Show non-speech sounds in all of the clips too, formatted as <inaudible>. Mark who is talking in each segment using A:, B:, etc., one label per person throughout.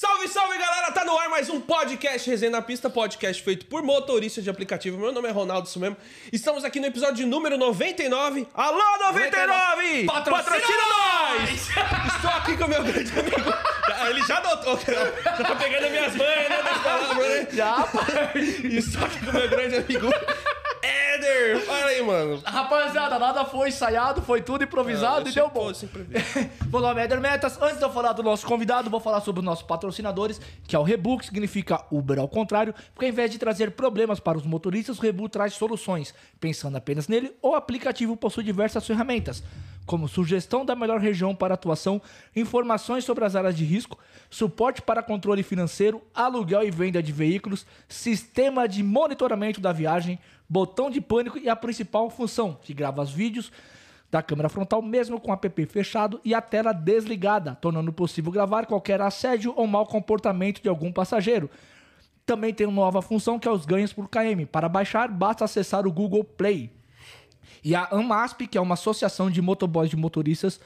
A: Salve, salve galera! Tá no ar mais um podcast Resenha na Pista, podcast feito por motoristas de aplicativo. Meu nome é Ronaldo, isso mesmo. Estamos aqui no episódio número 99. Alô, 99!
B: Patrocina
A: nós! Estou aqui com o meu grande amigo. Ah, Ele já notou que eu tô pegando minhas manhas, né? Das palavras, né?
B: Já, pai.
A: Estou aqui com o meu grande amigo Éder. Fala aí, mano.
B: Rapaziada, nada foi ensaiado, foi tudo improvisado e deu bom. Meu nome é Metas. Antes de eu falar do nosso convidado, vou falar sobre os nossos patrocinadores, que é o Rebu, que significa Uber ao contrário, porque ao invés de trazer problemas para os motoristas, o Rebu traz soluções. Pensando apenas nele, o aplicativo possui diversas ferramentas, como sugestão da melhor região para atuação, informações sobre as áreas de risco, suporte para controle financeiro, aluguel e venda de veículos, sistema de monitoramento da viagem, botão de pânico e a principal função, que grava os vídeos da câmera frontal, mesmo com o app fechado e a tela desligada, tornando possível gravar qualquer assédio ou mau comportamento de algum passageiro. Também tem uma nova função que é os ganhos por KM. Para baixar, basta acessar o Google Play. E a AMASP, que é uma associação de motoboys de motoristas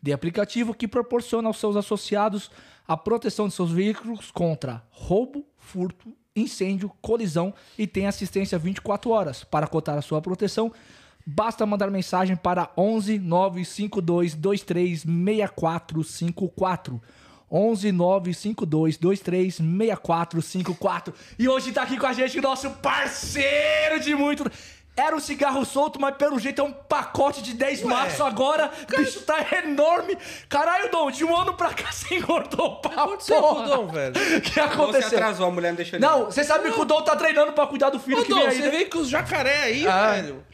B: de aplicativo que proporciona aos seus associados a proteção de seus veículos contra roubo, furto, incêndio, colisão e tem assistência 24 horas. Para cotar a sua proteção, basta mandar mensagem para 11 952 23 6454. 11 952 23 6454. E hoje tá aqui com a gente o nosso parceiro de muito. Era um cigarro solto, mas pelo jeito é um pacote de 10 maços agora. O bicho tá enorme. Caralho, Dom, de um ano pra cá <laughs> você engordou pra
A: aconteceu com o
B: porra.
A: Dom, velho? <laughs>
B: O que
C: Você
B: aconteceu?
C: atrasou, a mulher não deixou ele.
B: Não, você sabe que o Dom tá treinando pra cuidar do filho
A: Ô,
B: que
A: Dom,
B: vem aí.
A: você
B: né?
A: veio com os jacaré aí,
B: Ah.
A: velho.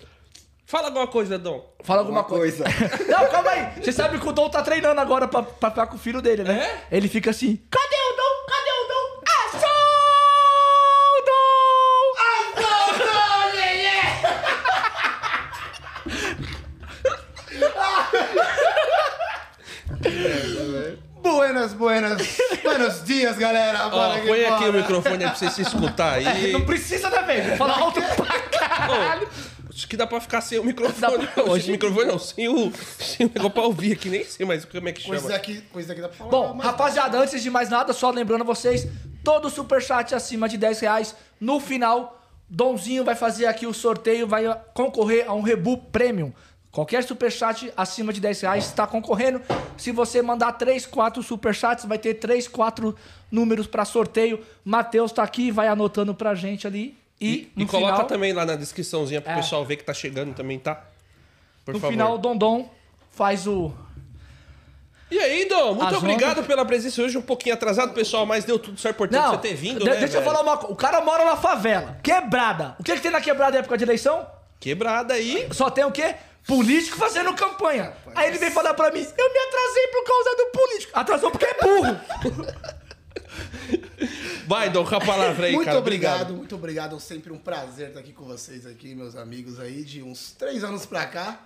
A: Fala alguma coisa, Dom.
B: Fala alguma
C: Alguma
B: coisa.
C: coisa. <laughs>
B: Não, calma aí. Você sabe que o Dom tá treinando agora pra, pra ficar com o filho dele, né?
A: É?
B: Ele fica assim: Cadê o Dom? Cadê o Dom? Ah, sou o Dom! Ah, sou o Dom,
C: Buenas, buenas. Buenos dias, galera.
A: Ó, põe aqui o microfone aí pra você se escutar aí.
B: Não precisa, né, velho? Fala alto pra caralho.
A: Acho que dá pra ficar sem o microfone.
B: Dá pra-
A: Hoje. Sem o microfone não, sem o, sem o negócio pra ouvir aqui. Nem sei mais como é que chama.
C: Coisa aqui, coisa aqui dá pra falar.
B: Bom,
C: mas-
B: rapaziada, antes de mais nada, só lembrando vocês, todo superchat acima de 10 reais, no final, Donzinho vai fazer aqui o sorteio, vai concorrer a um Rebu Premium. Qualquer superchat acima de 10 reais está concorrendo. Se você mandar 3, 4 superchats, vai ter 3, 4 números para sorteio. Matheus tá aqui, vai anotando pra gente ali. E,
A: E
B: no
A: coloca
B: final,
A: também lá na descriçãozinha pro
B: É.
A: pessoal ver que tá chegando também, tá? Por
B: no
A: favor.
B: final, o Dondon faz o...
A: E aí, Dom, muito
B: As
A: obrigado
B: ondas.
A: pela presença hoje, um pouquinho atrasado, pessoal, mas deu tudo certo, importante você ter vindo,
B: de-
A: né,
B: deixa eu
A: velho?
B: falar uma coisa. O cara mora na favela, quebrada. O que, que tem na quebrada em época de eleição?
A: Quebrada aí.
B: Só tem o quê? Político fazendo campanha. Aí ele vem falar pra mim, eu me atrasei por causa do político. Atrasou porque é burro. <laughs>
A: Vai, com a palavra aí,
C: muito
A: cara.
C: obrigado, muito obrigado. Sempre um prazer estar aqui com vocês aqui, meus amigos aí, de uns três anos pra cá.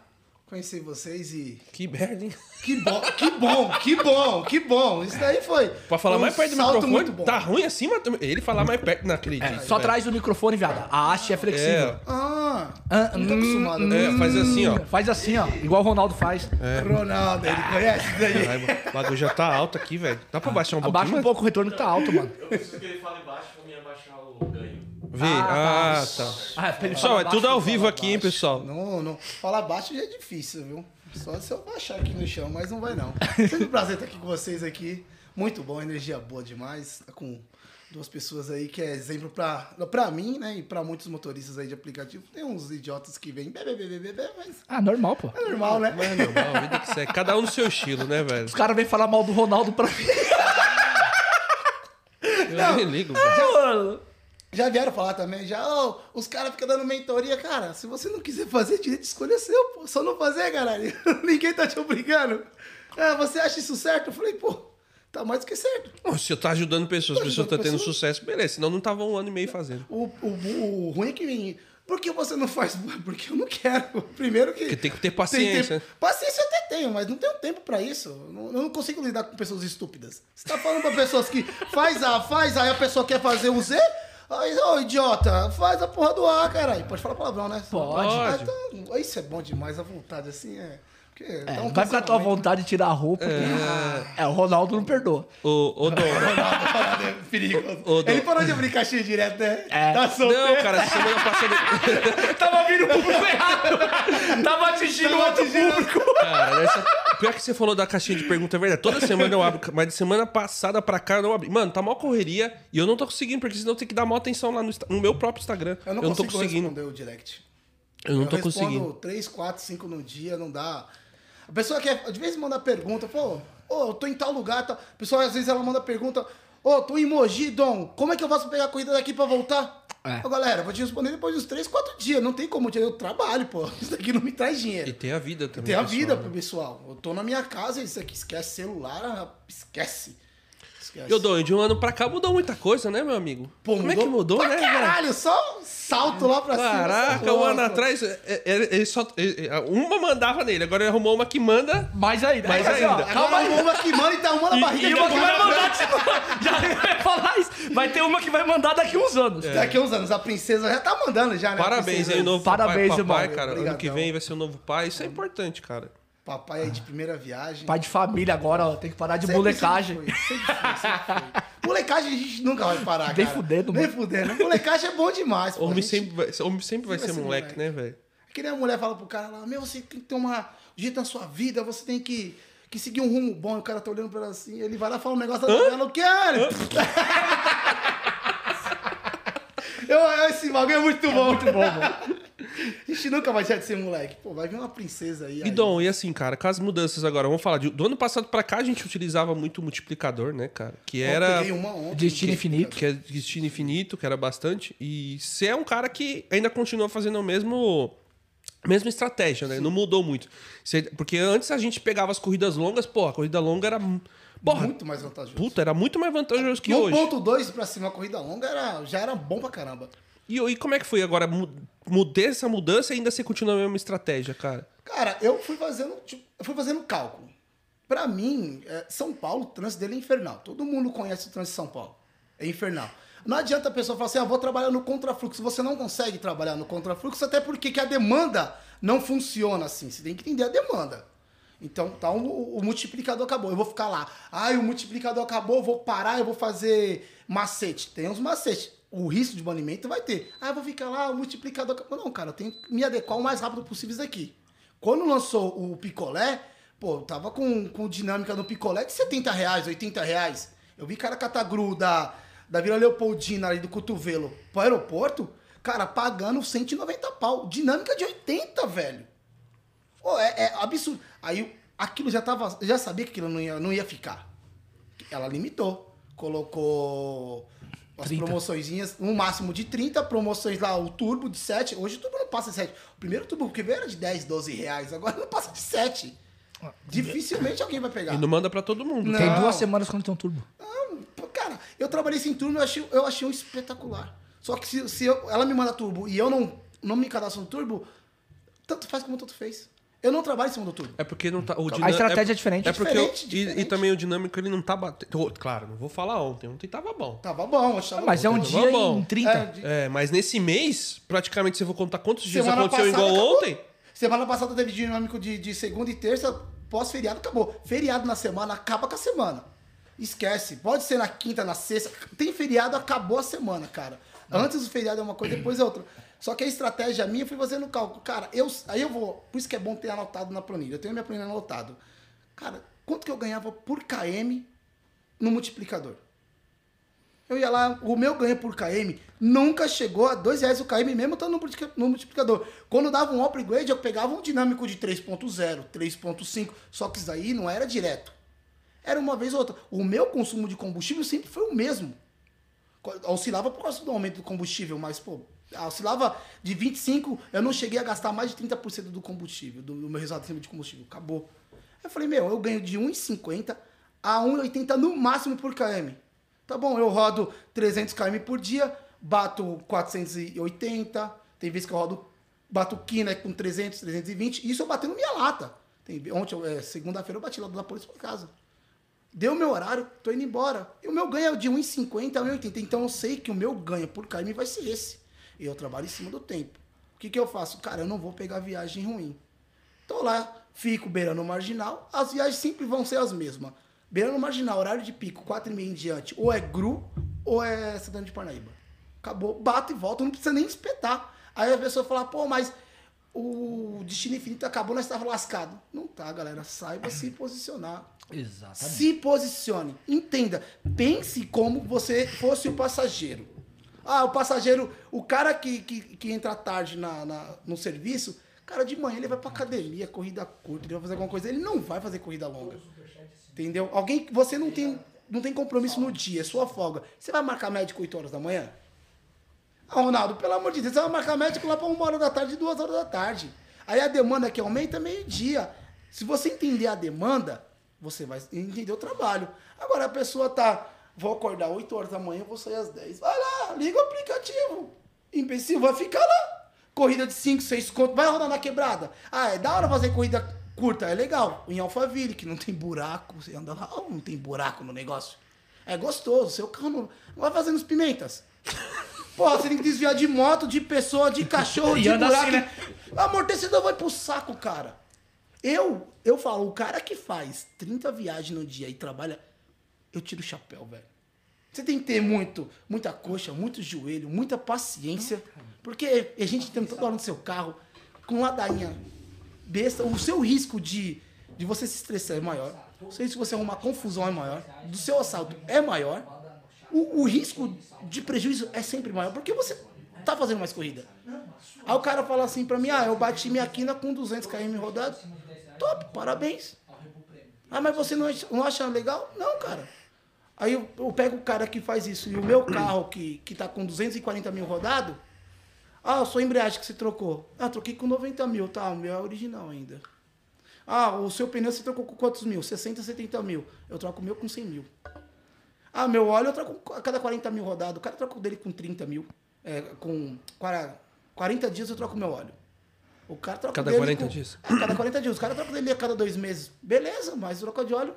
C: Conheci vocês e.
A: Que merda, hein?
C: Que bom, que bom, que bom, que bom. Isso daí foi.
A: Pra falar
C: um
A: mais perto do microfone,
C: muito bom.
A: tá ruim assim, mas ele falar mais perto, não acredito.
B: É, Só
A: velho.
B: traz o microfone, viado. A haste é flexível.
A: É,
C: Ah,
B: Ah,
C: não tô acostumado.
A: é,
C: né?
A: faz assim, ó.
B: Faz assim, ó. Igual o Ronaldo faz.
C: Ronaldo, ele conhece isso daí.
A: Ai, mano, o bagulho já tá alto aqui, velho. Dá pra baixar um pouquinho?
B: Abaixa um pouco, o retorno tá alto, mano.
D: Eu preciso que ele fale baixo pra mim abaixar o ganho.
A: Vê. Ah, tá.
B: Ah, pra ele
A: Pessoal, é tudo
B: baixo,
A: ao vivo aqui, hein, pessoal.
C: Não, não. Falar baixo já é difícil, viu? Só se eu baixar aqui no chão, mas não vai não. <laughs> Sempre um prazer estar aqui com vocês aqui. Muito bom, energia boa demais. Tá com duas pessoas aí que é exemplo pra, pra mim, né? E pra muitos motoristas aí de aplicativo. Tem uns idiotas que vêm bebê, bebê, bebê, mas
B: Ah, normal, pô.
C: é normal, né?
A: Mas é normal, vida que segue. Cada um no seu estilo, né, velho?
B: Os caras vêm falar mal do Ronaldo pra mim.
A: Eu nem ligo, velho. <laughs>
B: Mano.
C: Já vieram falar também, já, ô, os caras ficam dando mentoria, cara. Se você não quiser fazer, direito de escolha seu, pô. Só não fazer, caralho. <laughs> Ninguém tá te obrigando. Ah, você acha isso certo? Eu falei, pô, tá mais do que certo.
A: Se eu tá ajudando pessoas, as
C: Tá
A: pessoas estão
C: ajudando
A: tendo
C: pessoas.
A: sucesso, beleza. Senão não tava um ano e meio fazendo.
C: O, o, o ruim é que vem. Por que você não faz? <laughs> Porque eu não quero. Primeiro que.
A: Porque tem que ter
C: tem
A: paciência.
C: tempo- Paciência eu até tenho, mas não tenho tempo pra isso. Eu não, eu não consigo lidar com pessoas estúpidas. Você tá falando pra pessoas que faz A, faz A, e a pessoa quer fazer o Z? Aí, ô idiota, faz a porra do A, caralho. Pode falar palavrão, né?
B: Pode.
C: Ah, então, isso é bom demais, a vontade, assim, é.
B: É,
C: tá um
B: não vai ficar à tua vontade de tirar a roupa. porque- É, o Ronaldo não perdoa.
A: Ô, ô, Dom.
C: Ronaldo é perigoso.
A: Ô, Dom.
C: Ele parou de abrir caixinha direto, né?
B: É.
C: Tá solteiro.
A: Não, cara, semana passada. <laughs>
B: Tava vindo o público errado. Tava atingindo
C: Tava
B: outro
C: atingindo-
B: público.
A: Cara, nessa... pior que você falou da caixinha de pergunta, é verdade. Toda semana eu abro, mas de semana passada pra cá eu não abri. Mano, tá mó correria e eu não tô conseguindo, porque senão eu tenho que dar maior atenção lá no, no meu próprio Instagram.
C: Eu não,
A: tô
C: consigo
A: conseguindo.
C: responder o direct.
A: Eu não tô
C: respondo
A: conseguindo.
C: 3, 4, 5 no dia, não dá. A pessoa quer, de vez em manda pergunta, pô, ô, eu tô em tal lugar, tal. A pessoa às vezes ela manda pergunta, ô, tô em Mogi, Dom, como é que eu faço pra pegar a corrida daqui pra voltar?
B: É.
C: Ô, galera, vou te responder depois dos 3, 4 dias, não tem como, eu trabalho, pô, <laughs> isso daqui não me traz dinheiro.
A: E tem a vida também.
C: Tem a
A: pessoal,
C: vida
A: né?
C: pro pessoal. Eu tô na minha casa, isso aqui esquece celular, esquece. Esquece.
A: Eu dou, de um ano pra cá mudou muita coisa, né, meu amigo?
C: Pô,
A: Como é que mudou,
C: pra
A: né, velho?
C: Caralho, só salto lá pra cima.
A: Caraca,
C: só
A: um ano atrás, é, é, ele só. é, é, Uma mandava nele, agora ele arrumou uma que manda.
B: Mais ainda.
A: Mais
B: ó,
A: ainda.
B: Calma aí.
C: Agora uma que manda e tá uma na
B: E,
C: barriga.
B: e uma que vai mandar. <laughs> Já ia falar isso. Vai ter uma que vai mandar daqui uns anos.
C: Daqui a uns anos, a princesa já tá mandando já, né?
A: Parabéns aí, novo
B: Parabéns,
A: papai, papai
B: irmão.
A: cara. Ano que
C: Obrigadão.
A: vem vai ser o novo pai. Isso é importante, cara.
C: Papai aí de primeira viagem.
B: Pai de família agora, ó. Tem que parar de
C: Sempre-
B: molecagem.
C: Sempre foi, sempre foi, sempre foi. Molecagem a gente nunca vai parar,
B: Nem
C: cara.
B: fudendo,
C: Nem
B: mano.
C: fudendo. Molecagem é bom demais,
A: Homem
C: gente-
A: sempre vai, homem sempre vai ser moleque, né, velho?
C: É que nem a mulher fala pro cara lá, meu, você tem que ter uma um jeito na sua vida, você tem que, que seguir um rumo bom. E o cara tá olhando pra ela assim, ele vai lá e fala um negócio da ela, não quero. Eu, esse bagulho é muito bom. muito bom, mano. A gente nunca vai deixar de ser moleque. Pô, vai vir uma princesa aí.
A: E
C: aí.
A: Dom, e assim, cara, com as mudanças agora, vamos falar de, do ano passado pra cá a gente utilizava muito o multiplicador, né, cara? Que era
C: ontem.
B: Destino infinito.
A: que é destino infinito, que era bastante, e você é um cara que ainda continua fazendo o mesmo mesma estratégia, né? Não mudou muito. Você- porque antes a gente pegava as corridas longas, pô, a corrida longa era porra,
C: Muito mais vantajoso.
A: puta, era muito mais vantajoso que
C: no
A: hoje.
C: ponto 2 pra cima, a corrida longa era, já era bom pra caramba.
A: E, e como é que foi agora mu- mudei essa mudança e ainda você continua a mesma estratégia, cara?
C: Cara, eu fui fazendo, tipo, eu fui fazendo cálculo. Pra mim, é, São Paulo, o trânsito dele é infernal. Todo mundo conhece o trânsito de São Paulo. É infernal. Não adianta a pessoa falar assim, ah, vou trabalhar no contrafluxo. Você não consegue trabalhar no contrafluxo, até porque que a demanda não funciona assim. Você tem que entender a demanda. Então, tá, o, o multiplicador acabou. Eu vou ficar lá. Ai, o multiplicador acabou, eu vou parar, eu vou fazer macete. Tem uns macetes. O risco de banimento vai ter. Ah, eu vou ficar lá, o multiplicador. Não, cara, eu tenho que me adequar o mais rápido possível isso daqui. Quando lançou o picolé, pô, tava com, com dinâmica no picolé de 70 reais, 80 reais. Eu vi cara catar gru da, da Vila Leopoldina ali do cotovelo pro aeroporto, cara, pagando 190 pau. Dinâmica de 80, velho. Pô, é, é absurdo. Aí aquilo já tava. Já sabia que aquilo não ia, não ia ficar. Ela limitou. Colocou as
B: 30.
C: promoçõezinhas, um máximo de 30 promoções lá, o turbo de 7. Hoje o turbo não passa de 7. O primeiro turbo que veio era de 10, 12 reais, agora não passa de 7. Dificilmente alguém vai pegar.
A: E não manda pra todo mundo.
C: Não.
B: Tem duas semanas quando tem um turbo.
C: Não, cara, eu trabalhei sem turbo, eu achei, eu achei um espetacular. Só que se, se eu- ela me manda turbo e eu não, não me cadastro no turbo, tanto faz como tanto fez. Eu não trabalho em cima do turbo.
A: É porque não tá. O
B: A estratégia é diferente.
A: É porque
C: Diferente,
A: o- e- E,
C: diferente.
A: também o dinâmico ele não tá batendo. Claro, não vou falar ontem. Ontem tava bom.
C: Tava bom, hoje tava
B: Mas é
C: bom.
B: um
A: Tava
B: dia
A: bom.
B: em 30.
C: É, de-
A: É, mas nesse mês, praticamente, se eu vou contar quantos dias
C: Semana
A: aconteceu
C: passada
A: igual
C: acabou.
A: ontem.
C: Semana passada teve dinâmico de, de segunda e terça, pós-feriado acabou. Feriado na semana, acaba com a semana. Esquece. Pode ser na quinta, na sexta. Tem feriado, acabou a semana, cara. Antes do feriado é uma coisa, depois é outra. Só que a estratégia minha foi fazendo cálculo. Cara, eu, aí eu vou. Por isso que é bom ter anotado na planilha. Eu tenho minha planilha anotado. Cara, quanto que eu ganhava por KM no multiplicador? Eu ia lá, o meu ganho por KM nunca chegou a dois reais o KM, mesmo estando no multiplica- no multiplicador. Quando dava um upgrade, eu pegava um dinâmico de 3.0, 3.5, só que isso aí não era direto. Era uma vez ou outra. O meu consumo de combustível sempre foi o mesmo. Oscilava por causa do aumento do combustível, mas, pô, oscilava de 25, eu não cheguei a gastar mais de 30% do combustível, do, do meu resultado de combustível. Acabou. Eu falei, meu, eu ganho de 1,50 a 1,80 no máximo por km. Tá bom, eu rodo 300 km por dia, bato 480, tem vezes que eu rodo, bato quina com 300, 320, isso eu batendo minha lata. Tem, ontem, é, segunda-feira, eu bati lá do polícia pra casa. Deu meu horário, tô indo embora. E o meu ganho é de 1,50 a 1,80. Então eu sei que o meu ganho por KM vai ser esse. E eu trabalho em cima do tempo. O que, que eu faço? Cara, eu não vou pegar viagem ruim. Tô lá, fico beirando o marginal, as viagens sempre vão ser as mesmas. Beirando o marginal, horário de pico, 4 e meia em diante, ou é GRU ou é Santana de Parnaíba. Acabou, bato e volta, não precisa nem espetar. Aí a pessoa fala, pô, mas o Destino Infinito acabou, nós estávamos lascados. Não tá, galera. Saiba se posicionar.
B: Exatamente.
C: Se posicione. Entenda. Pense como você fosse o passageiro. Ah, o passageiro, o cara que, que, que entra tarde na, na- no serviço, cara, de manhã ele vai pra academia, corrida curta, ele vai fazer alguma coisa. Ele não vai fazer corrida longa. Entendeu? Alguém que você não tem, não tem compromisso no dia, é sua folga. Você vai marcar médico 8 horas da manhã? Ah, Ronaldo, pelo amor de Deus, você vai marcar médico lá para uma hora da tarde, duas horas da tarde. Aí a demanda que aumenta é meio-dia. Se você entender a demanda, você vai entender o trabalho. Agora a pessoa tá, vou acordar 8 horas da manhã, vou sair às 10. Vai lá, liga o aplicativo. Imbecil, vai ficar lá. Corrida de 5, 6 conto, vai rodar na quebrada. Ah, é da hora fazer corrida curta, é legal. Em Alphaville, que não tem buraco, você anda lá, oh, não tem buraco no negócio. É gostoso, seu carro não, vai fazendo os pimentas. <laughs> Pô, você tem que desviar de moto, de pessoa, de cachorro, <laughs> de buraco.
B: assim, né?
C: Amortecedor vai pro saco, cara. Eu, eu falo, o cara que faz 30 viagens no dia e trabalha, eu tiro o chapéu, velho. Você tem que ter muito, muita coxa, muito joelho, muita paciência. Porque a gente tem toda hora no seu carro, com ladainha besta, o seu risco de, de você se estressar é maior. O seu risco de você arrumar confusão é maior. Do seu assalto é maior. O, o risco de prejuízo é sempre maior, porque você tá fazendo mais corrida. Aí o cara fala assim pra mim, ah, eu bati minha quina com 200 km rodado. Top, parabéns. Ah, mas você não acha, não acha legal? Não, cara. Aí eu, eu pego o cara que faz isso e o meu carro que, que tá com 240 mil rodado, ah, sua embreagem que você trocou. Ah, troquei com 90 mil, tá, o meu é original ainda. Ah, o seu pneu você trocou com quantos mil? 60, 70 mil. Eu troco o meu com 100 mil. Ah, meu óleo eu troco a cada 40 mil rodado. O cara troca o dele com 30 mil. É, com 40 dias eu troco o meu óleo. O cara troca o
A: Cada
C: dele
A: 40
C: com-
A: dias?
C: É, <coughs> cada 40 dias. O cara troca o dele a cada dois meses. Beleza, mas troca de óleo.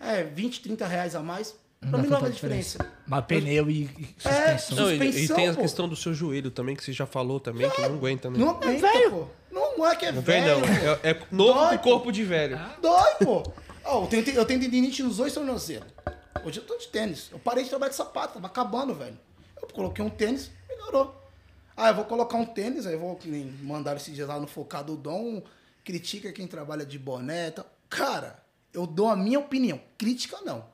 C: É, 20, 30 reais a mais. Pra mim não faz diferença.
B: Mas pneu e, e
C: É,
B: suspensão.
A: Não, e, e tem a
C: pô.
A: questão do seu joelho também, que você já falou também, que não aguenta, né?
C: Não aguenta,
B: velho.
C: pô. Não é que é
A: Não vem, não.
C: velho.
A: É, é novo
C: Dói,
A: do corpo de velho.
C: Dói, pô. Ó, eu, tenho, eu tenho tendinite nos dois tornozelos. Hoje eu tô de tênis. Eu parei de trabalhar com sapato, tava acabando, velho. Eu coloquei um tênis, melhorou. Ah, eu vou colocar um tênis, aí eu vou mandar esses dias lá no Focado Dom, critica quem trabalha de boné e tal. Cara, eu dou a minha opinião. Crítica não.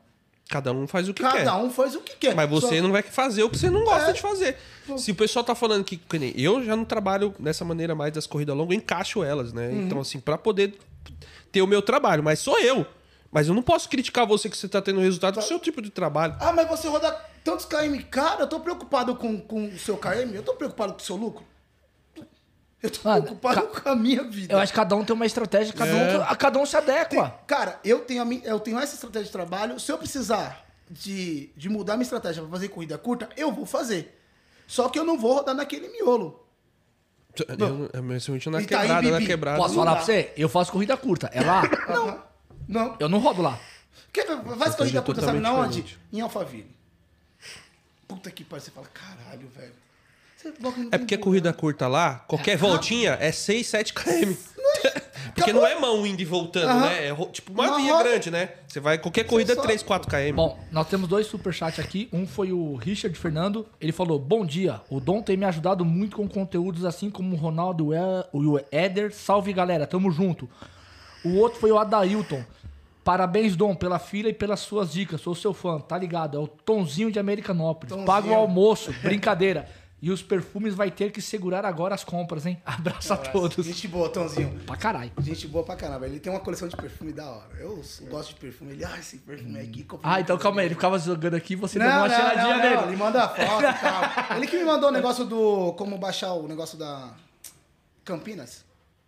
A: Cada um faz o que quer.
C: Cada um faz o que quer.
A: Mas você
C: Só-
A: não vai fazer o que você não gosta
C: É.
A: de fazer. Se o pessoal tá falando que, eu já não trabalho dessa maneira mais das corridas longas, eu encaixo elas, né?
C: Uhum.
A: Então, assim, pra poder ter o meu trabalho, mas sou eu. Mas eu não posso criticar você que você tá tendo resultado do seu tipo de trabalho.
C: Ah, mas você roda tantos KM. Cara, eu tô preocupado com, com o seu KM, eu tô preocupado com o seu lucro. Eu tô
B: Mano,
C: preocupado
B: ca-
C: com a minha vida.
B: Eu acho que cada um tem uma estratégia, cada,
A: É.
B: um, cada um se adequa.
C: Cara, eu tenho, eu tenho essa estratégia de trabalho. Se eu precisar de, de mudar minha estratégia pra fazer corrida curta, eu vou fazer. Só que eu não vou rodar naquele miolo.
A: Eu, eu, principalmente na
C: Itaí,
A: quebrada, na
C: Bibi.
A: quebrada.
B: Posso falar pra você? Eu faço corrida curta. É lá? <laughs>
C: Não. Não.
B: Eu não rodo lá.
C: Quer, faz
A: Estratégia
C: corrida curta, sabe na onde? Em Alphaville. Puta que pariu, você fala, caralho, velho. Você
A: É porque a corrida curta lá, qualquer voltinha é 6, 7 km. Porque não é mão indo e voltando,
C: Aham.
A: né? É ro- tipo uma
C: Uma
A: via
C: roda.
A: grande, né? Você vai, qualquer corrida é
C: só-
A: 3, 4 km.
B: Bom, nós temos dois superchats aqui. Um foi o Richard Fernando. Ele falou: Bom dia, o Dom tem me ajudado muito com conteúdos assim como o Ronaldo e o Éder. Salve galera, tamo junto. O outro foi o Adailton. Parabéns, Dom, pela filha e pelas suas dicas. Sou seu fã, tá ligado? É o Tonzinho de Americanópolis.
C: Tonzinho.
B: Paga o almoço, brincadeira. <laughs> E os perfumes vai ter que segurar agora as compras, hein? <laughs> Abraço a todos.
C: Gente boa, Tãozinho.
B: Pra caralho.
C: Gente boa pra caramba. Ele tem uma coleção de perfume da hora. Eu gosto de perfume. Ele, ah, esse perfume aqui. comprei
B: Ah, então calma aí. Ele
C: aqui."
B: ficava jogando aqui e você
C: Não,
B: deu uma
C: não,
B: nele.
C: não, Ele manda foto e tal. <laughs> Ele que me mandou o negócio do. Como baixar o negócio da. Campinas.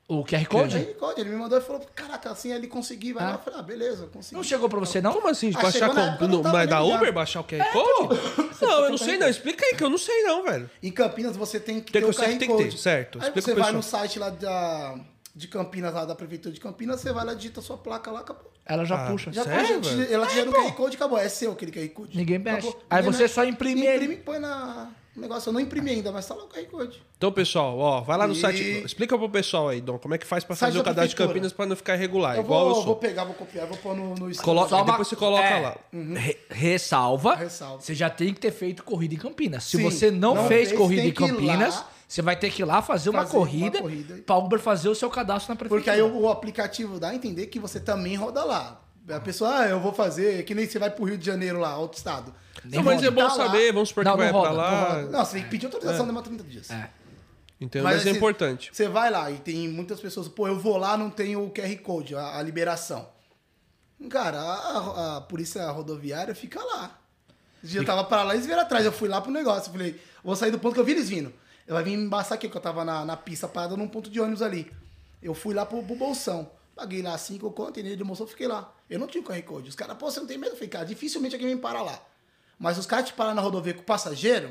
B: O QR Code?
C: Aí, Code, ele me mandou e falou: Caraca, assim ele conseguiu. Vai
B: Ah.
C: lá. Eu falei: Ah, beleza, eu consegui.
B: Não chegou pra você, não?
A: Como assim?
C: Ah,
A: baixar com, no, mas da. Uber baixar o QR Code? <laughs> não, eu não sei não. Explica aí que eu não sei não, velho.
C: Em Campinas você tem que
A: Tem
C: ter
A: que-
C: o
A: você
C: QR
A: tem que ter,
C: Code.
A: certo.
C: Aí
A: Explica
C: você vai
A: pessoal.
C: no site lá da, de Campinas, lá da Prefeitura de Campinas, você vai lá, digita sua placa lá, acabou.
B: Ela já
A: Ah,
B: puxa.
C: Já
A: Sério,
C: puxa,
A: velho?
C: ela tira no QR Code acabou. É seu aquele QR Code.
B: Ninguém mexe.
C: Acabou.
B: Aí
C: Ninguém
B: você
C: mexe.
B: só imprime ele.
C: Imprime e põe na, O negócio eu não imprimi ainda, mas tá lá o QR Code.
A: Então, pessoal, ó, vai lá no
C: E-
A: site. Explica pro pessoal aí, Dom, como é que faz pra
C: Site
A: fazer o
C: da
A: cadastro de. Campinas pra não ficar irregular,
C: eu
A: igual
C: vou,
A: eu sou.
C: vou pegar, vou copiar, vou pôr no, no
A: Coloca,
B: Só uma-
A: depois você coloca
B: é.
A: lá.
B: Re- ressalva.
C: Ressalva.
B: Você já tem que ter feito corrida em Campinas. Se
C: Sim,
B: você não,
C: não
B: fez
C: fez,
B: corrida em Campinas, você vai ter que ir lá fazer uma
C: fazer uma
B: corrida,
C: corrida.
B: pra Uber fazer o seu cadastro na prefeitura.
C: Porque aí o, o aplicativo dá a entender que você também roda lá. A pessoa, ah, eu vou fazer, que nem você vai pro Rio de Janeiro lá, outro estado.
A: Não, mas é bom
C: Tá lá.
A: saber, vamos supor
B: Não,
A: que vai
B: não
A: pra
B: roda,
A: lá.
C: Não, você tem que pedir autorização, demora 30 dias.
B: É.
A: Entendeu? Mas, é
C: assim,
A: importante.
C: Você vai lá e tem muitas pessoas, pô, eu vou lá, não tenho o QR Code, a, a liberação. Cara, a, a- polícia rodoviária fica lá. Esse dia Eu tava pra lá e eles vieram atrás. Eu fui lá pro negócio. Eu falei, vou sair do ponto que eu vi eles vindo. Eu vai vir me embaçar aqui, que eu tava na, na pista parada num ponto de ônibus ali. Eu fui lá pro, pro bolsão. Paguei lá cinco conto, ele demonstrou, fiquei lá. Eu não tinha o QR Code. Os caras, pô, você não tem medo? Eu falei, cara, dificilmente alguém me para lá. Mas os caras te param na rodovia com o passageiro,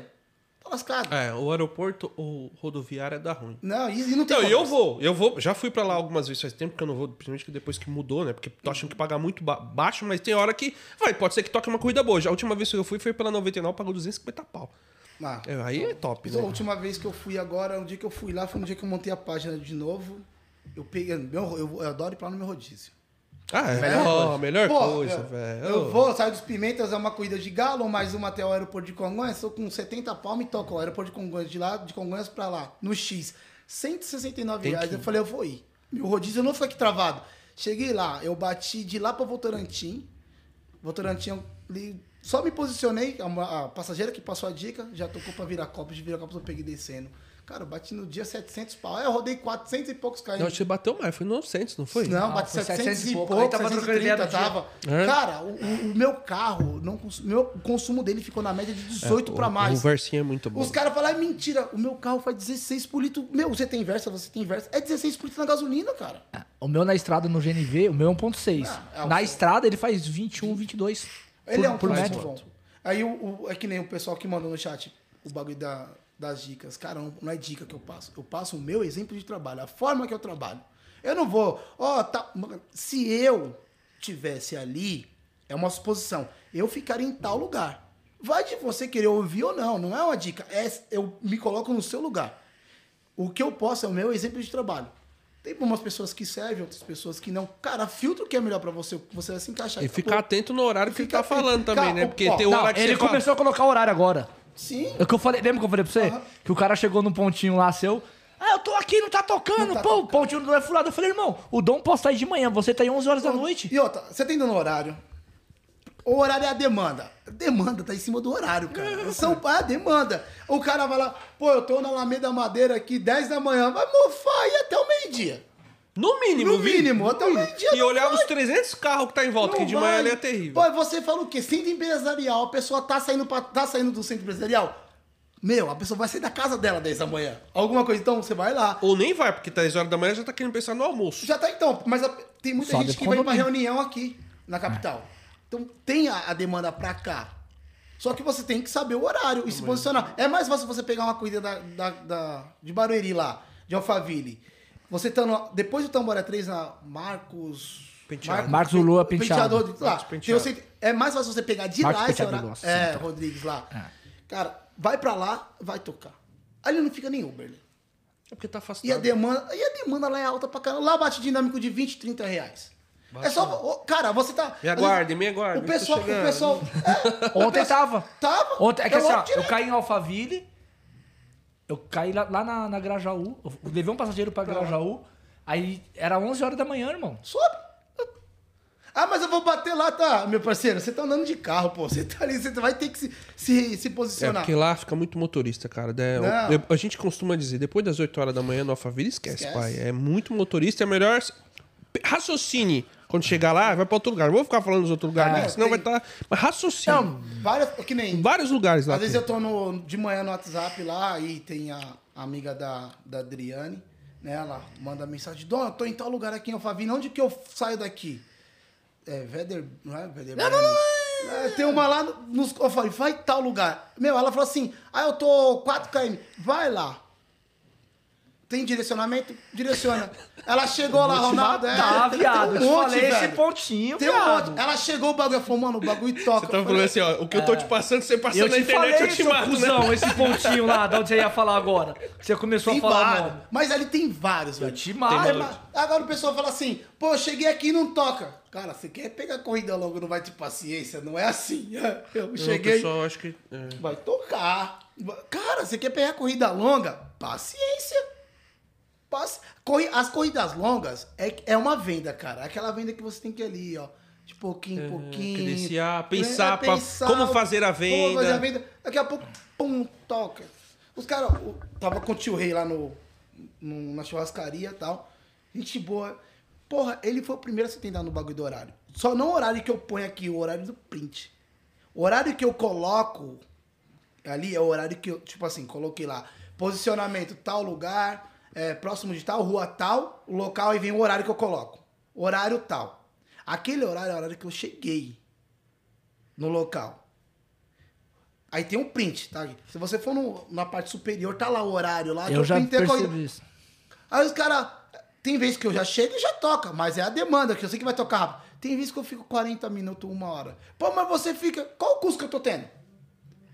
C: tá lascado.
A: É, o aeroporto ou rodoviária dá ruim.
C: Não, e, e não tem
A: Não, eu vou, eu vou, já fui pra lá algumas vezes faz tempo que eu não vou, principalmente que depois que mudou, né? Porque tô achando que pagar muito ba- baixo, mas tem hora que, vai, pode ser que toque uma corrida boa. Já a última vez que eu fui foi pela 99, pagou 250 pau.
C: Ah,
A: É, aí é top,
C: Mas a
A: né?
C: última vez que eu fui agora, um dia que eu fui lá, foi um dia que eu montei a página de novo. Eu peguei. Meu, eu, eu adoro ir pra lá no meu rodízio.
A: Ah, é,
C: Melhor
A: ó,
C: coisa.
A: melhor
C: Pô,
A: coisa,
C: eu,
A: velho.
C: Eu vou, saio dos Pimentas, é uma corrida de galo, mais uma até o aeroporto de Congonhas. Estou com 70 pau, me toca o aeroporto de Congonhas, de lá, de Congonhas pra lá, no X. 169
A: Tem
C: reais.
A: que.
C: Eu falei, eu vou ir. Meu rodízio não fica aqui travado. Cheguei lá, eu bati de lá pra Votorantim. Votorantim, eu li- só me posicionei, a, a passageira que passou a dica, já tocou pra Viracopos, de Viracopos eu peguei descendo. Cara, eu bati no dia 700 pau. Aí eu rodei 400 e poucos km.
A: Não, você bateu mais, foi 900, não foi?
C: Não,
B: Não,
C: bate
B: foi
C: 700,
B: 700
C: e
B: e
C: pouco,
B: pouco. Aí tava trocando ideia
C: 730
B: no dia.
C: tava.
A: É?
C: Cara, o, o- meu carro, não, meu, o consumo dele ficou na média de 18
A: É,
C: pra
A: o-
C: mais.
A: O Versinha é muito bom.
C: Os caras falam, é mentira, o meu carro faz 16 por litro. Meu, você tem Versa, você tem Versa. É 16 por litro na gasolina, cara.
B: O meu na estrada no GNV, o meu é 1.6.
C: Ah, é
B: na estrada ele faz 21, 22.
C: Ele
B: por,
C: é um
B: por metro.
C: bom. Aí o, o- é que nem o pessoal que mandou no chat o bagulho da- das dicas. Cara, não, não é dica que eu passo. Eu passo o meu exemplo de trabalho, a forma que eu trabalho. Eu não vou, ó, tá. Se eu tivesse ali, é uma suposição, eu ficaria em tal lugar. Vai de você querer ouvir ou não, não é uma dica. É, eu me coloco no seu lugar. O que eu posso é o meu exemplo de trabalho. Tem umas pessoas que servem, outras pessoas que não. Cara, filtro que é melhor pra você, você vai se encaixar.
A: E ficar atento no horário que ele tá falando também,
C: Cara,
A: né? Porque
C: ó,
A: tem
B: Não,
A: hora que
B: ele
A: você fala-
B: começou a colocar o horário agora.
C: Sim.
B: É que eu falei, lembra que eu falei pra você?
C: Aham.
B: Que o cara chegou num pontinho lá seu. Ah, eu tô aqui, não tá tocando.
C: Não tá
B: Pô, o pontinho não é furado. Eu falei, irmão, o Dom pode sair de manhã, você tá aí 11 horas da noite.
C: E outra, você tem dando horário. O horário é a demanda. Demanda tá em cima do horário, cara. <laughs> São Paulo é a demanda. O cara vai lá, pô, eu tô na Alameda Madeira aqui, 10 da manhã. Vai mofar e até o meio-dia.
A: No mínimo,
C: No
A: Vi.
C: mínimo, até o meio-dia.
A: E
C: não
A: olhar
C: vai.
A: os 300 carros que tá em volta, que de manhã ali é terrível.
C: Pô, e você fala o quê? Centro empresarial, a pessoa tá saindo, pra, tá saindo do centro empresarial. Meu, a pessoa vai sair da casa dela 10 da manhã. Alguma coisa, então você vai lá.
A: Ou nem vai, porque 10 horas da manhã já tá querendo pensar no almoço.
C: Já tá então, mas a- tem muita
B: Só
C: gente que vai pra
B: condomínio.
C: reunião aqui, na capital. Então tem a, a demanda pra cá. Só que você tem que saber o horário e se posicionar. É mais fácil você pegar uma corrida da, da, da- de Barueri lá, de Alphaville. Você tá no, depois do Tamboré 3 na Marcos...
A: Penteado.
B: Marcos Lula Penteado.
C: lá. Tem
A: Penteado.
C: o centro- é mais fácil você pegar de
B: Marcos
C: lá esse
B: Penteado gosta,
C: É,
B: sim.
C: Rodrigues lá.
B: É.
C: Cara, vai pra lá, vai tocar. Ali não fica nem Uber. né?
A: É porque tá afastado.
C: E a demanda, e a demanda lá é alta pra caramba. Lá bate dinâmico de 20, 30 reais. É só. Cara, você tá.
A: Me aguarde, me aguarde,
C: O pessoal. O pessoal <laughs> é,
B: Ontem tava.
C: tava.
B: Ontem, é que
C: Eu
B: assim, ó, eu caí em Alphaville, eu caí lá, lá na, na Grajaú, eu levei um passageiro pra Grajaú, aí era 11 horas da manhã, irmão.
C: Sobe. Ah, mas eu vou bater lá, tá? Meu parceiro, você tá andando de carro, pô. Você tá ali, você vai ter que se, se, se
A: É,
C: posicionar.
A: porque lá fica muito motorista, cara. É, eu- a gente costuma dizer, depois das 8 horas da manhã no Alphaville, esquece,
C: Esquece.
A: pai. É muito motorista, é melhor... Raciocine. Quando chegar lá, vai pra outro lugar. Não vou ficar falando dos outros lugares,
C: Ah,
A: né? senão
C: tem-
A: vai estar... Mas raciocine.
C: Não, várias. Que nem.
A: Em vários lugares lá.
C: Às vezes eu tô no, de manhã no WhatsApp lá e tem a, a amiga da, da Adriane, né? Ela manda mensagem: Dona, eu tô em tal lugar aqui em Alphaville, onde que eu saio daqui? É, Veder. Não é Veder? Não, não, não. tem uma lá no- nos. Eu falei, vai tal lugar. Meu, ela falou assim: ah, eu tô 4km, vai lá. Tem direcionamento? Direciona. Ela chegou lá, Ronaldo. é,
B: Tá,
C: tem-
B: viado.
C: tem
B: Eu
C: um
B: te
C: monte,
B: falei esse
C: velho.
B: pontinho,
C: Tem um
B: viado.
C: monte. Ela chegou, o bagulho falou, mano, o bagulho toca.
A: Você tava
C: Eu
A: falando assim, ó, o que eu tô te passando, você passando
B: Eu
A: na
B: te
A: internet,
B: falei,
A: eu te mato, né?
B: cuzão, esse pontinho lá, de onde você ia falar agora. Você começou
C: Tem
B: a falar o
C: vários. Mas ali tem vários, velho.
B: te
C: Tem
B: mato.
C: Agora o pessoal fala assim, pô, eu cheguei aqui e não toca. Cara, você quer pegar corrida logo, não vai ter paciência? Não é assim. <laughs> Eu
A: Não,
C: cheguei,
A: pessoal, acho que... é.
C: vai tocar. Cara, você quer pegar corrida longa? Paciência. Paci- Corri- As corridas longas é, é uma venda, cara. É aquela venda que você tem que ir ali, ó. De pouquinho em pouquinho.
A: credenciar,
C: É,
A: pensar pra- como fazer a
C: como fazer a
A: venda.
C: venda. Daqui a pouco, pum, toca. Os caras. Tava com o tio Rei lá no, no- na churrascaria e tal. Gente boa. Porra, ele foi o primeiro a se tentar no bagulho do horário. Só não o horário que eu ponho aqui, o horário do print. O horário que eu coloco ali é o horário que eu, tipo assim, coloquei lá. Posicionamento tal lugar, é, próximo de tal, rua tal, o local e vem o horário que eu coloco. Horário tal. Aquele horário é o horário que eu cheguei no local. Aí tem um print, tá? Se você for no- na parte superior, tá lá o horário lá.
B: Eu já percebi isso.
C: Aí os caras. Tem vezes que eu já chego e já toca, mas é a demanda, que eu sei que vai tocar rápido. Tem vezes que eu fico 40 minutos, uma hora. Pô, mas você fica. Qual o custo que eu tô tendo?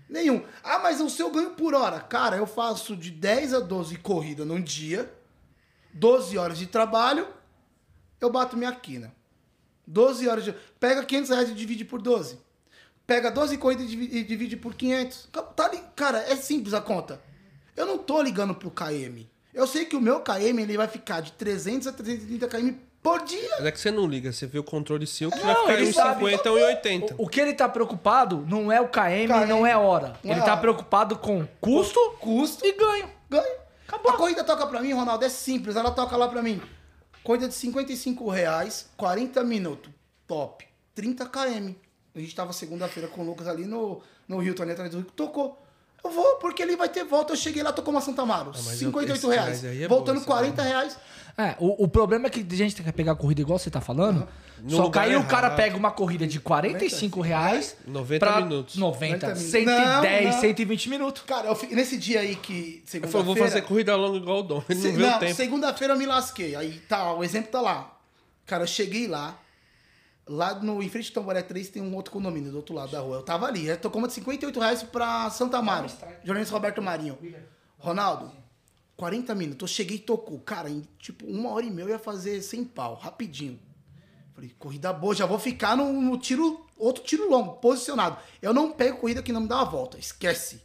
C: Nenhum. Ah, mas o seu ganho por hora. Cara, eu faço de 10 a 12 corridas num dia, 12 horas de trabalho, eu bato minha quina. 12 horas de. Pega 500 reais e divide por 12. Pega 12 corridas e divi- divide por 500. Tá li- Cara, é simples a conta. Eu não tô ligando pro KM. Eu sei que o meu KM ele vai ficar de 300 a 330 km por dia.
A: Mas é que você não liga, você vê o controle seu que
B: Não,
A: vai ficar em uns
B: sabe.
A: 50 ou em 80.
B: O, o que ele tá preocupado não é o KM,
C: KM,
B: não é hora.
C: não é
B: ele tá
C: hora.
B: preocupado com custo,
C: Custo
B: e ganho.
C: ganho.
B: Acabou.
C: A corrida toca pra mim, Ronaldo, é simples. Ela toca lá pra mim. Corrida de 55 reais, 40 minutos. Top. 30 km. A gente tava segunda-feira com o Lucas ali no, no Rio, Tony atrás do Rio. Tocou. Eu vou, porque ele vai ter volta. Eu cheguei lá, tocou uma Santa Amaro.
A: Ah, mas eu-
C: 58
A: esse-
C: reais.
A: é
C: Voltando
A: boa essa
C: 40 reais.
B: É, o, o problema é que a gente quer pegar a corrida igual você tá falando.
A: No
B: Só que aí o cara pega uma corrida de 45 reais
A: 90
B: pra
A: minutos.
B: 90,
C: 90
B: 110,
C: Não, não.
B: 120 minutos.
C: Cara, eu nesse dia aí que.
A: Eu
C: Segunda-feira.
A: falei, vou fazer corrida longa igual o Dom. <laughs> Ele
C: Se-
A: não o
C: não,
A: tempo.
C: segunda-feira eu me lasquei. Aí tá, o exemplo tá lá. Cara, eu cheguei lá. Lá no, em frente ao Tamboré 3 tem um outro condomínio do outro lado da rua. Eu tava ali. Eu tocou uma de 58 reais pra Santa Amaro. Jornalista Roberto Marinho. Ronaldo, 40 minutos. Eu cheguei e tocou. Cara, em tipo uma hora e meia eu ia fazer 100 pau, rapidinho. Falei, corrida boa, já vou ficar no, no tiro, outro tiro longo, posicionado. Eu não pego corrida que não me dá uma volta. Esquece.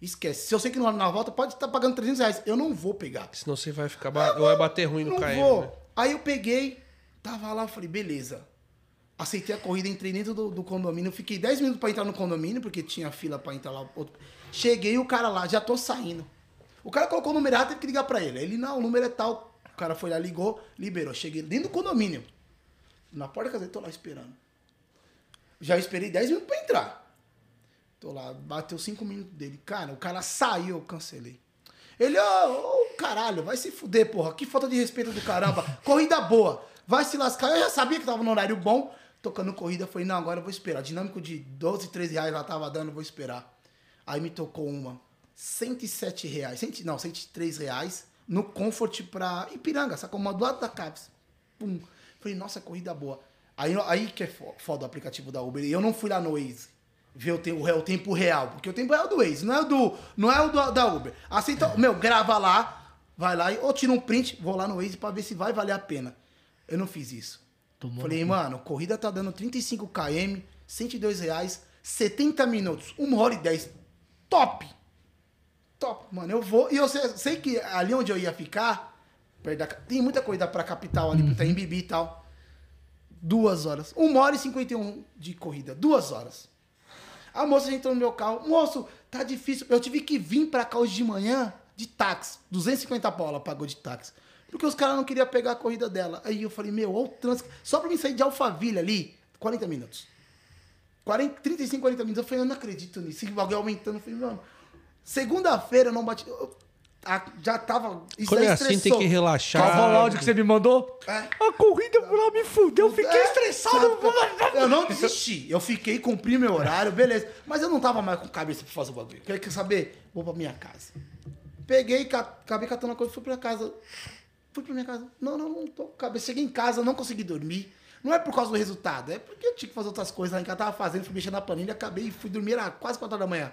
C: Esquece. Se eu sei que não vai me dar uma volta, pode estar pagando 300 reais. Eu não vou pegar.
A: Senão você vai ficar... Ba... Ou vai bater ruim no
C: Não
A: KM.
C: vou.
A: né?
C: Aí eu peguei, tava lá, falei, beleza. Aceitei a corrida, entrei dentro do, do condomínio. Fiquei 10 minutos pra entrar no condomínio, porque tinha fila pra entrar lá. Outro- Cheguei, o cara lá, já tô saindo. O cara colocou o número errado, teve que ligar pra ele. Ele, não, o número é tal. O cara foi lá, ligou, liberou. Cheguei dentro do condomínio. Na porta da casa, tô lá esperando. Já esperei 10 minutos pra entrar. Tô lá, bateu 5 minutos dele. Cara, o cara saiu, eu cancelei. Ele, ô, ô, caralho, vai se fuder, porra. Que falta de respeito do caramba. Corrida boa. Vai se lascar. Eu já sabia que tava no horário bom. Tocando corrida, falei, não, agora eu vou esperar. Dinâmico de 12, 13 reais ela tava dando, vou esperar. Aí me tocou uma. 107 reais. Cento- não, 103 reais. No Comfort pra Ipiranga, sacou? Uma do lado da Caps. Pum. Falei, nossa, corrida boa. Aí, aí que é fo- foda o aplicativo da Uber. E eu não fui lá no Waze ver o, te- o, o tempo real. Porque o tempo real é do Waze, não é o, do, não é o do, da Uber. Aceita, meu, grava lá, vai lá e ou tira um print, vou lá no Waze pra ver se vai valer a pena. Eu não fiz isso.
B: Tomou
C: Falei, mano, corrida tá dando 35 km, 102 reais, 70 minutos, 1 hora e 10. Top! Top, mano. Eu vou. E eu sei, sei que ali onde eu ia ficar, da tem muita coisa pra capital ali, tá em Bibi e tal. Duas horas. Uma hora e 51 de corrida. Duas horas. A moça entrou no meu carro. Moço, tá difícil. Eu tive que vir pra cá hoje de manhã de táxi. 250 pau ela pagou de táxi. Porque os caras não queriam pegar a corrida dela. Aí eu falei, meu, olha o trânsito. Só pra mim sair de Alphaville ali, 40 minutos. 40, 35, 40 minutos. Eu falei, eu não acredito nisso. Esse bagulho aumentando. Eu falei, mano. Segunda-feira eu não bati. eu- a- já tava. Isso
A: Quando
C: aí
A: é assim, tem que relaxar.
B: Foi o áudio que você me mandou?
C: É.
B: A corrida lá me fudeu, eu fiquei
C: É,
B: estressado.
C: sabe? Eu não desisti. Eu fiquei, cumpri meu horário, beleza. Mas eu não tava mais com cabeça pra fazer o bagulho. Quer, quer saber? Vou pra minha casa. Peguei, ca- acabei catando a coisa, fui pra casa. Fui pra minha casa. Não, não, não tô cabeça. Cheguei em casa, não consegui dormir. Não é por causa do resultado, é porque eu tinha que fazer outras coisas lá em casa. Tava fazendo, fui mexendo na panela, acabei e fui dormir era quase 4 horas da manhã.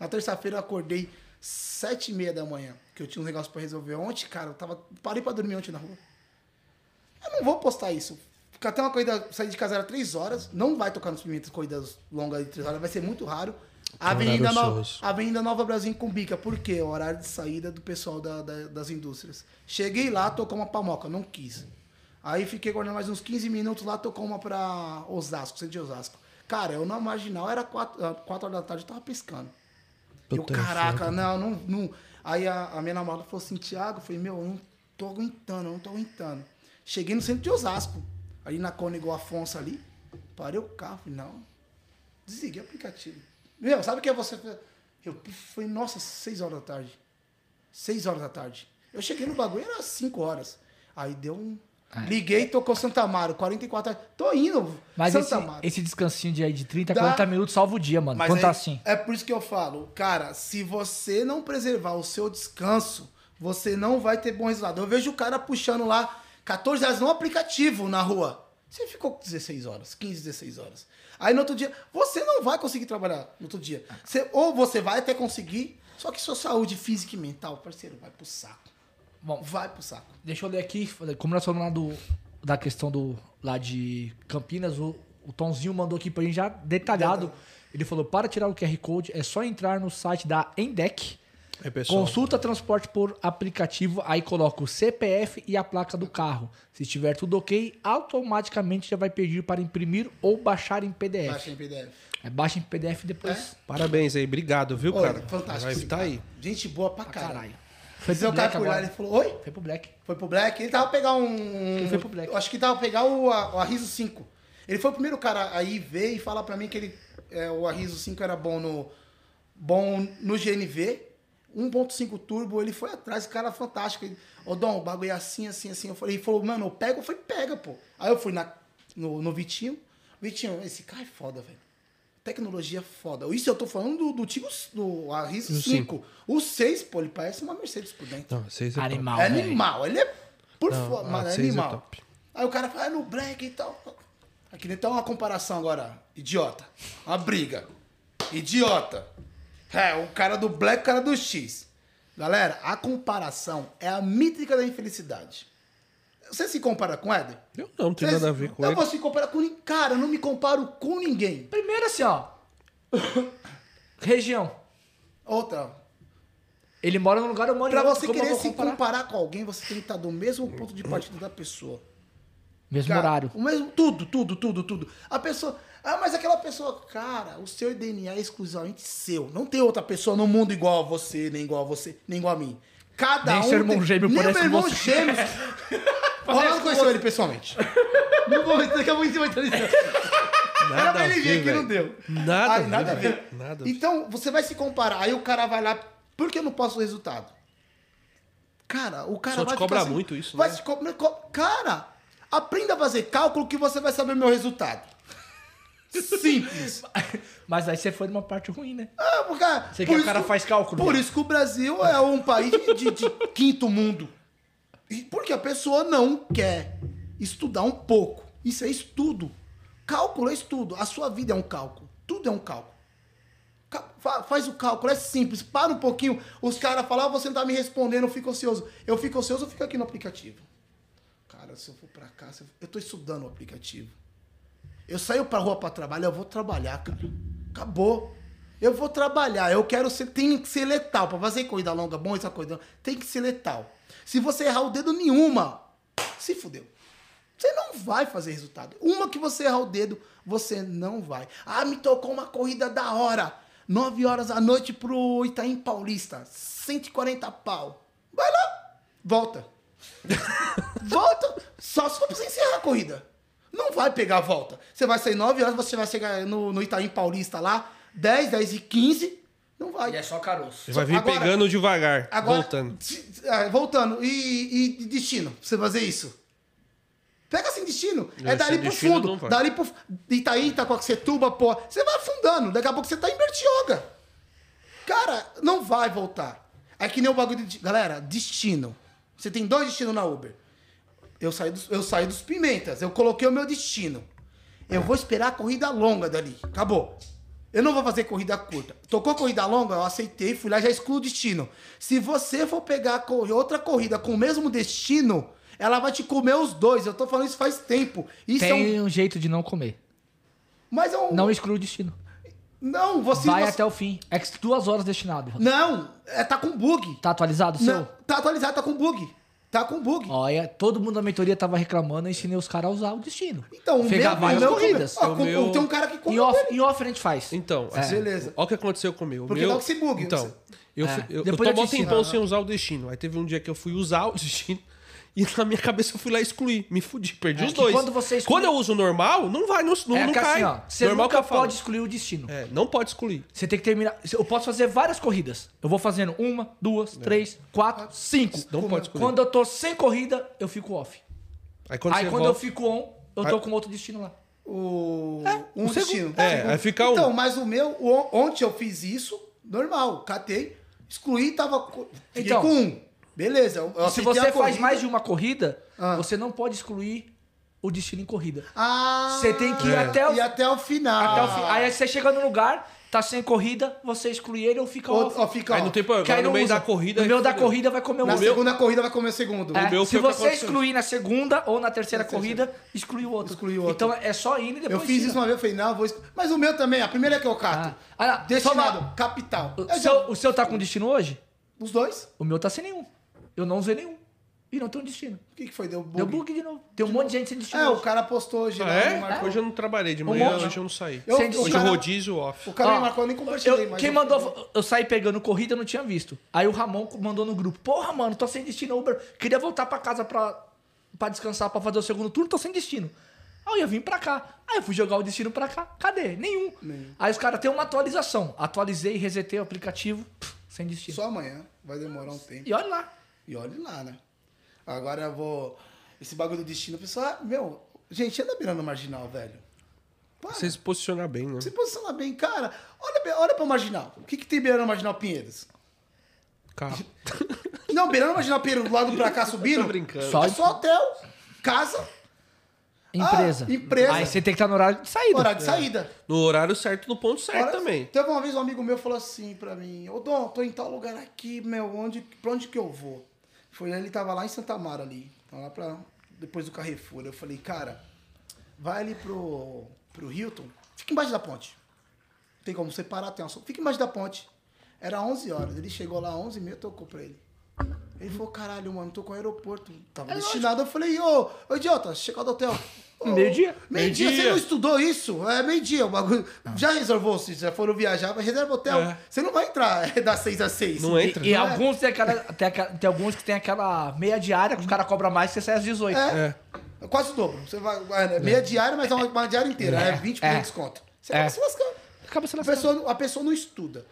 C: Na terça-feira eu acordei sete e meia da manhã, que eu tinha um negócio pra resolver ontem, cara. Eu tava, parei pra dormir ontem na rua. Eu não vou postar isso. Porque até uma corrida, sair de casa era 3 horas, não vai tocar nos primeiros corridas longas de 3 horas, vai ser muito raro. Avenida, Nova,
A: ocioso.
C: Avenida Nova Brasil em Cumbica, por quê? O horário de saída do pessoal da- da- das indústrias. Cheguei lá, tocou uma pamoca, não quis. Aí fiquei guardando mais uns 15 minutos lá, tocou uma pra Osasco, centro de Osasco. Cara, eu na marginal, era 4, horas da tarde, eu tava pescando. Eu,
A: é
C: caraca, não, não, não. Aí a, a minha namorada falou assim, Thiago, eu falei, meu, eu não tô aguentando, eu não tô aguentando. Cheguei no centro de Osasco, ali na Cônigo Afonso ali, parei o carro, falei, não, desliguei o aplicativo. Meu, sabe o que é você? Eu falei, nossa, 6 horas da tarde. 6 horas da tarde. Eu cheguei no bagulho, era 5 horas. Aí deu um... Liguei, tocou Santa Amaro, 44 horas. Tô indo,
B: Mas
C: Santa
B: esse,
C: Amaro.
B: esse descansinho de aí de 30,
C: Dá.
B: 40 minutos salva o dia, mano.
C: Mas
B: Quando
C: aí-
B: tá assim.
C: É por isso que eu falo, cara, se você não preservar o seu descanso, você não vai ter bom resultado. Eu vejo o cara puxando lá 14 horas no aplicativo na rua. Você ficou 16 horas, 15, 16 horas. Aí no outro dia, você não vai conseguir trabalhar no outro dia. Você- ou você vai até conseguir, só que sua saúde física e mental, parceiro, vai pro saco.
B: Bom,
C: Vai pro saco.
B: Deixa eu ler aqui, como nós falamos lá do, da questão do, lá de Campinas, o, o Tomzinho mandou aqui pra gente já detalhado. Ele falou: para tirar o QR Code é só entrar no site da Endec,
A: É, pessoal.
B: consulta transporte por aplicativo, aí coloca o CPF e a placa do carro. Se estiver tudo ok, automaticamente já vai pedir para imprimir ou baixar em PDF.
C: Baixa em PDF.
B: É, baixa em PDF depois.
A: Parabéns aí, obrigado, viu,
C: Oi,
A: cara?
C: fantástico.
A: Vai estar
C: cara.
A: aí.
C: Gente boa pra
B: Pra
C: caralho.
B: caralho. Foi pro Black
C: por lá,
B: agora.
C: ele falou, oi?
B: Foi pro Black.
C: Foi pro Black. Ele tava pegar um.
B: Ele foi pro Black.
C: Eu acho que tava pegar o, a- o Arriso 5. Ele foi o primeiro cara aí ver e falar pra mim que ele, é, o Arriso 5 era bom no, bom no GNV. 1.5 turbo, ele foi atrás, o cara é fantástico. Ele, Ô Dom, o bagulho é assim, assim, assim. Eu falei, ele falou, mano, eu pego, eu falei, pega, pô. Aí eu fui na, no, no Vitinho. Vitinho, esse cara é foda, velho. Tecnologia foda. Isso eu tô falando do, do tipo do Arriso
A: Do
C: 5. O 6, pô, ele parece uma Mercedes por dentro.
A: Não, vocês é top.
B: Animal.
C: É
B: velho.
C: animal, ele é por
A: Não,
C: fora,
A: a
C: mano, é
A: é
C: animal.
A: top.
C: Aí o cara fala, é no black e tal. Aqui então uma comparação agora, idiota. Uma briga. Idiota. É, o cara do black e o cara do X. Galera, a comparação é a mítrica da infelicidade. Você se compara com o Éder?
A: Eu não, não tem
C: Você-
A: nada a ver com
C: eu
A: ele.
C: vou se comparar com ninguém. Cara, eu não me comparo com ninguém.
B: Primeiro assim, ó. <coughs> Região.
C: Outra.
B: Ele mora num lugar, eu moro
C: Pra você
B: Como eu
C: querer se
B: comparar?
C: comparar com alguém, você tem que estar do mesmo ponto de partida da pessoa.
B: Mesmo
C: Cara,
B: horário.
C: O mesmo, tudo, tudo, tudo, tudo. A pessoa. Ah, mas aquela pessoa, cara, o seu DNA é exclusivamente seu. Não tem outra pessoa no mundo igual a você, nem igual a você, nem igual a mim. Cada
B: Nem
C: um.
B: seu irmão
C: tem-
B: gêmeo
C: nem meu irmão
B: você.
C: gêmeo. <laughs> Ronaldo conheceu ele pessoalmente. Não vou daqui a pouco você vai entender. Era
A: Nada
C: pra ele ver, que não deu.
A: Nada
C: nada a ver.
A: Nada.
C: Então, você vai se comparar. Aí o cara vai lá. Por que eu não posso o resultado? Cara, o cara
A: Só te
C: vai
A: cobra
C: ficar assim,
A: muito isso,
C: vai
A: né?
C: se co- co- Cara, aprenda a fazer cálculo que você vai saber meu resultado. Simples. <laughs>
B: Mas aí você foi numa parte ruim, né?
C: Ah, porque,
B: Você quer o
C: isso
B: cara
C: que-
B: faz cálculo,
C: Por
B: né?
C: isso que o Brasil é um país de, de- <laughs> quinto mundo. E Porque a pessoa não quer estudar um pouco. Isso é estudo. Cálculo é estudo. A sua vida é um cálculo. Tudo é um cálculo. Faz o cálculo, é simples. Para um pouquinho. Os caras falam, ah, você não tá me respondendo, eu fico ansioso. Eu fico ansioso, eu fico aqui no aplicativo. Cara, se eu for pra cá, eu- eu tô estudando o aplicativo. Eu saio pra rua pra trabalhar, eu vou trabalhar, cara. Acabou. Eu vou trabalhar, eu quero ser, tem que ser letal. Pra fazer corrida longa, bom essa corrida, tem que ser letal. Se você errar o dedo nenhuma, se fudeu. Você não vai fazer resultado. Uma que você errar o dedo, você não vai. Ah, me tocou uma corrida da hora. 9 horas da noite pro Itaim Paulista. 140 pau. Vai lá. Volta. <laughs> volta. Só se for pra você encerrar a corrida. Não vai pegar a volta. Você vai sair 9 horas, você vai chegar no, no Itaim Paulista lá, 10, 10 e 15. Não vai.
B: E é só caroço.
A: Você vai vir
C: Agora-
A: pegando devagar,
C: Agora,
A: voltando.
C: ah, voltando. E, e destino, pra você fazer isso. Pega assim, destino. É
A: Esse
C: dali pro fundo.
A: não.
C: Dali pro. Itaí, Itacoaxetuba, pô. Você vai afundando. Daqui a pouco você tá em Bertioga. Cara, não vai voltar. Aí que nem o bagulho de. Galera, destino. Você tem dois destinos na Uber. Eu saí dos, eu saí dos pimentas. Eu coloquei o meu destino. Eu vou esperar a corrida longa dali. Acabou. Eu não vou fazer corrida curta. Tocou corrida longa, eu aceitei, fui lá já excluo o destino. Se você for pegar outra corrida com o mesmo destino, ela vai te comer os dois. Eu tô falando isso faz tempo. Isso é um.
B: Tem um jeito de não comer.
C: Mas é um.
B: Não exclui o destino.
C: Não, você.
B: Vai
C: você-
B: até o fim. É que duas horas destinado.
C: Não, é, tá com bug.
B: Tá atualizado o seu?
C: Não, tá atualizado, tá com bug. Tá com bug.
B: Olha, todo mundo da mentoria tava reclamando, eu ensinei os caras a usar o destino.
C: Então, o
B: Pegar
C: meu,
B: várias
C: o meu
B: corridas.
C: Ó, com-
A: meu-
C: Tem um cara que
B: Em
C: comeu
B: off, em off a gente faz.
A: Então,
B: É.
C: Beleza.
A: Olha o que aconteceu comigo.
C: Porque
A: meu...
C: dá esse bug,
A: Então,
C: você-
A: eu,
B: É.
A: fui- eu, eu
B: Depois
A: tô
B: eu ensino.
A: tempão sem usar o destino. Aí teve um dia que eu fui usar o <laughs> destino e na minha cabeça eu fui lá excluir. Me fudi, perdi
B: É
A: os dois.
B: quando você exclui-
A: Quando eu uso normal, não vai, não, não,
B: é
A: não
B: que
A: cai.
B: assim, ó, você
A: normal que
B: nunca pode excluir o destino.
A: É, não pode excluir.
B: Você tem que terminar. Eu posso fazer várias corridas. Eu vou fazendo uma, duas, três, quatro, cinco.
A: É. Não pode excluir.
B: Quando eu tô sem corrida, eu fico off.
A: Aí quando
B: Aí quando
A: volta...
B: eu fico on, eu tô com outro destino lá.
C: O... um
B: o segundo.
C: destino.
A: É,
C: Segundo.
A: aí fica um.
C: Então, mas o meu, o- ontem eu fiz isso, normal. Catei, excluí, tava. Fiquei
B: Então,
C: com um. Beleza.
B: Se você faz
C: corrida.
B: mais de uma corrida,
C: Ah.
B: você não pode excluir o destino em corrida.
C: Ah,
B: Você tem que ir
A: É.
B: até o,
C: E até o final.
B: até o fim. Aí você chega no lugar, tá sem corrida, você exclui ele ou fica
C: Ou,
B: off.
C: ou fica
A: Aí não tem problema.
B: Que aí
A: no meio
B: usa.
A: da corrida...
B: No meio da corrida vai comer o
C: Na
B: outro.
C: segunda corrida vai comer o segundo.
B: É,
A: meu
B: se
A: foi o que
B: você excluir na segunda ou na terceira corrida, exclui o outro.
C: Exclui o outro.
B: Então é só indo e depois
C: Eu fiz
B: tira.
C: isso uma vez, eu falei, não, vou. exclu- Mas o meu também, a primeira é que eu cato.
B: Ah, ah,
C: Destinado,
B: só uma-
C: capital.
B: O
C: já-
B: seu, o seu tá com destino hoje?
C: Os dois?
B: O meu tá sem nenhum. Eu não usei nenhum. E não tem um destino.
C: O que, que foi? Deu bug?
B: Deu bug de novo. Tem um monte de gente sem destino.
C: É, o
B: hoje.
C: cara postou hoje
A: Ah,
C: lá,
A: é?
C: marcou.
A: Hoje eu não trabalhei de
B: Um
A: manhã,
B: monte.
A: hoje eu não saí.
C: Eu-
B: Sem
C: o
A: Hoje o
C: cara-
A: rodízio off.
C: O cara
B: Ó,
C: me marcou, eu nem compartilhei,
B: eu-
C: mas.
B: quem
C: eu-
B: mandou eu saí pegando corrida, eu não tinha visto. Aí o Ramon mandou no grupo: Porra, mano, tô sem destino Uber. Queria voltar pra casa pra, pra descansar, pra fazer o segundo turno, tô sem destino. Aí eu ia vir pra cá. Aí eu fui jogar o destino pra cá. Cadê? Nenhum. Aí os caras têm uma atualização. Atualizei, resetei o aplicativo, pff, sem destino.
C: Só amanhã. Vai demorar um tempo.
B: E olha lá.
C: E olhe lá, né? Agora eu vou. Esse bagulho do destino, o pessoal. Meu, gente, anda beirando o marginal, velho. Para.
A: Você se posicionar bem, né?
C: Se posiciona bem, cara. Olha, olha pra marginal. O que, que tem beirando o marginal Pinheiros?
A: Carro. <laughs>
C: Não, beirando o marginal Pinheiros do lado pra cá <laughs> subindo.
A: Tô brincando.
B: Só-
C: É só hotel, casa,
B: Empresa.
C: Ah, empresa.
B: Aí você tem que estar no horário de saída.
C: horário de saída.
A: No horário certo, no ponto certo
C: Hora-
A: também.
C: Teve uma vez um amigo meu falou assim pra mim: Ô Dom, tô em tal lugar aqui, meu, onde, pra onde que eu vou? Foi ele tava lá em Santa Mara ali, tava lá pra, depois do Carrefour. Eu falei, cara, vai ali pro, pro Hilton, fica embaixo da ponte. Tem como separar, tem uma Fica embaixo da ponte. Era 11 horas, ele chegou lá 11 e meia, tocou pra ele. Ele falou, caralho, mano, tô com o aeroporto. Tava destinado. Eu falei, ô, ô idiota, chegou do hotel.
B: Meio-dia.
C: Meio-dia, você
A: Meio-dia.
C: não estudou isso? É meio-dia o bagulho. Já reservou, se já foram viajar, vai reserva hotel.
A: É.
C: Você não vai entrar é, das 6 às 6.
A: Não entra.
B: E, e
C: Não é?
B: alguns tem, aquela, tem, aquela- tem alguns que tem aquela meia diária que os caras cobram mais que você sai às 18.
C: É.
A: É.
C: Quase o dobro. Você vai, é, meia diária, mas é uma, uma diária inteira. É,
B: É.
C: 20%
B: É.
C: de desconto. Você
B: É.
C: acaba se lascando.
B: Acaba se
C: A
B: lascando.
C: pessoa, a pessoa não estuda.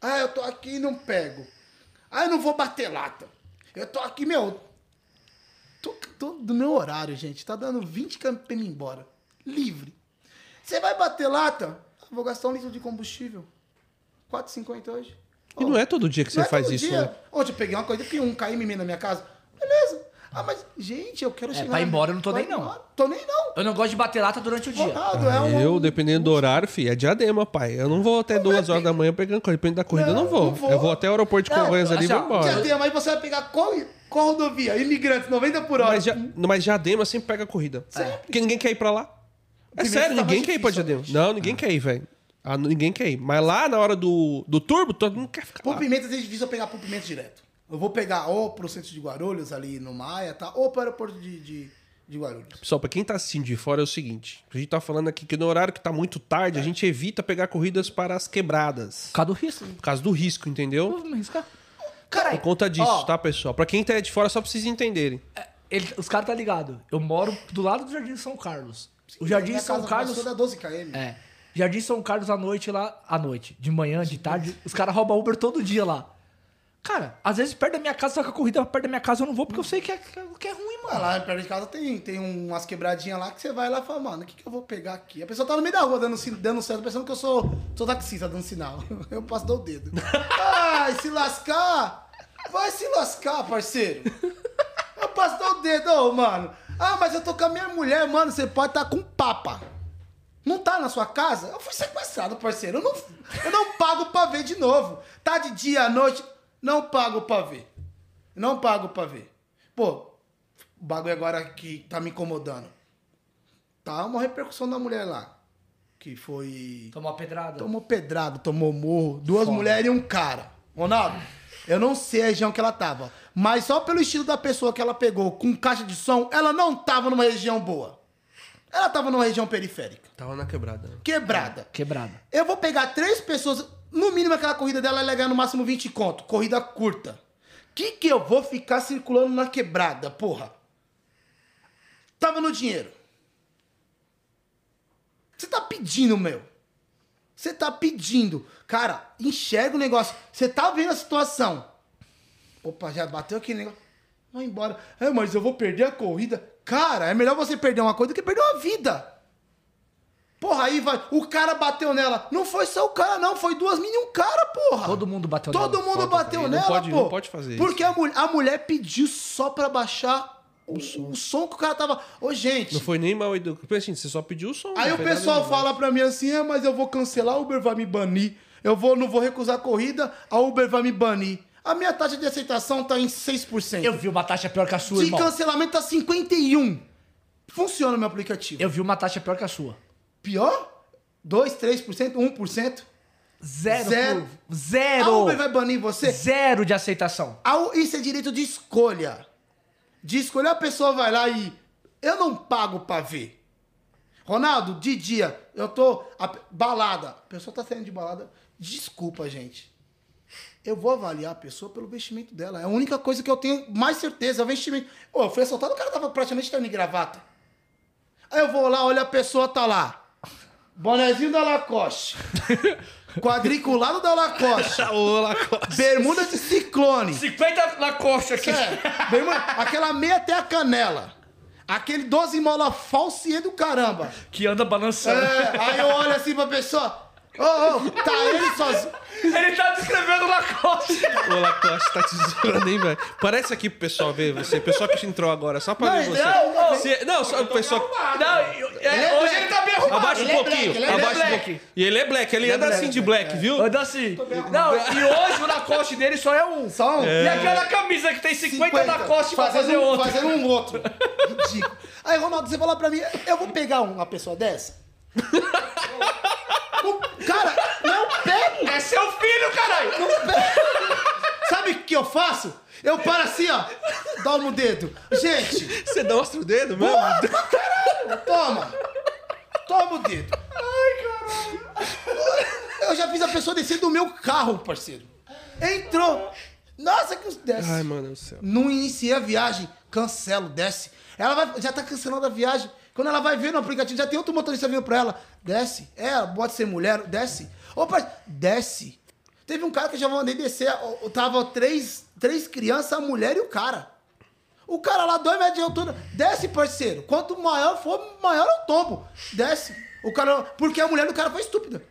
C: Ah, eu tô aqui e não pego. Ah, eu não vou bater lata. Eu tô aqui, meu. Tô, tô do meu horário, gente. Tá dando 20 km pra ir embora. Livre. Você vai bater lata? Ah, Vou gastar um litro de combustível. 4,50 hoje.
A: E não é todo dia que você
C: é
A: faz isso,
C: dia.
A: né?
C: Ontem eu peguei uma coisa que um KM na minha casa. Beleza. Ah, mas, gente, eu quero chegar.
B: pra ir embora eu não tô nem, não.
C: embora. Tô nem não.
B: Eu não gosto de bater lata durante o dia.
C: Ronaldo, é um.
A: Eu, dependendo do horário, fi, é diadema, pai. Eu não vou até duas horas da manhã pegando corrida. Dependendo da corrida, eu não
C: Não,
A: vou.
C: não vou.
A: Eu vou até o aeroporto de
C: Não,
A: Congonhas ali e
B: assim,
A: vou embora.
C: Diadema, aí você vai pegar qual, qual rodovia? Imigrantes, 90 por hora.
A: Mas, já, mas Diadema sempre pega corrida. Porque ninguém quer ir pra lá. É
C: Pimenta
A: sério,
C: tá
A: ninguém quer ir pra Diadema.
C: hoje.
A: Não, ninguém quer ir, velho. Ah, ninguém quer ir. Mas lá, na hora do, do turbo, todo mundo quer ficar
C: Por
A: lá.
C: Pimentas é difícil eu pegar por Pimentas direto. Eu vou pegar ou pro centro de Guarulhos, ali no Maia, tá? Ou para o aeroporto de, de, de Guarulhos.
A: Pessoal, pra quem tá assistindo de fora é o seguinte. A gente tá falando aqui que no horário que tá muito tarde, a gente evita pegar corridas para as quebradas.
B: Por causa do risco.
A: Por causa do risco, entendeu?
B: Vamos arriscar. Caralho.
A: Por conta disso,
B: ó,
A: tá, pessoal? Pra quem tá de fora, só precisa entenderem.
B: ele- os caras tá ligado. Eu moro do lado do Jardim São Carlos. o Jardim
C: Minha
B: São
C: casa
B: Carlos.
C: passou da 12 km.
B: É. Jardim São Carlos à noite lá, à noite, de manhã, de tarde, os caras roubam Uber todo dia lá. Cara, às vezes perto da minha casa, só que a corrida perto da minha casa eu não vou porque eu sei que é, que é- é ruim,
C: Ah,
B: mano.
C: lá perto de casa tem, tem umas quebradinhas lá que você vai lá e fala, mano, o que, que eu vou pegar aqui? A pessoa tá no meio da rua dando, dando certo, pensando que eu sou, sou taxista dando sinal. <laughs> Eu passo dou o dedo. Ai, se lascar! Vai se lascar, parceiro. Eu passo o dedo, ô, mano. Ah, mas eu tô com a minha mulher, mano. Você pode estar com um papa. Não tá na sua casa? Eu fui sequestrado, parceiro. Eu não, eu não pago pra ver de novo. Tá de dia à noite, não pago pra ver. Não pago pra ver. Pô, o bagulho agora que tá me incomodando. Tá uma repercussão da mulher lá. Que foi.
B: Tomou pedrada.
C: Tomou pedrado, tomou morro. Duas
B: Foda.
C: mulheres e um cara. Ronaldo, eu não sei a região que ela tava. Mas só pelo estilo da pessoa que ela pegou com caixa de som, ela não tava numa região boa. Ela tava numa região periférica.
A: Tava na quebrada.
C: Quebrada.
B: Quebrada.
C: Eu vou pegar três pessoas. No mínimo, aquela corrida dela ela ia ganhar no máximo 20 conto. Corrida curta. Que que eu vou ficar circulando na quebrada, porra? Tava no dinheiro. Você tá pedindo, meu. Você tá pedindo. Cara, enxerga o negócio. Você tá vendo a situação. Opa, já bateu aquele negócio. Vai embora. É, mas eu vou perder a corrida. Cara, é melhor você perder uma coisa do que perder uma vida. Porra, aí vai. O cara bateu nela. Não foi só o cara, não. Foi duas meninas e um cara, porra.
B: Todo mundo bateu
C: Todo
B: nela.
C: mundo
A: Foda
C: bateu
A: também. Não
C: nela,
A: pode-
C: pô.
A: não pode fazer isso.
C: Porque a, mulher- a mulher pediu só pra baixar o, o som que o cara tava. Ô, gente.
A: Não foi nem mal educado. Porque assim, você só pediu o som.
C: Aí
A: não
C: o pessoal fala pra mim assim, ah, mas eu vou cancelar, a Uber vai me banir. Eu vou, não vou recusar a corrida, a Uber vai me banir. A minha taxa de aceitação tá em 6%.
B: Eu vi uma taxa pior que a sua,
C: de
B: irmão.
C: cancelamento tá 51. Funciona o meu aplicativo.
B: Eu vi uma taxa pior que a sua.
C: Pior? 2, 3%, 1%?
B: Zero.
C: Zero.
B: por-
C: A
B: Zero.
C: Uber vai banir você?
B: Zero de aceitação.
C: Isso é direito de escolha. De escolher, a pessoa vai lá e. Eu não pago pra ver. Ronaldo, de dia, eu tô. a- balada. A pessoa tá saindo de balada. Desculpa, gente. Eu vou avaliar a pessoa pelo vestimento dela. É a única coisa que eu tenho mais certeza, é o vestimento. Ô, eu fui assaltado, o cara tava praticamente terno e gravata. Aí eu vou lá, olha, a pessoa tá lá. Bonezinho da Lacoste. <laughs> Quadriculado da Lacoste. <laughs>
A: Ô, Lacoste.
C: Bermuda de ciclone.
B: 50 na coxa aqui.
C: É, bermuda, aquela meia até a canela. Aquele 12 mola falsiê do caramba.
B: Que anda balançando.
C: É, aí eu olho assim pra pessoa. Ô, ô, tá ele sozinho.
B: Ele tá descrevendo na coxa.
A: O Lacoste tá te zoando, hein, velho? Parece aqui pro pessoal ver você. O pessoal que entrou agora, só pra
C: Não,
A: ver você.
B: não, não.
A: Se- não, só o pessoal.
B: Não, é,
C: Ele é
B: hoje
C: black.
B: ele tá bem arrumado.
A: Abaixa um
C: ele é
A: pouquinho.
C: ele é
A: abaixa um
B: black.
A: pouquinho. E ele é black, ele, anda
C: black,
A: assim de
C: é.
A: black, viu?
B: Anda assim. Não, e hoje o Lacoste dele só é um.
C: Só um.
B: E aquela camisa que tem 50, Lacoste pra
C: fazendo
B: fazer
C: um,
B: outro.
C: Fazendo um outro. Ridículo. Aí, Ronaldo, você falou pra mim, eu vou pegar uma pessoa dessa? O- cara, não pego.
B: É seu filho, caralho.
C: Sabe o que eu faço? Eu paro assim, ó. Dá no dedo. Gente,
A: Você mostra o dedo mesmo?
C: Toma! Toma o dedo. Ai, caralho. Eu já fiz a pessoa descer do meu carro, parceiro. Entrou. Nossa, que os desce.
A: Ai, mano do céu.
C: Não iniciei a viagem. Cancelo, desce. Ela vai, já tá cancelando a viagem. Quando ela vai ver no aplicativo, já tem outro motorista vindo pra ela. Desce. É, pode ser mulher, desce. Opa, desce. Teve um cara que eu já mandei descer. Tava três, três crianças, a mulher e o cara. O cara lá, dois metros de altura. Desce, parceiro. Quanto maior for, maior é o tombo. Desce. O cara. Porque a mulher do cara foi estúpida.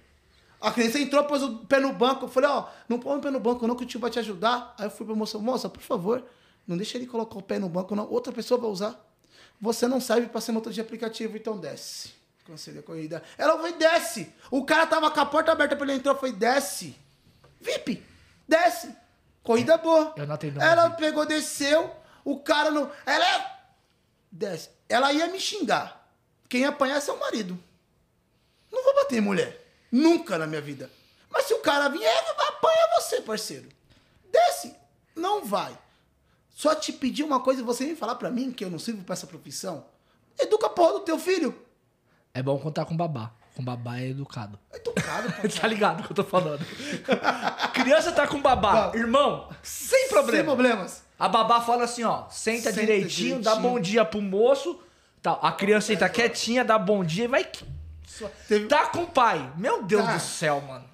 C: A criança entrou, pôs o pé no banco. Eu falei, ó, não põe o pé no banco, não, que o tio vai te ajudar. Aí eu fui pra moça, moça, por favor, não deixa ele colocar o pé no banco, não. Outra pessoa vai usar. Você não serve pra ser motor de aplicativo, então desce. Cancelei a corrida. Ela foi, desce. O cara tava com a porta aberta pra ele entrar, foi, desce. VIP, desce. Corrida boa.
B: Eu não atendo não,
C: Ela pegou, desceu. O cara não. Ela é. Desce. Ela ia me xingar. Quem apanhar é seu marido. Não vou bater em mulher. Nunca na minha vida. Mas se o cara vier, apanha você, parceiro. Desce. Não vai. Só te pedir uma coisa e você vem falar pra mim que eu não sirvo pra essa profissão. Educa a porra do teu filho.
B: É bom contar com babá. Com babá é educado.
C: Educado, <laughs> pô.
B: tá ligado o que eu tô falando? Criança tá com babá. Irmão, sem problema.
C: Sem problemas.
B: A babá fala assim, ó, senta,
C: Senta
B: direitinho, dá
C: direitinho.
B: bom dia pro moço, tal. A criança senta quietinha, dá bom dia e vai...
C: Teve-
B: Tá com o pai. Meu Deus
C: Tá.
B: do céu, mano.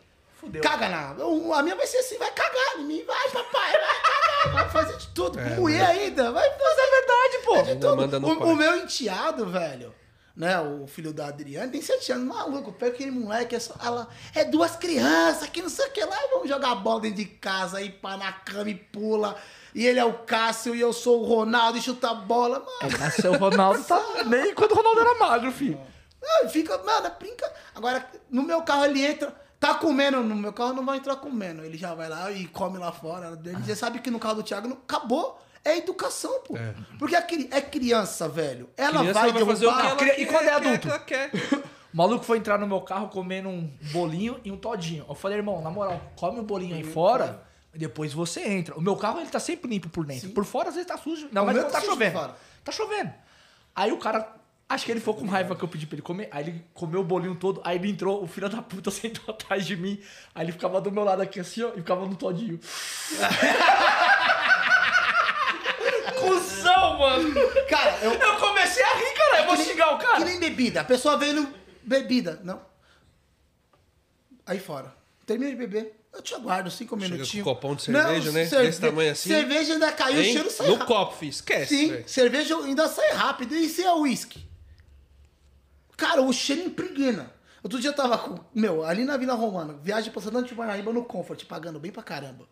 B: Fudeu.
C: Caga na. Eu- A minha vai ser assim, vai cagar em mim. Vai, papai, vai cagar. Vai fazer de tudo.
A: É,
C: Mulher ainda. Vai fazer
B: Mas é verdade, pô.
C: de
A: Ainda
C: tudo. O, o meu enteado, velho. né? O filho da Adriane tem sete anos, maluco. Pega aquele moleque, é só, ela é duas crianças que não sei o que lá, e vamos jogar bola dentro de casa, aí pá na cama e pula. E ele é o Cássio e eu sou o Ronaldo e chuta a bola, mano.
B: É, nasceu o Ronaldo, tá <laughs> nem quando o Ronaldo era magro, filho.
C: Não, fica, mano, brinca. Agora, no meu carro ele entra, tá comendo, no meu carro não vai entrar comendo. Ele já vai lá e come lá fora. Ele já sabe que no carro do Thiago não, acabou. É educação, pô. Porque é, é criança, velho. Ela
A: Criança
C: vai
A: vai fazer o que
C: derrubar.
A: ela
B: cria-
A: quer,
B: e quando é adulto?
A: ela quer. <laughs>
B: O maluco foi entrar no meu carro comendo um bolinho e um todinho. Eu falei, irmão, na moral, come o bolinho aí fora e depois você entra. O meu carro, ele tá sempre limpo por dentro. Por fora, às vezes tá sujo. Não,
C: O
B: mas
C: tá
B: tá chovendo. Tá chovendo. Aí o cara, acho que ele ficou com raiva que eu pedi pra ele comer. Aí ele comeu o bolinho todo. Aí ele entrou, o filho da puta <laughs> sentou atrás de mim. Aí ele ficava do meu lado aqui assim, ó, e ficava no todinho. <laughs> Cusão, mano.
C: Cara, eu.
B: Eu comecei a rir, cara. Eu vou
C: que nem-
B: xingar o
C: Que
B: cara.
C: nem bebida. A pessoa veio no. Bebida. Não. Aí fora. Termina de beber. Eu te aguardo cinco
A: Chega
C: minutinhos.
A: com um copão de cerveja, né?
C: cerve-
A: Desse tamanho assim.
C: Cerveja ainda caiu, o
A: Hein?
C: cheiro sai
A: No
C: rápido.
A: copo, filho. Esquece.
C: Sim,
A: velho.
C: cerveja ainda sai rápido. E se é uísque? Cara, o cheiro impregna. Outro dia eu tava com. Meu, ali na Vila Romana, viagem pra de Parnaíba no Comfort, pagando bem pra caramba.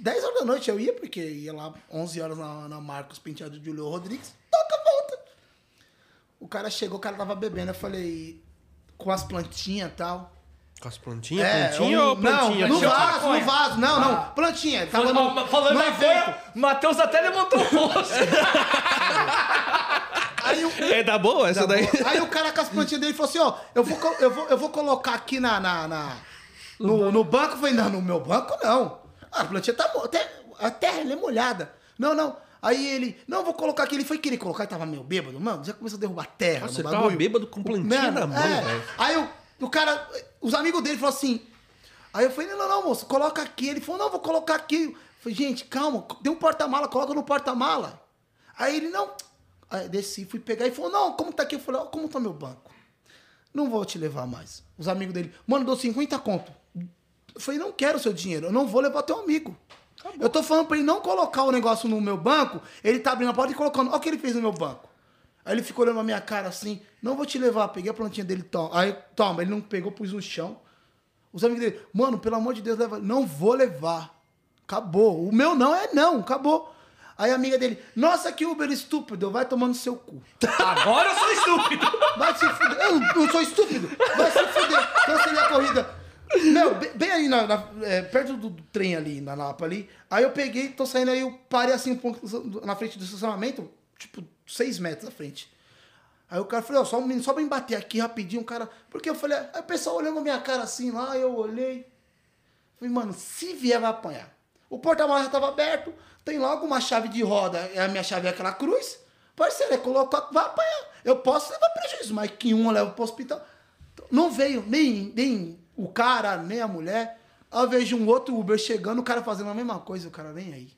C: 10 horas da noite eu ia, porque ia lá 11 horas na, na Marcos Penteado de Julio Rodrigues, toca, volta. O cara chegou, o cara tava bebendo, eu falei, com as plantinhas e tal.
A: Com as plantinhas?
C: É,
A: plantinha
C: um-
A: ou plantinha?
C: Não, no
B: Plantinha
C: vaso,
B: maconha?
C: no vaso. Não,
B: Ah.
C: não, plantinha. Ele Tava
B: Falando,
C: no,
B: falando
C: no
B: coisa, Matheus até levantou o rosto. <laughs>
C: Aí o,
A: É da boa essa
C: Tá
A: daí?
C: bom. Aí o cara com as plantinhas dele falou assim, ó, eu vou, eu vou, eu vou colocar aqui na, na, na- no, no banco. Eu falei, não, no meu banco não. Ah, A plantinha tá até a terra é molhada. Não, não. Aí ele, não, vou colocar aqui. Ele foi querer colocar e tava meio bêbado. Mano, já começou a derrubar terra
A: Nossa,
C: no
A: você tava
C: bagulho.
A: bêbado com plantinha
C: Mano,
A: na mão,
C: é.
A: velho.
C: Aí o, o cara, os amigos dele falaram assim. Aí eu falei, não, não, não, moço, coloca aqui. Ele falou, não, vou colocar aqui. Eu falei, gente, calma, tem um porta-mala, coloca no porta-mala. Aí ele, não. Aí desci, fui pegar e falou, não, como tá aqui? Eu falei, ó, como tá meu banco? Não vou te levar mais. Os amigos dele, mano, dou 50 conto. Eu falei, não quero seu dinheiro, eu não vou levar teu amigo. Eu tô falando pra ele não colocar o negócio no meu banco, ele tá abrindo a porta e colocando. Olha o que ele fez no meu banco. Aí ele ficou olhando na minha cara assim, não vou te levar, peguei a plantinha dele, toma. Aí, toma, ele não pegou, pus no chão. Os amigos dele, mano, pelo amor de Deus, leva. Não vou levar. Acabou. O meu não é não, acabou. Aí a amiga dele, nossa, que Uber estúpido, vai tomando seu cu.
B: Agora eu sou estúpido.
C: Vai se fuder. Eu não sou estúpido. Vai se fuder. Cancelei a corrida. Meu, bem, bem ali, na, na- é, perto do, trem ali, na Lapa ali. Aí eu peguei, tô saindo aí, eu parei assim um pouco na frente do estacionamento, tipo, seis metros à frente. Aí o cara falou, ó, só, um só pra me bater aqui rapidinho, o cara. Porque eu falei, aí o pessoal olhando a minha cara assim lá, eu olhei. Falei, mano, se vier, vai apanhar. O porta-malas já tava aberto, tem logo uma chave de roda, a minha chave é aquela cruz. Parceiro, é colocar, vai apanhar. Eu posso levar prejuízo, mas que um eu levo pro hospital. Não veio nem, nem o cara, nem a mulher. Eu vejo um outro Uber chegando, o cara fazendo a mesma coisa, o cara nem aí.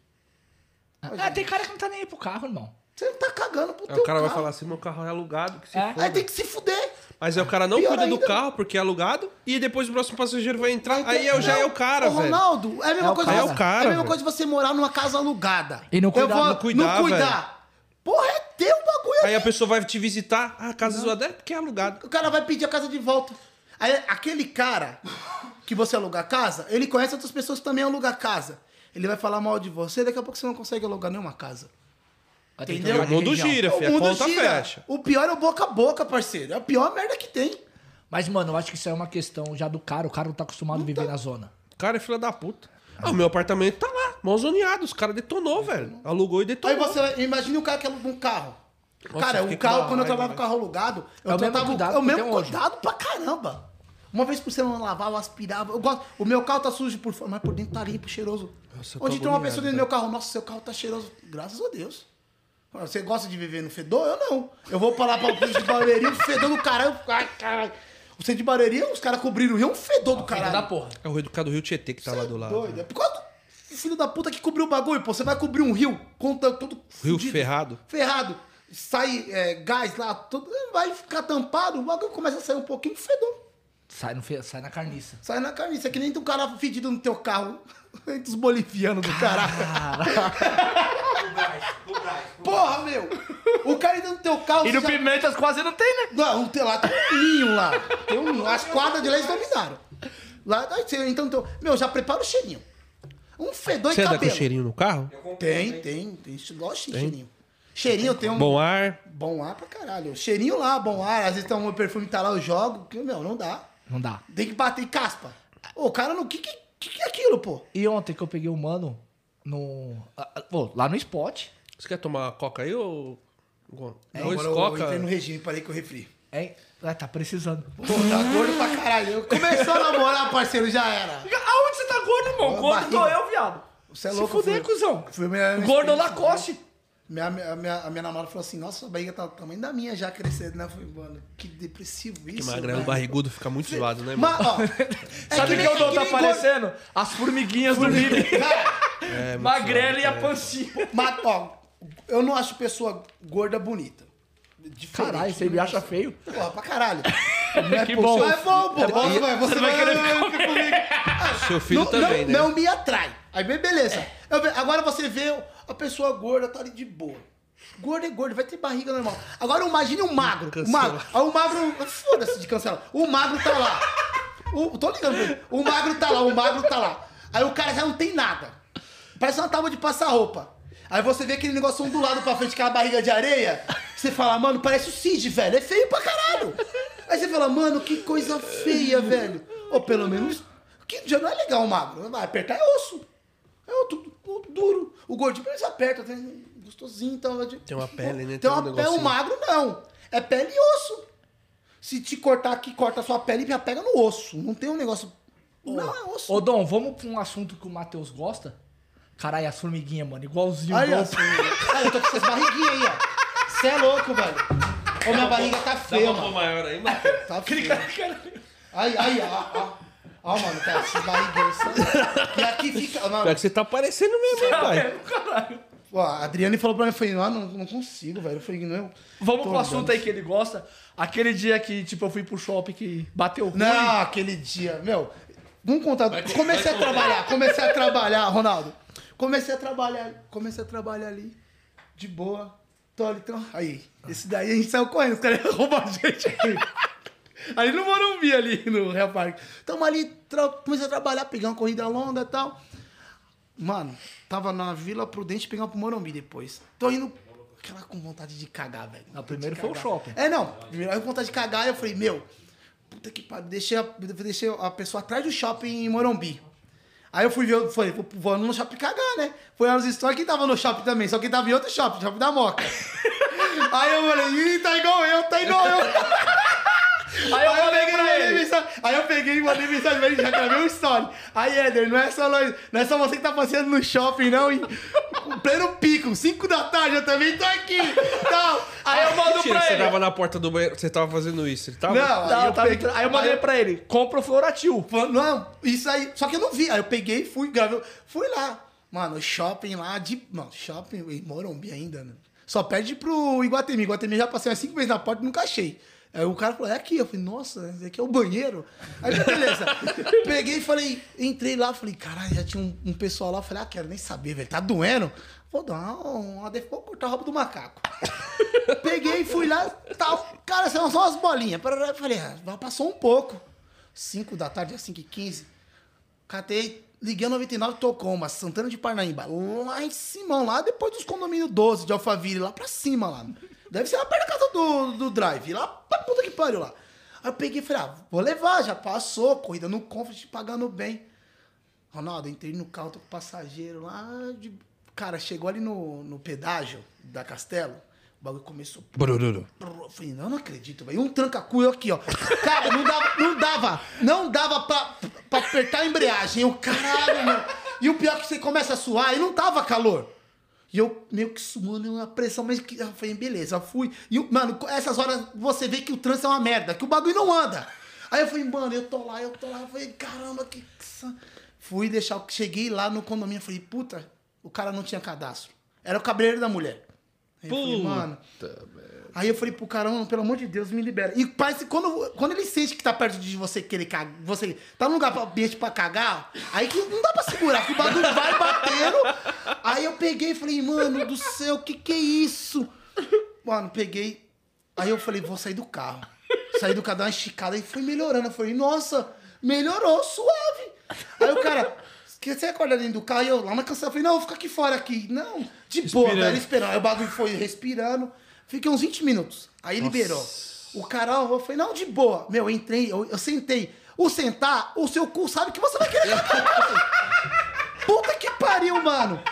B: Ah, tem cara que não tá nem aí pro carro, irmão.
C: Você tá cagando pro
A: Aí
C: teu
A: o cara vai
C: carro.
A: falar assim, meu carro é alugado, que se
B: É.
A: foda.
C: Aí tem que se fuder.
A: Mas aí o cara não
C: Pior
A: cuida do
C: ainda.
A: carro porque é alugado e depois o próximo passageiro vai entrar, aí eu já
C: Não,
A: é o cara,
C: ô,
A: velho.
C: Ronaldo, é a mesma
B: É o
C: coisa.
B: cara.
C: você-
A: É o cara,
C: É a mesma coisa você morar numa casa alugada.
B: E não
C: Eu
B: cuidar,
C: vou-
A: não cuidar,
C: Não cuidar. Porra, é teu bagulho.
A: Aí a pessoa vai te visitar, ah, a casa zoada é porque é alugado.
C: O cara vai pedir a casa de volta. Aí aquele cara que você aluga a casa, ele conhece outras pessoas que também alugam a casa. Ele vai falar mal de você, daqui a pouco você não consegue alugar nenhuma casa. Entendeu?
A: O mundo gira, filho, a conta fecha.
C: O pior é o boca a boca, parceiro. É a pior merda que tem.
B: Mas, mano, eu acho que isso é uma questão já do cara. O cara não tá acostumado a viver na zona.
A: O cara é filho da puta. Ah, o meu apartamento tá lá, mal zoneado. Os caras detonou, velho. Alugou e detonou.
C: Aí você imagina o cara que aluga um carro.
A: Nossa,
C: cara, o carro, quando eu trabalhava com carro alugado, eu
B: É o mesmo
C: tratava-
B: cuidado
C: é o mesmo
B: hoje.
C: cuidado pra caramba. Uma vez por semana eu lavava, eu aspirava. Eu gosto, o meu carro tá sujo por fora, mas por dentro tá limpo, cheiroso.
A: Nossa,
C: Onde tem uma pessoa dentro do meu carro, nossa, seu carro tá cheiroso. Graças a Deus. Ah, Você gosta de viver no fedor? Eu não. Eu vou pra lá pra o de Barueri, um fedor do caralho. Ai, caralho. O centro de Barueri, os caras cobriram o rio, é um fedor do caralho.
B: da porra.
A: É o Rio do Cado Rio Tietê que tá
C: Cê
A: lá
C: é
A: do lado.
C: Doido. É por causa do filho da puta que cobriu o bagulho, pô. Você vai cobrir um rio, conta tudo
A: Rio
C: fudido,
A: ferrado.
C: Ferrado. Sai é, gás lá, tudo, vai ficar tampado, o bagulho começa a sair um pouquinho fedor.
B: Sai, no fe... Sai na carniça.
C: Sai na carniça, é que nem tem um cara fedido no teu carro. <laughs> Entre os bolivianos do caralho.
D: Braz. <laughs>
C: Porra, meu! O cara ainda teu carro.
B: E
C: você
B: no
C: já-
B: Pimentas quase não tem, né?
C: Não, tem lá tem um ninho lá. Tem um ninho. As quadras de leite dominaram. Lá, aí você- então, então, meu, já prepara o cheirinho. Um fedor
A: Você
C: e
A: anda com
C: cabelo.
A: cheirinho no carro?
C: Tem, tem. tem lógico tem cheirinho. Cheirinho tem um.
A: Bom ar.
C: Bom ar pra caralho. Cheirinho lá, bom ar. Às vezes tem um perfume que tá lá, eu jogo. Meu, não dá.
B: Não dá.
C: Tem que bater e caspa. Ô, o cara não. O que, que, que é aquilo, pô?
B: E ontem que eu peguei o mano no. pô, lá no spot.
A: Você quer tomar coca aí ou. Dois
C: É, Agora eu
A: coca?
C: entrei no regime, parei com o refri.
B: Hein? Ah, tá precisando.
C: Pô, tá gordo pra caralho. Começou a namorar, parceiro, já era.
B: Aonde você tá gordo, irmão?
C: Ó,
B: Gordo
C: barriga.
B: tô eu, viado.
C: Você é
B: Se
C: louco,
B: fuder,
C: fui-
B: cuzão.
C: Foi minha, minha
B: Gordo Lacoste.
C: Minha, minha, minha, a minha namorada falou assim, nossa, sua barriga tá do tamanho da minha já crescendo, né? Eu falei, mano, que depressivo isso.
A: Que magrelo
C: velho.
A: barrigudo fica muito zoado, né, mano?
C: Mas, ó, <laughs> é
B: Sabe o que,
C: nem-
B: o Dom
C: que
B: tá
C: nem gordo.
B: aparecendo? As formiguinhas do Bibi.
C: Cara,
A: É, muito
B: Magrela e a
A: é.
B: pancinha.
C: mas, ó, eu não acho pessoa gorda bonita. Diferente.
B: Caralho, você me acha feio?
C: Porra, pra caralho. <laughs> Não é
B: Que bom.
C: É bom, pô.
B: É bom.
C: Você vai, você
B: Você vai querer
C: vai ficar comigo. <laughs>
A: Seu filho
C: não,
A: também,
C: não,
A: né?
C: não me atrai. Aí, be- beleza. Eu ve- agora você vê a pessoa gorda, tá ali de boa. Gordo é gordo, vai ter barriga normal. Agora imagine um magro. O
A: Cancela.
C: magro. Aí o magro. Foda-se de cancelar. O magro tá lá. O, tô ligando pra ele. O magro tá lá, o magro tá lá. Aí o cara já não tem nada. Parece uma tábua de passar roupa. Aí você vê aquele negócio ondulado pra frente, aquela barriga de areia. Você fala, mano, parece o Cid, velho. É feio pra caralho. Aí você fala, mano, que coisa feia, velho. Ou pelo menos, que já não é legal o magro. Vai apertar é osso. É o, tu- o duro. O gordinho pelo menos aperta, tem gostosinho. Então,
A: Tem uma pele, né?
C: Tem
A: um
C: uma pele, o magro não. É pele e osso. Se te cortar aqui, corta a sua pele e já pega no osso. Não tem um negócio. Não, é osso.
B: Ô, Dom, vamos pra um assunto que o Matheus gosta? Caralho, as formiguinhas, mano. Igualzinho o
C: Olha
B: Dom.
C: assim. Cara, eu tô com essas barriguinhas aí, ó. Você é louco, velho. Ô, minha barriga tá
A: Dá
C: feia,
A: uma pôr
C: mano.
A: maior aí, Matheus? <laughs>
C: Tá feia. Aí, aí, ó, ó. Ó, mano, tá, esses barriguinhos. são- E aqui fica. Mano,
A: Pior que você tá parecendo mesmo, hein, pai?
B: Caralho.
C: ó, a Adriane falou pra mim, eu falei, não, não, não consigo, velho. Eu falei, não.
B: Vamos pro assunto aí que ele gosta. Aquele dia que, tipo, eu fui pro shopping que bateu ruim.
C: Não, aquele dia, meu. Vamos contar. Comecei
A: vai
C: a trabalhar, comecei a trabalhar, Ronaldo. Comecei a trabalhar, comecei a trabalhar ali, de boa. Tô ali, então. Aí, esse daí a gente saiu correndo, os caras <laughs> roubaram a gente aí. Ali no Morumbi, ali no Real Parque. Tamo ali, tra... comecei a trabalhar, pegar uma corrida longa e tal. Mano, tava na Vila Prudente pegando pro Morumbi depois. Tô indo. Aquela com vontade de cagar, velho.
B: Não, primeiro foi o shopping.
C: É, não. Primeiro com vontade de cagar, eu falei, meu, puta que pariu. Deixei a, deixei a pessoa atrás do shopping em Morumbi. Aí eu fui ver, falei, vou, no shopping cagar, né? Foi lá nos stories, quem tava no shopping também, só que tava em outro shopping, shopping da Moca. <laughs> Aí eu falei, ih, tá igual eu, tá igual eu. <laughs>
B: Aí eu
C: Aí eu peguei e
B: pra
C: mandei
B: ele.
C: mensagem. Aí eu peguei e mandei mensagem pra ele, já gravei um story. Aí, Éder, não é só nós, não é só você que tá passeando no shopping, não, em pleno pico, 5 da tarde, eu também tô aqui. Tal.
B: Aí eu mando
A: Mentira,
B: pra
A: você
B: ele.
A: tava na porta do banheiro, você tava fazendo isso, ele tava?
C: Não,
B: Não,
C: aí eu
B: tava
C: peguei-
B: entrando- aí eu mandei pra ele, compra o Floratil.
C: Falando, Não, isso aí. Só que eu não vi. Aí eu peguei e fui, gravei. Fui lá. Mano, shopping lá de. Mano, shopping em Morumbi ainda, né? Só perde pro Iguatemi. Iguatemi já passei umas cinco vezes na porta e nunca achei. Aí o cara falou, é aqui. Eu falei, nossa, esse aqui é o banheiro. Aí beleza. <laughs> Peguei e falei, entrei lá, falei, caralho, já tinha um, um pessoal lá. Falei, ah, quero nem saber, velho. Tá doendo? Vou dar uma, uma def- vou cortar a roupa do macaco. <laughs> Peguei e fui lá, tal. Cara, são só umas bolinhas. Falei, ah, passou um pouco. 5 da tarde, às 5 e 15 Catei, liguei a 99 tocou uma Santana de Parnaíba. Lá em cima, lá depois dos condomínios 12 de Alphaville, lá pra cima lá. Deve ser lá perto da casa do, do Drive, lá pra puta que pariu lá. Aí eu peguei e falei, ah, vou levar, já passou, corrida no Comfort, pagando bem. Ronaldo, entrei no carro, tô com passageiro lá. De... Cara, chegou ali no, no pedágio da Castelo, o bagulho começou.
A: Brururu.
C: Eu falei, não, não acredito, velho. Um tranca-cu eu aqui, ó. Cara, não dava, não dava, não dava pra, pra apertar a embreagem. Eu, caralho, meu. E o pior é que você começa a suar e não tava calor. E eu meio que suando uma pressão, mas que, eu falei, beleza, fui. E, mano, essas horas você vê que o trânsito é uma merda, que o bagulho não anda. Aí eu falei, mano, eu tô lá, eu tô lá. Eu falei, caramba, que. Fui deixar, o- cheguei lá no condomínio, falei, puta, o cara não tinha cadastro. Era o cabreiro da mulher. Aí eu falei, mano. Aí eu falei pro cara, mano, pelo amor de Deus, me libera. E parece que quando, quando ele sente que tá perto de você querer cagar, você tá num lugar ambiente pra cagar, aí que não dá pra segurar, que o bagulho vai batendo. Aí eu peguei e falei, mano do céu, que que é isso? mano, peguei. Aí eu falei, vou sair do carro. Saí do carro, dar uma esticada e foi melhorando. Eu falei, nossa, melhorou, suave. Aí o cara, que você acorda dentro do carro e eu lá na canção, eu falei, não, vou ficar aqui fora aqui. Não, de boa,
A: Respirando.
C: velho, esperando. Aí o bagulho foi respirando. Fiquei uns 20 minutos. Aí liberou. O cara, eu falei, não, de boa. Meu, eu entrei, eu, eu sentei. O sentar, o seu cu sabe que você vai querer. Puta que pariu, mano.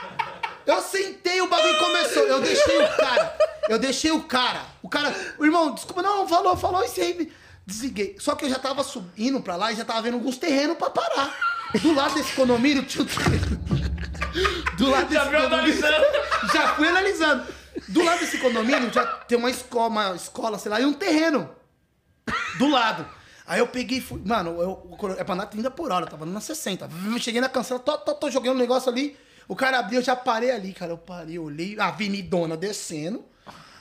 C: Eu sentei, o bagulho começou. Eu deixei o cara. Eu deixei o cara. O cara, o irmão, desculpa, não, falou, falou isso aí. Desliguei. Só que eu já tava subindo pra lá e já tava vendo alguns terrenos pra parar. Do lado desse condomínio tinha terreno. Do lado
B: Já
C: desse condomínio.
B: analisando.
C: Já fui analisando. Do lado desse condomínio já tem uma escola, uma escola, sei lá, e um terreno. Do lado. Aí eu peguei e fui. Mano, eu, é pra andar 30 por hora, eu tava na 60. Cheguei na cancela, tô, tô, tô jogando um negócio ali. O cara abriu, eu já parei ali, cara. Eu parei, olhei, a avenidona descendo.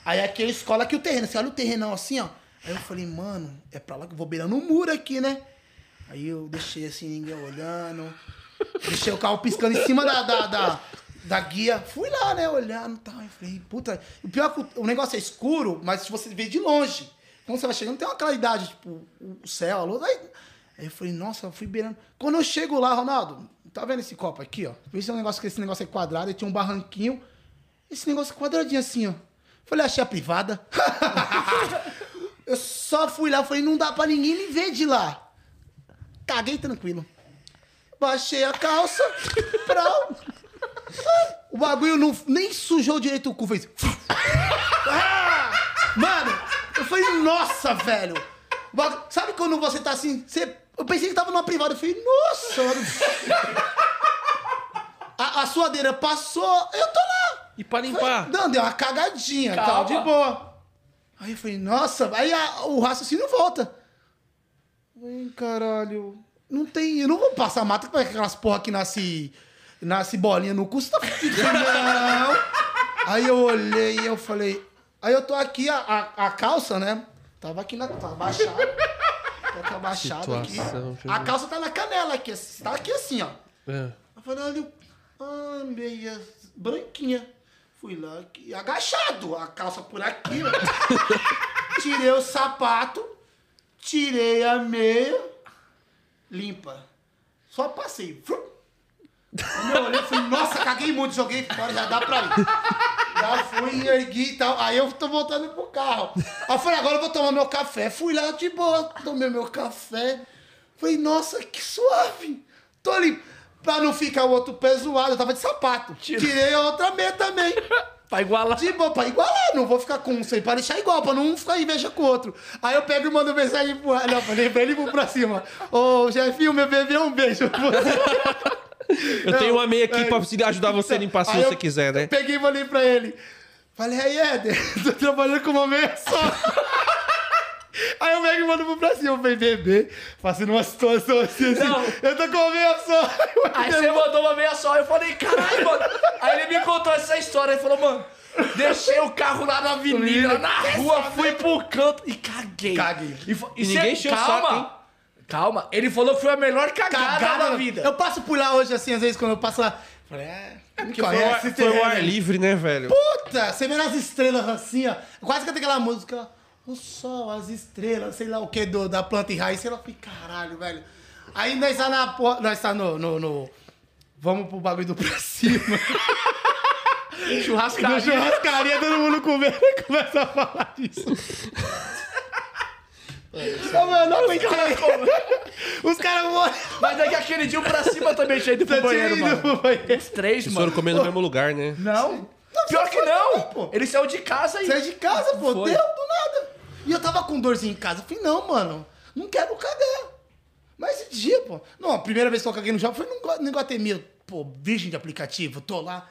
C: Aí aqui é a escola aqui o terreno. Você olha o terrenão assim, ó. Aí eu falei, mano, é pra lá que eu vou beirando um muro aqui, né? Aí eu deixei assim, ninguém olhando. Deixei o carro piscando em cima da, da, da, da guia. Fui lá, né, olhando e tal. Eu falei, puta. O pior é que o, negócio é escuro, mas se você vê de longe. Quando você vai chegando, tem uma claridade, tipo, o céu, a luz. Aí, aí eu falei, nossa, eu fui beirando. Quando eu chego lá, Ronaldo, tá vendo esse copo aqui, ó? Esse é um negócio que esse negócio é quadrado, e tinha um barranquinho. Esse negócio é quadradinho assim, ó. Falei, achei a privada. <laughs> eu só fui lá, falei, não dá pra ninguém me ver de lá. Caguei tranquilo. Baixei a calça. Prau. <laughs> O bagulho não, nem sujou direito o cu, fez. <laughs> Ah! Mano, eu falei, nossa, velho. O bagu- Sabe quando você tá assim? Você... Eu pensei que tava numa privada. Eu falei, nossa, mano. A, a suadeira passou, eu tô lá.
A: E pra limpar?
C: Não, deu uma cagadinha,
B: Calma.
C: tal, de boa. Aí eu falei, nossa, aí a- o raciocínio volta. Ai, caralho. Não tem. Eu não vou passar mata com aquelas porra que nasce. Nasce bolinha no cu, você tá. <laughs> Não. Aí eu olhei e eu falei. Aí eu tô aqui, a, a, a calça, né? Tava aqui na. Tava abaixado. Tava abaixado aqui.
A: Situação, deixa eu
C: A calça tá na canela aqui. Tá aqui assim, ó.
A: É.
C: Eu falei, olha, ah, meia branquinha. Fui lá, aqui, agachado, a calça por aqui, ó. <laughs> Tirei o sapato, tirei a meia, limpa. Só passei. Quando eu olhei, falei, nossa, caguei muito, joguei fora, já dá pra ir. Já fui, ergui e tal. Aí eu tô voltando pro carro. Aí eu falei, agora eu vou tomar meu café. Fui lá de boa, tomei meu café. Falei, nossa, que suave. Tô limpo. Pra não ficar o outro pé zoado, eu tava de sapato. Tirei a outra meia também.
B: Pra igualar.
C: De boa, pra igualar, não vou ficar com um sem, pra deixar igual, pra não ficar inveja com o outro. Aí eu pego e mando mensagem pro. Não, falei pra ele e vou pra cima. Ô, Jefinho, meu bebê, um beijo pra você. <laughs>
A: Eu tenho uma meia aqui
C: é,
A: pra ajudar você a limpar se você
C: eu
A: quiser, né?
C: Peguei e falei pra ele. Falei, aí, Éder, <laughs> tô trabalhando com uma meia só. Aí eu pego e mando pro pra cima, eu falei, bebê, fazendo uma situação assim, assim.
B: Não.
C: Eu tô com uma meia só.
B: Aí você mandou uma meia só, eu falei, caralho, mano. Aí ele me contou essa história, ele falou, mano, deixei o carro lá na avenida, na rua, fui pro canto e caguei.
C: Caguei.
B: E, fo- e
A: Ninguém
B: cê-
A: encheu o
B: calma,
A: saco, hein?
B: calma. Ele falou que foi a melhor cagada, da vida.
C: Eu passo por lá hoje, assim, às vezes, quando eu passo lá. Falei, é. me
A: Porque foi, o ar, foi o ar livre, né, velho?
C: Puta, você vê as estrelas assim, ó. Quase que tem aquela música. O sol, as estrelas, sei lá o que, do, da planta e raiz. Sei lá, falei, caralho, velho. Aí nós tá na porra. Nós tá no. no, no- Vamos pro bagulho do pra cima. <laughs>
B: Churrascaria.
C: churrascaria, todo mundo comendo e começa a falar disso. Ô, mano, não aguentei. Os caras morrem.
B: Mas daqui aquele dia o pra cima também tinha ido pro
C: Tá
B: banheiro, mano. Os três,
A: Vocês foram
B: mano.
A: comer no mesmo lugar, né?
B: Não. Pior
C: só
B: que não.
C: também, pô.
B: Ele saiu de casa e...
C: Sai de casa, pô.
A: Foi.
C: Deu do nada. E eu tava com dorzinha em casa. Eu falei, não, mano, não quero cagar. Mas esse dia, pô. Não, a primeira vez que eu caguei no shopping foi no Gua- no Iguatemi. Pô, virgem de aplicativo, tô lá.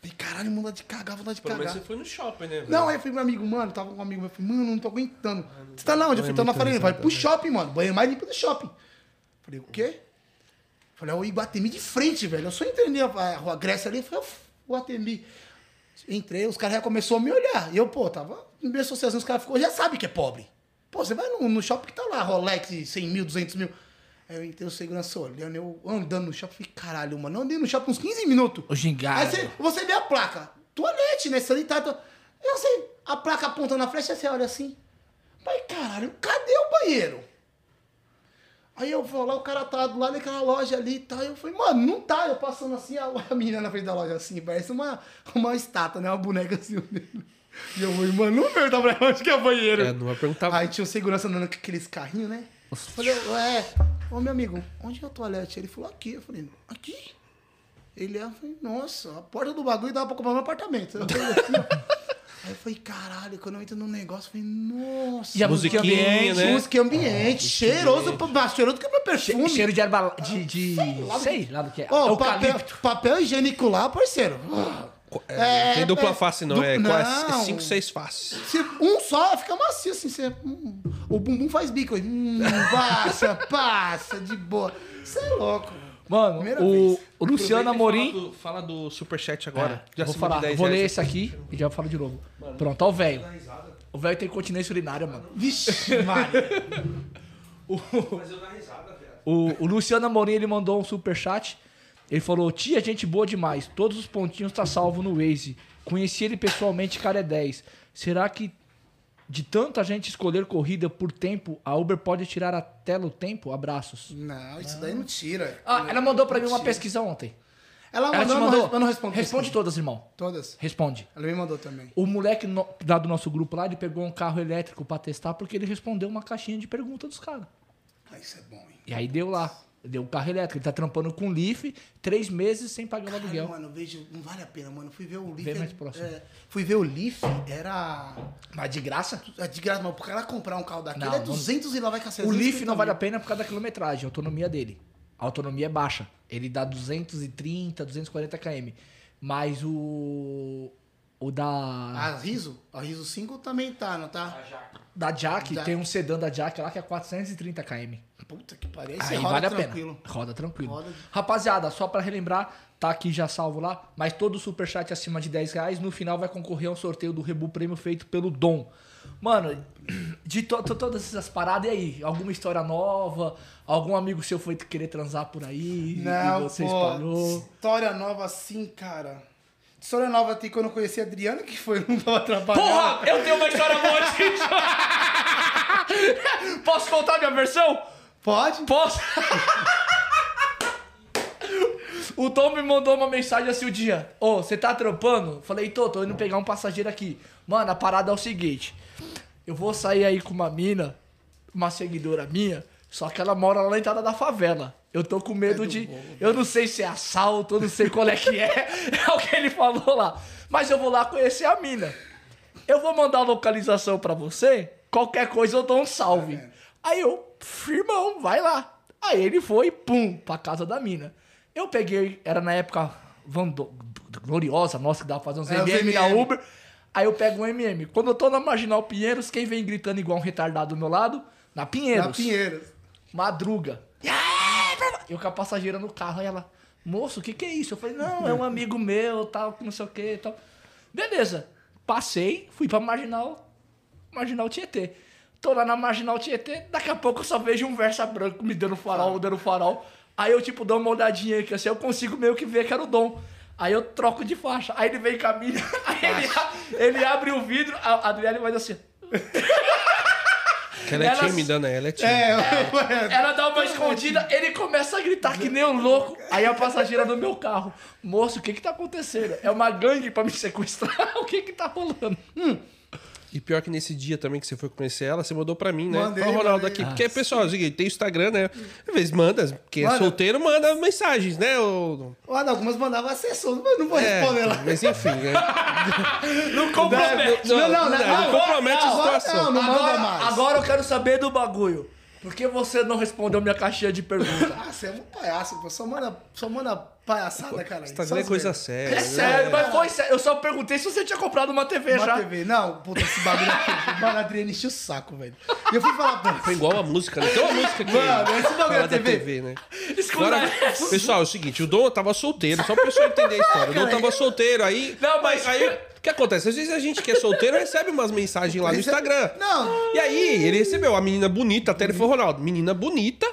C: Falei, caralho, vontade de cagar, vontade de
A: Pelo
C: cagar.
A: menos você foi no shopping, né, velho?
C: Não, aí eu falei, meu amigo, mano, tava com um amigo meu, eu falei, mano, não tô aguentando. Você tá lá onde? Eu
A: é
C: falei, tô na farinha. Vai
A: risada,
C: pro shopping, mano. Banheiro mais limpo do shopping. Falei, o quê? Falei, é o Iguatemi de frente, velho. Eu só entrei a rua Grécia ali, falei, o Iguatemi. Entrei, os caras já começaram a me olhar. E eu, pô, tava em minha associação, os caras ficou, já sabe que é pobre. Pô, você vai no, no shopping que tá lá, Rolex, 100 mil, 200 mil. Aí eu entrei o segurança olhando, eu andando no shopping, falei, caralho, mano, eu andei no shopping uns 15 minutos.
B: O gingado.
C: Aí você, você vê a placa, toalete, né, sanitário. Eu sei, A placa apontando na flecha, você olha assim. Pai, caralho, cadê o banheiro? Aí eu vou lá, o cara tá do lado daquela loja ali e tal. E eu falei, mano, não tá. Eu passando assim, a, <laughs> a menina na frente da loja assim, parece uma, uma estátua, né? Uma boneca assim. E eu falei, mano, não perguntar pra ela onde que é banheiro.
A: É, não vai perguntar.
C: Aí tinha o segurança andando com aqueles carrinhos, né? Eu falei, é, ô meu amigo, onde é o toalete? Ele falou, aqui. Eu falei, aqui? Ele é, eu falei, nossa, a porta do bagulho dava pra comprar um apartamento. Eu falei assim, ó. Aí eu falei, caralho, quando eu entro no negócio, eu falei, nossa.
B: E a música ambiente,
A: né?
C: Música ambiente, cheiroso, pra- cheiroso que pra perfume.
B: che- cheiro de erva... De, de... Sei lá do que é.
C: Ó, papel,
B: Eucalipto.
C: papel higiênico lá, parceiro.
A: É,
C: É,
A: tem dupla
C: é,
A: face, não.
C: du-
A: É
C: não.
A: quase 5, 6 faces.
C: Se um só fica macio, assim, você, hum, o bumbum faz bico. Hum, passa, <laughs> passa, de boa. Você é louco.
B: Mano,
C: Primeira
B: o, o Luciano Amorim...
A: Fala do, fala do superchat agora.
B: É, vou falar,
A: acima de 10
B: vou ler esse aqui e já falo de novo. Pronto, ó o velho. O velho tem continência urinária, mano.
C: Vixe, <laughs> Maria.
A: Risada, velho.
B: O, o Luciano Amorim, ele mandou um superchat. Ele falou, tia, gente boa demais. Todos os pontinhos tá salvo no Waze. Conheci ele pessoalmente, cara é 10. Será que de tanta gente escolher corrida por tempo, a Uber pode tirar a tela o tempo? Abraços.
C: Não, isso daí não tira.
B: Ah, ela mandou pra mim uma
C: Tira.
B: pesquisa ontem.
C: Ela
B: Ela
C: mandou,
B: te
C: eu não
B: mandou?
C: eu não respondo.
B: Responde todas, irmão.
C: Todas.
B: Responde.
C: Ela me mandou também.
B: O moleque no- lá do nosso grupo lá, ele pegou um carro elétrico pra testar porque ele respondeu uma caixinha de pergunta dos caras.
C: Ah, isso é bom, hein?
B: E aí deu lá. Deu um carro elétrico. Ele tá trampando com Leaf, três meses sem pagar o
C: Caralho,
B: aluguel.
C: mano, vejo, não vale a pena, mano. Fui ver o Leaf.
B: Vem
C: é-
B: mais próximo.
C: é, fui ver o Leaf, era.
B: Mas de graça?
C: É de graça, mas pro cara comprar um carro daquele
B: Não,
C: é
B: não-
C: 200 e lá vai cacete.
B: O Leaf não vale a pena por causa da quilometragem, a autonomia dele. A autonomia é baixa. Ele dá 230, 240 km. Mas o. O da.
C: A Riso? A Riso 5 também tá, não tá?
B: Da Jack,
C: Jack.
B: tem um sedã da Jack lá que é 430 km.
C: Puta que pariu. Aí
B: Aí
C: roda
B: vale a
C: tranquilo.
B: pena. Roda tranquilo.
C: Roda-
B: Rapaziada, só pra relembrar, tá aqui já salvo lá, mas todo superchat acima de 10 reais, no final vai concorrer a um sorteio do Rebu Prêmio feito pelo Dom. Mano, <clears throat> de to- to- todas essas paradas, e aí? Alguma história nova? Algum amigo seu foi querer transar por aí?
C: Não,
B: e você
C: pô,
B: espalhou?
C: História nova assim, cara. História nova tem quando eu conheci a Adriana, que foi, <laughs> não tava trabalhando.
B: Porra, eu tenho uma história boa <laughs> disso! <laughs> Posso contar minha versão?
C: Pode?
B: Posso? o Tom me mandou uma mensagem assim o dia. Ô, você tá trampando? Falei, tô, tô indo pegar um passageiro aqui. Mano, a parada é o seguinte. Eu vou sair aí com uma mina, uma seguidora minha, só que ela mora lá na entrada da favela. Eu tô com medo de. Eu não sei se é assalto, eu não sei qual é que é. <laughs> É o que ele falou lá. Mas eu vou lá conhecer a mina. Eu vou mandar a localização pra você. Qualquer coisa eu dou um salve. Aí eu, firmão, vai lá. Aí ele foi, pum, pra casa da mina. Eu peguei, era na época Vando- gloriosa, nossa, que dava pra fazer uns
C: É, os
B: MM na
C: MM.
B: Uber. Aí eu pego um MM. Quando eu tô na Marginal Pinheiros, quem vem gritando igual um retardado do meu lado? Na Pinheiros.
C: Na Pinheiros.
B: Madruga. Eu com a passageira no carro, aí ela, moço, o que que é isso? Eu falei, não, é um amigo meu, tal, não sei o que e tal. Beleza. Passei, fui pra Marginal, Marginal Tietê. Tô lá na Marginal Tietê, daqui a pouco eu só vejo um Versa branco me dando farol, dando farol. Aí eu, tipo, dou uma olhadinha aqui, assim, eu consigo meio que ver que era o Dom. Aí eu troco de faixa. Aí ele vem caminho, <laughs> aí ele, ele abre o vidro, a a Adriane vai assim.
A: Que ela é
B: Ela-
A: tímida, né? Ela é tímida.
C: É, <laughs>
B: Ela dá uma escondida, ele começa a gritar que nem um louco. Aí a passageira do meu carro, moço, o que que tá acontecendo? É uma gangue pra me sequestrar? <laughs> O que que tá rolando?
A: E pior que nesse dia também que você foi conhecer ela, você mandou pra mim, né?
C: Mandei,
A: Ó, o Ronaldo
C: mandei.
A: aqui. Porque, pessoal, é seguinte, tem Instagram, né? Às vezes manda, quem é
C: Manda.
A: solteiro manda mensagens, né? O...
C: Olha, algumas mandavam assessor, mas não vou
A: É,
C: responder lá.
A: mas enfim, né? <laughs>
B: Não compromete.
C: Não, não, não,
A: não,
C: não,
A: compromete a situação.
C: Não, não manda
B: Agora,
C: mais.
B: agora eu quero saber do bagulho. Por que você não respondeu minha caixinha de pergunta?
C: Ah, você é um palhaço, pô. Só manda, só manda palhaçada, cara.
A: Instagram é coisa séria.
B: É
A: né?
B: sério, mas foi sério. Eu só perguntei se você tinha comprado uma TV
C: Uma
B: já.
C: TV. Não, puta, esse bagulho aqui. Mano, a Adriana encheu o saco, velho. E eu fui falar pra
A: Foi igual a música, né? Tem uma música que
C: Mano, esse bagulho é
A: da
C: TV.
A: TV, né? <laughs>
B: Escuta
A: Agora, pessoal, é o seguinte, o Dom tava solteiro, só pra pessoa entender a história. O Dom tava solteiro, aí.
B: Não, mas-
A: Aí, que acontece? Às vezes a gente que é solteiro recebe umas mensagens lá no Instagram.
C: Não.
A: E aí, ele recebeu a menina bonita, até ele falou, Ronaldo, menina bonita,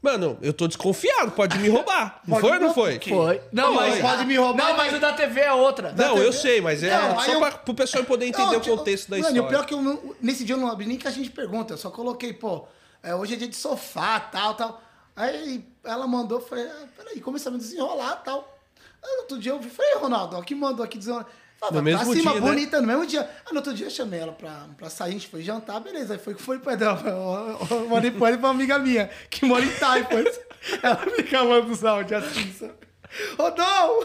A: Mano, eu tô desconfiado, pode me roubar. <laughs> Não
C: Pode
A: foi ou não
C: me
A: foi?
B: Foi. Não,
A: Foi.
B: mas.
C: Pode me roubar,
B: Não, mas o da TV é outra.
A: Não,
C: TV?
A: eu sei, mas é
C: Não, aí
A: só
C: eu-
A: pra, pro pessoal poder entender
C: Não,
A: o
C: tipo,
A: contexto da
C: mano,
A: história.
C: e o pior é que eu não- nesse dia eu não abri nem que a gente pergunta, eu só coloquei, pô, é, hoje é dia de sofá, tal, tal. Aí ela mandou, falei, ah, peraí, começamos a desenrolar, tal. Aí outro dia eu vi, falei, Ronaldo, ó, que mandou aqui desenrolar. Falei,
A: No
C: vai pra
A: mesmo
C: cima,
A: dia, né?
C: bonita, no mesmo dia. Aí no outro dia eu chamei ela pra, pra sair, a gente foi jantar, beleza. Aí foi que foi pro pé dela. Eu mandei pra ela pra uma amiga minha, que mora em Taipans. <laughs> ela fica mandando os áudios assim, sabe? Ô, não!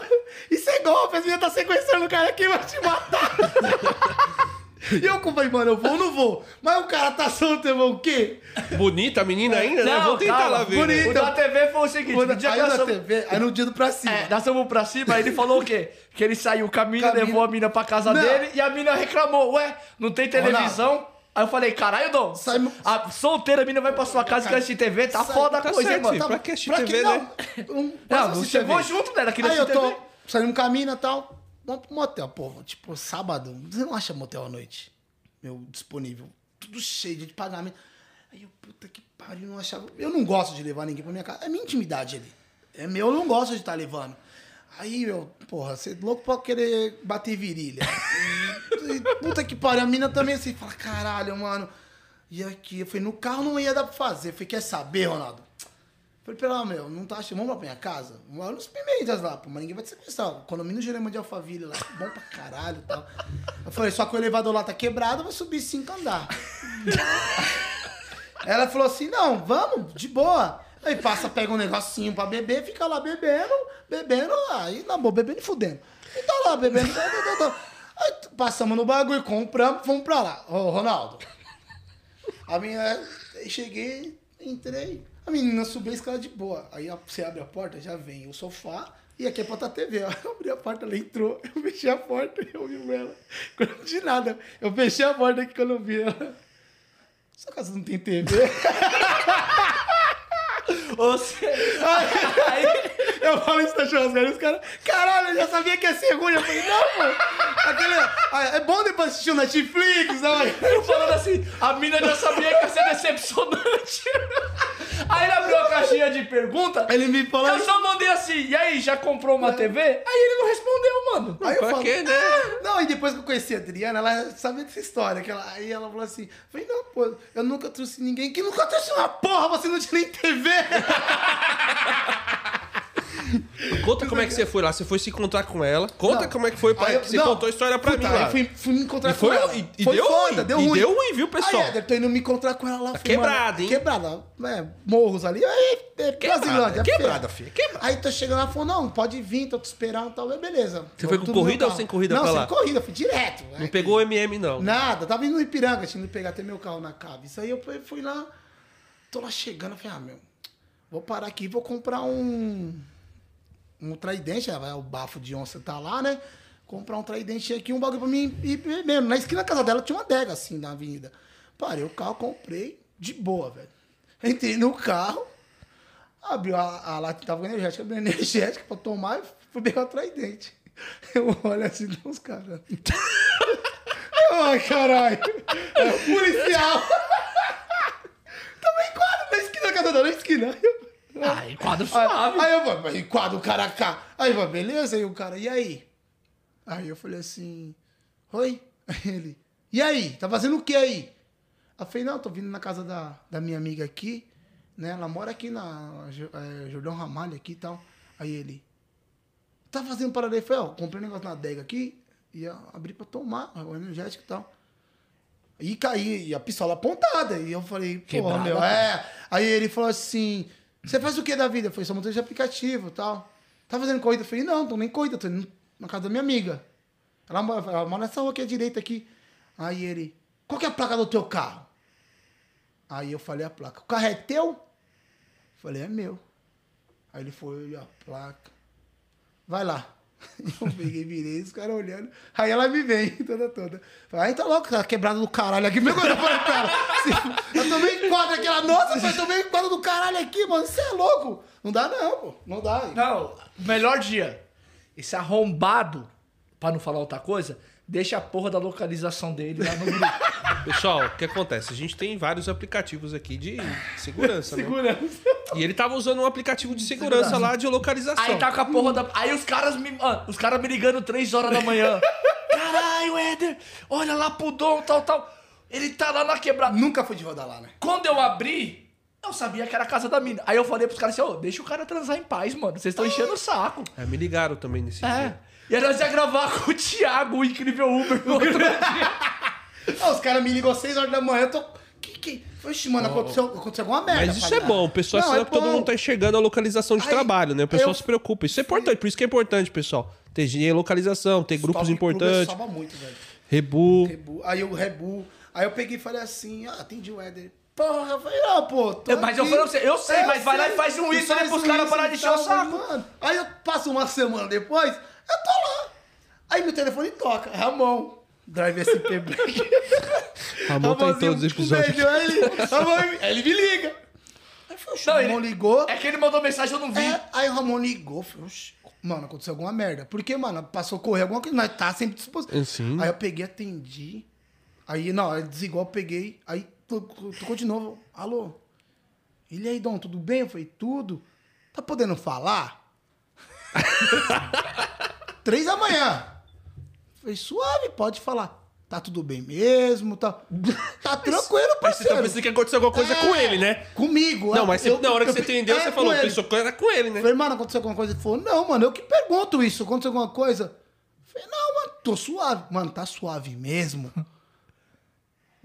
C: Isso é golpe, as meninas tá sequestrando o cara aqui, vai te matar! <laughs> <laughs> E eu falei, mano, eu vou ou não vou? Mas o cara tá solto, eu vou o quê?
A: Bonita a menina ainda, né?
B: Não,
A: Vou tentar
B: calma,
A: lá ver.
C: bonita.
A: né?
B: O da TV foi o seguinte: no dia
C: aí
B: que nós
C: na
B: fomos-
C: TV, aí no dia do pra cima.
B: É, nós fomos pra cima, ele falou o quê? Que ele saiu com a mina,
C: Com a
B: levou
C: mina.
B: a mina pra casa
C: Não.
B: dele e a mina reclamou: Ué, não tem televisão? Aí eu falei, caralho, Dom,
C: Saímos-
B: a solteira a mina vai pra sua casa que assiste TV, tá
C: Sai-
B: foda a
A: tá
B: coisa,
A: certo,
B: mano?
A: filho. pra que assistir
C: pra
A: TV,
C: não?
A: né?
C: Um,
B: Não, não
C: assistir
B: chegou junto, né? Ela queria
C: Aí eu
B: assistir
C: tô
B: TV.
C: saindo com a mina e tal. Vamos pro motel, pô. Tipo, sábado. Você não acha motel à noite? Meu, disponível. Tudo cheio de pagamento. Aí eu, puta que pariu, não achava. Eu não gosto de levar ninguém pra minha casa. É minha intimidade ali. É meu, eu não gosto de estar levando. Aí eu, porra, você é louco pra querer bater virilha. E puta que pariu, a mina também assim, fala, caralho, mano. E aqui, eu falei, no carro não ia dar pra fazer. Eu falei, quer saber, Ronaldo? Falei pra ela, meu, não tá achando, vamos lá pra minha casa? Vamos lá nos Pimentas lá, pô, mas ninguém vai te sequestrar. O condomínio Jerema de Alphaville lá, bom pra caralho e tal. Eu falei, só que o elevador lá tá quebrado, eu vou subir cinco andar. <laughs> Ela falou assim, não, vamos, de boa. Aí passa, pega um negocinho pra beber, fica lá bebendo, bebendo, aí na boa, bebendo e fudendo. E tá lá, bebendo, tá, tá, tá, tá. Aí passamos no bagulho, compramos, fomos pra lá. Ô, Ronaldo, a minha. Cheguei, entrei. A menina subiu a escada de boa. Aí você abre a porta, já vem o sofá. E aqui é pra estar TV. <laughs> Eu abri a porta, ela entrou. Eu fechei a porta e eu vi ela. <laughs> Quando de nada. Eu fechei a porta aqui quando eu vi ela. Sua casa não tem TV?
B: Você.
C: Aí eu falo isso na churrascaria, os caras, caralho, eu já sabia que ia ser ruim. Eu falei, não, pô. Aquele, ah, é bom depois assistir o Netflix, não.
B: Eu falando assim, a mina já sabia que ia ser decepcionante. Aí ele abriu a caixinha de pergunta.
C: Ele me falou.
B: Eu só mandei assim, e aí, já comprou uma TV? Aí ele não respondeu, mano.
C: Aí eu
A: Pra
C: falo,
A: quê, né?
C: "Ah". Não, e depois que eu conheci a Adriana, ela sabia dessa história. Que ela, aí ela falou assim: falei, não, pô, eu nunca trouxe ninguém que nunca trouxe uma porra, você não tinha nem TV. <laughs>
A: Conta como é que você foi lá. Você foi se encontrar com ela. Conta
C: Não.
A: como é que foi. Pra...
C: Eu-
A: Você
C: não,
A: contou a história pra
C: puta,
A: mim lá.
C: Eu fui, fui me encontrar
A: E foi-
C: com ela.
A: e- e
C: foi
A: deu
C: foda,
A: ruim,
C: deu
A: e
C: ruim.
A: deu ruim, viu, pessoal?
C: Aí, eu tô indo me encontrar com ela lá. fui,
A: quebrada,
C: mano,
A: hein?
C: Quebrada. É, morros ali. Aí, é, Brasilândia. é
A: quebrada, filha, quebrada.
C: Aí tô chegando lá, falou, não, pode vir, tô te esperando e tal. Beleza.
A: Você foi com corrida ou sem corrida
C: não,
A: pra
C: sem
A: lá?
C: corrida, fui direto.
A: Não
C: Aí,
A: pegou o MM, não.
C: Nada, tava indo no Ipiranga, tinha ido pegar até meu carro na cave. Isso aí eu fui- fui lá, tô lá chegando, eu falei, ah, meu, vou parar aqui, vou comprar um. Um tridente, ah, vai, o bafo de onça tá lá, né? Comprar um tridente aqui, um bagulho pra mim ir bebendo. Na esquina da casa dela tinha uma adega, assim, na avenida. Parei o carro, comprei, de boa, velho. <laughs> Entrei no carro, abriu a, a lata, tava com energética, abriu energética pra tomar e fui pegar o tridente. <laughs> Eu olho assim, uns caras. <laughs> Ai, caralho. É o policial. Tava em quadro na esquina da casa dela, na esquina.
B: Ai, quadro
C: Aí,
B: suave.
C: aí eu falei, enquadra o cara cá. Aí eu falei, beleza? Aí o cara, e aí? Aí eu falei assim, oi? <laughs> Aí ele, e aí? Tá fazendo o que aí? Eu falei, não, tô vindo na casa da, da minha amiga aqui, né? Ela mora aqui na é, Jordão Ramalho aqui e tal. Aí ele, tá fazendo parada aí? Eu falei, ó, comprei um negócio na adega aqui, ia abrir pra tomar, o energético e tal. E caí, e a pistola apontada. E eu falei, pô, meu, é. Aí ele falou assim: você faz o que da vida? Eu falei, sou motorista de aplicativo tal. Tá fazendo corrida? Eu falei, não, tô nem corrida, tô indo na casa da minha amiga. Ela ela mora nessa rua aqui à direita aqui. Aí ele, qual que é a placa do teu carro? Aí eu falei a placa. O carro é teu? Eu falei, é meu. Aí ele foi a placa. Vai lá. <laughs> Eu peguei, virei, os caras olhando. Aí ela me vem, <laughs> toda toda. Aí tá louco, tá quebrado do caralho aqui. <laughs> Meu, eu falei pra ela, "Se- eu tomei quadro aqui. Ela, nossa, eu tomei quadro do caralho aqui, mano. Você é louco. Não dá não, pô. Não dá.
B: Não, melhor dia. Esse arrombado, pra não falar outra coisa, Deixa a porra da localização dele lá no grupo. <laughs>
A: Pessoal, o que acontece? A gente tem vários aplicativos aqui de segurança, né?
B: Segurança.
A: E ele tava usando um aplicativo de segurança lá de localização.
B: Aí tá com a porra da. Aí os caras me. Mano, os caras me ligando 3 horas da manhã. <laughs> Caralho, Éder! Olha lá pro Dom, tal, tal. Ele tá lá na quebrada.
C: Nunca foi de rodar lá, né?
B: Quando eu abri, eu sabia que era a casa da mina. Aí eu falei pros caras assim, ô, deixa o cara transar em paz, mano. Vocês estão enchendo o saco.
A: É, me ligaram também nesse
B: É.
A: dia.
B: E aí nós ia gravar com o Thiago, o incrível Uber. no outro dia. <laughs>
C: Ah, os caras me ligam às 6 horas da manhã, eu tô. Que, que... Oxe, mano, aconteceu, aconteceu alguma merda.
A: Mas isso
C: falei,
A: é bom, o
C: ah,
A: pessoal
C: não,
A: sabe
C: é
A: que todo mundo tá enxergando a localização de
C: Aí,
A: trabalho, né? O pessoal
C: eu-
A: se preocupa. Isso é importante, por isso que é importante, pessoal. Ter localização, ter grupos
C: Top Clube
A: importantes,
C: salva muito, velho.
A: rebu.
C: Rebu. Aí eu rebu. Aí eu peguei e falei assim, ah, atendi o Éder. Porra, eu falei, não, pô. tô
B: Eu- mas eu
C: aqui.
B: falei pra você, eu sei,
C: É,
B: mas vai lá e faz um isso, né,
C: faz
B: pros caras parar de encher o saco.
C: Mano. Aí eu passo uma semana depois, eu tô lá. Aí meu telefone toca, Ramon. Drive SP Black. <laughs>
A: Ramon tá em todos os episódios.
C: beijo. Aí ele, Ramon, aí ele me liga. Aí foi, o Ramon
B: ele-
C: ligou.
B: É que ele mandou mensagem, eu não vi.
C: É, aí o Ramon ligou, falou, "Oxe, mano, aconteceu alguma merda. Porque, mano, passou a correr alguma coisa, nós tá sempre disposto.
A: É.
C: Aí eu peguei, atendi. Aí, não, ele desligou, eu peguei. Aí tocou de novo. Alô? Ele aí, Dom, tudo bem? Eu falei, tudo. Tá podendo falar? <laughs> Três da manhã. Eu Falei, suave, pode falar. Tá tudo bem mesmo, tá, tá <laughs> tranquilo,
A: Mas você tá
C: parceiro.
A: pensando que aconteceu alguma coisa
C: É,
A: com ele, né?
C: Comigo.
A: Não, mas você-
C: eu-
A: na hora que
C: eu-
A: você entendeu,
C: é,
A: você falou, pensou que era com ele, né?
C: Falei, mano, aconteceu alguma coisa? Ele falou, não, mano, eu que pergunto isso. Aconteceu alguma coisa? Falei, não, mano, tô suave. Mano, tá suave mesmo?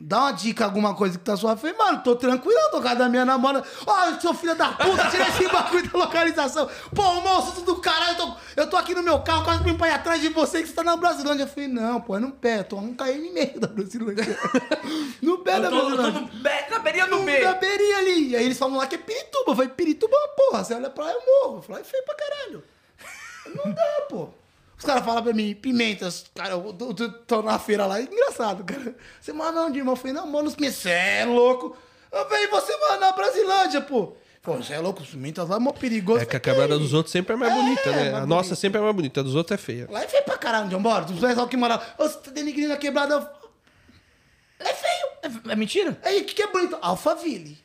C: Dá uma dica, alguma coisa que tá suave. Falei, mano, tô tranquilo, tô com a da minha namorada. Ó, seu filho da puta, tira esse <laughs> bagulho da localização. Pô, moço, tudo do caralho, eu tô, eu tô aqui no meu carro, quase pra ir atrás de você que você tá na Brasilândia. Eu falei, não, pô, é no pé, tô um km e meio da Brasilândia. no pé da
B: Eu tô, eu tô
C: Brasilândia.
B: no be- na beirinha do
C: No
B: B.
C: da beirinha ali. E aí eles falam lá que é Pirituba. Eu falei, Pirituba, é uma porra. Você olha pra lá, eu morro. Eu falei, é feio pra caralho. Não dá, pô. Os caras falam pra mim, pimentas. Cara, eu tô, tô- tô na feira lá, é engraçado, cara. Você manda onde, irmão? Eu falei, não, mano. Você é louco? Eu falei, você vai na Brasilândia, pô. Falei, você é louco, os pimentas lá é mó perigoso.
A: É que a quebrada dos outros sempre é mais
C: É,
A: bonita, né?
C: mais
A: A nossa
C: bonita.
A: sempre é mais bonita, a dos outros é feia.
C: Lá é feio pra caralho, onde eu moro. Os pessoal que moram. Ô, Você tá denigrindo a quebrada. eu- É feio.
B: É, é mentira?
C: Aí, o que, que é bonito? Alphaville.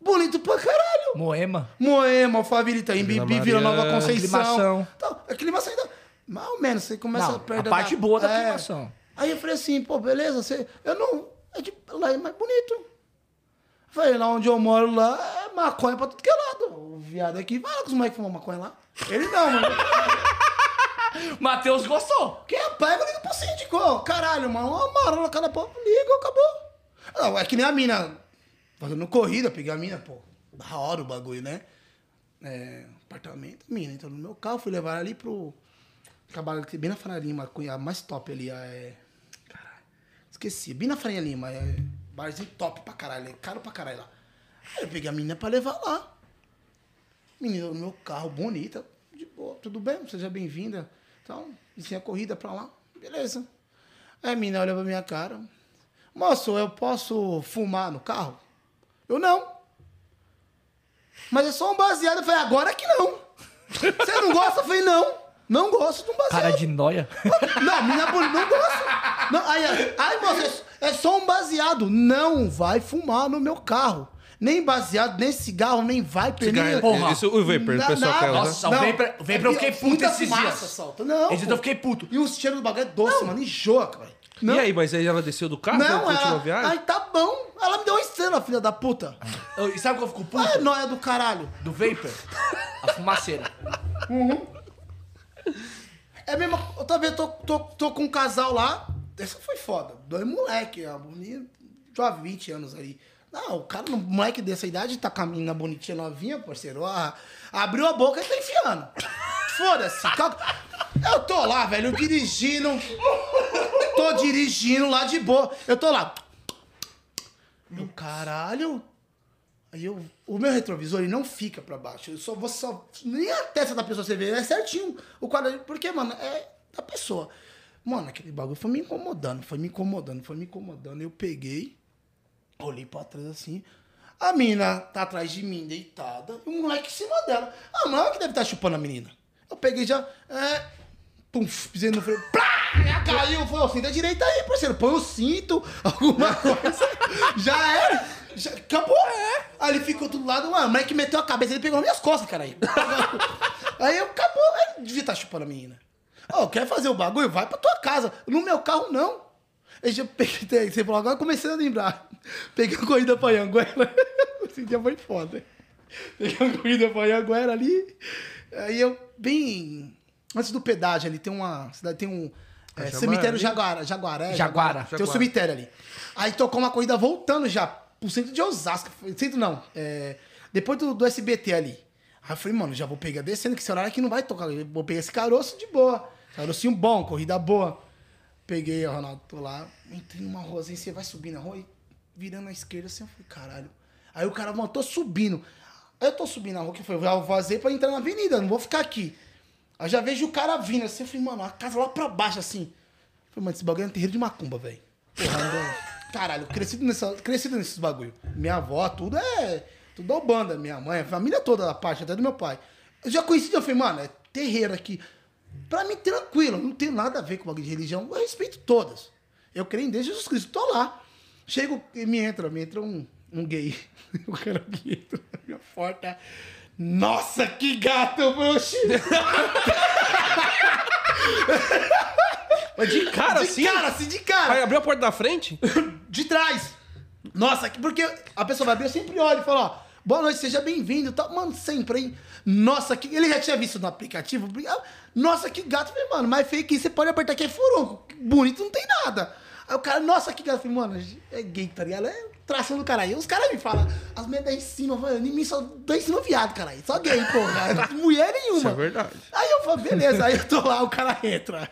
C: Bonito pra caralho.
B: Moema.
C: Moema, Alphaville, tá em
A: Vila
C: Bibi, Vila Nova. Conceição.
B: Aclimação.
C: Então, aclimação ainda. Mais ou menos, você começa
B: Não,
C: a perder.
B: a parte boa da aclimação.
C: Aí eu falei assim, pô, beleza, você. Eu não. É de, lá é mais bonito. Eu Falei, lá onde eu moro, lá é maconha pra tudo que é lado. O viado aqui, vai lá com os moleques fumam maconha lá. Ele não, mano. <laughs>
B: Matheus gostou.
C: Quem é pai, eu ligo pro síndico. Caralho, mano, uma marola cada pau, liga, acabou. Não, é que nem a mina. Fazendo corrida, peguei a mina, pô. Da hora o bagulho, né? É, apartamento, mina, entrou no meu carro, fui levar ali pro. Trabalho bem na Faria Lima, a mais top ali, é. Caralho. Esqueci, bem na Faria Lima, é. Barzinho top pra caralho, é caro pra caralho lá. Aí eu peguei a menina pra levar lá. Menina no meu carro, bonita, de boa, tudo bem, seja bem-vinda. Então, a corrida pra lá, beleza. Aí a menina olha pra minha cara. Moço, eu posso fumar no carro? Eu não. Mas é só um baseado. Eu falei, agora que não. Você não gosta? Eu falei, não. Não gosto de um baseado.
B: Cara de noia. <laughs>
C: Não, menina bonita, não gosto. Não, aí, aí, ai, moça, é é só um baseado. Não vai fumar no meu carro. Nem baseado, nem cigarro, nem vai
A: Cigarro,
B: Porra.
A: Isso, o Vapor, o
C: Na-
A: pessoal
C: na-
A: quer usar.
B: Nossa, o Vapor- o Vapor eu fiquei puto
C: muita
B: esses
C: fumaça
B: dias.
C: Solta. Não,
B: Esses dias
C: pô.
B: eu fiquei puto.
C: E o cheiro do bagulho é doce, mano. Enjoa, cara. Não,
A: E aí, mas aí ela desceu do carro?
C: não
A: né? continuou
C: ela...
A: a viagem?
C: Ai, tá bom. Ela me deu uma estrela, filha da puta.
B: Eu- E sabe o que eu fico puto?
C: Ah, nóia do caralho.
B: Do Vapor? A fumaceira.
C: É mesmo, eu tô, tô, tô com um casal lá, essa foi foda. Dois moleque, a bonita, jovem, 20 anos aí. Não, o cara, um moleque dessa idade, tá com a menina bonitinha, novinha, parceiro. Ah, abriu a boca e tá enfiando. Foda-se. Eu tô lá, velho, dirigindo. Tô dirigindo lá de boa. Eu tô lá. Meu caralho. Aí eu, o meu retrovisor ele não fica pra baixo. Eu só vou só. Nem a testa da pessoa você vê, é certinho o quadro. Porque, mano, é da pessoa. Mano, aquele bagulho foi me incomodando, foi me incomodando, foi me incomodando. Eu peguei, olhei pra trás assim. A mina tá atrás de mim, deitada, e o moleque em cima dela. Ah, não é que deve estar chupando a menina. Eu peguei já. É, pum, pisei no freio. Plá! Caiu, falou assim, da direita aí, parceiro. Põe o cinto, <laughs> alguma coisa. Já era. Já, acabou. Aí ele ficou do lado, mano. O moleque meteu a cabeça, ele pegou nas minhas costas, cara. Aí, <laughs> aí eu acabou. Ele devia estar chupando a menina. Ó, quer fazer o bagulho? Vai pra tua casa. No meu carro, não. Aí já peguei, você falou, agora eu comecei a lembrar. Peguei a corrida pra Anguera. <laughs> Esse dia foi foda. Peguei a corrida pra Anguera ali. Aí eu, bem. Antes do pedágio ali, tem uma. Cidade tem um. é,
A: Jaguara
C: cemitério? Jaguara. Jaguaré.
B: Jaguara.
C: Tem um
A: Jaguara.
C: cemitério ali. Aí tocou uma corrida voltando já pro centro de Osasco. Centro não. é, depois do, do SBT ali. Aí eu falei, mano, já vou pegar descendo, que esse horário aqui não vai tocar. Eu vou pegar esse caroço de boa. Carocinho bom, corrida boa. Peguei, ó, Ronaldo, tô lá. Entrei numa ruazinha, você vai subindo a rua e virando à esquerda assim, eu falei, caralho. Aí o cara, mano, tô subindo. Aí eu tô subindo a rua, que foi, eu vou fazer pra entrar na avenida, não vou ficar aqui. Aí já vejo o cara vindo assim, eu falei, mano, a casa lá pra baixo assim. Eu falei, mano, esse bagulho é um terreiro de macumba, velho. Porra, Caralho, crescido, nessa, crescido nesses bagulho. Minha avó, tudo é. Tudo é banda, minha mãe, a família toda da parte, até do meu pai. Eu já conheci, eu falei, mano, é terreiro aqui. Pra mim, tranquilo, não tem nada a ver com bagulho de religião. Eu respeito todas. Eu creio em Deus Jesus Cristo, tô lá. Chego e me entra, me entra um, um gay. <laughs> O cara que entra na minha porta. Nossa, que gato, meu <laughs>
A: Mas de cara,
C: De
A: assim?
C: cara, assim, de cara.
A: Aí abriu a porta da frente? <laughs>
C: de trás. Nossa, que- porque a pessoa vai abrir, eu sempre olho e falo, ó, boa noite, seja bem-vindo. Tá, mano, sempre, hein? Nossa, que. Ele já tinha visto no aplicativo. ah, Nossa, que gato. Falei, mano, mas feio que você pode apertar aqui é furonco. Bonito não tem nada. Aí o cara, nossa, que gato. Eu Falei, mano, é gay, tá ligado? É tração do caralho. Aí os caras me falam, as mulheres em cima, mano, em mim só dá cima viado, caralho. Só gay, porra. <laughs> Mulher nenhuma.
A: Isso é verdade.
C: Aí eu falo, beleza, aí eu tô lá, o cara entra.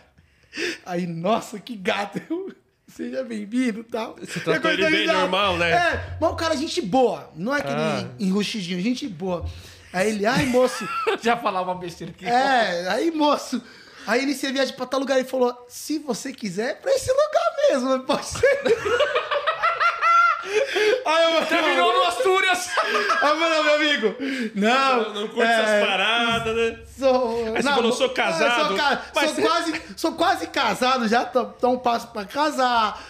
C: Aí, nossa, que gato. Eu, seja bem-vindo e tal. Você
A: tratou ele bem normal, né?
C: É, mas o cara, gente boa. Não é aquele
A: Ah.
C: enrustidinho, gente boa. Aí ele, ai, moço. <laughs>
B: Já falava uma besteira aqui.
C: é, aí, moço. Aí ele se viaja pra tal lugar e falou: se você quiser, é pra esse lugar mesmo, pode ser. <laughs> Aí eu
B: Terminou no Astúrias.
C: Aí eu falei, meu amigo, não.
A: Não, não curte
C: é,
A: essas paradas, né?
C: Sou,
A: Aí você falou, sou
C: é,
A: casado.
C: sou, sou
A: você-
C: quase, sou quase casado, já tô, tô um passo pra casar.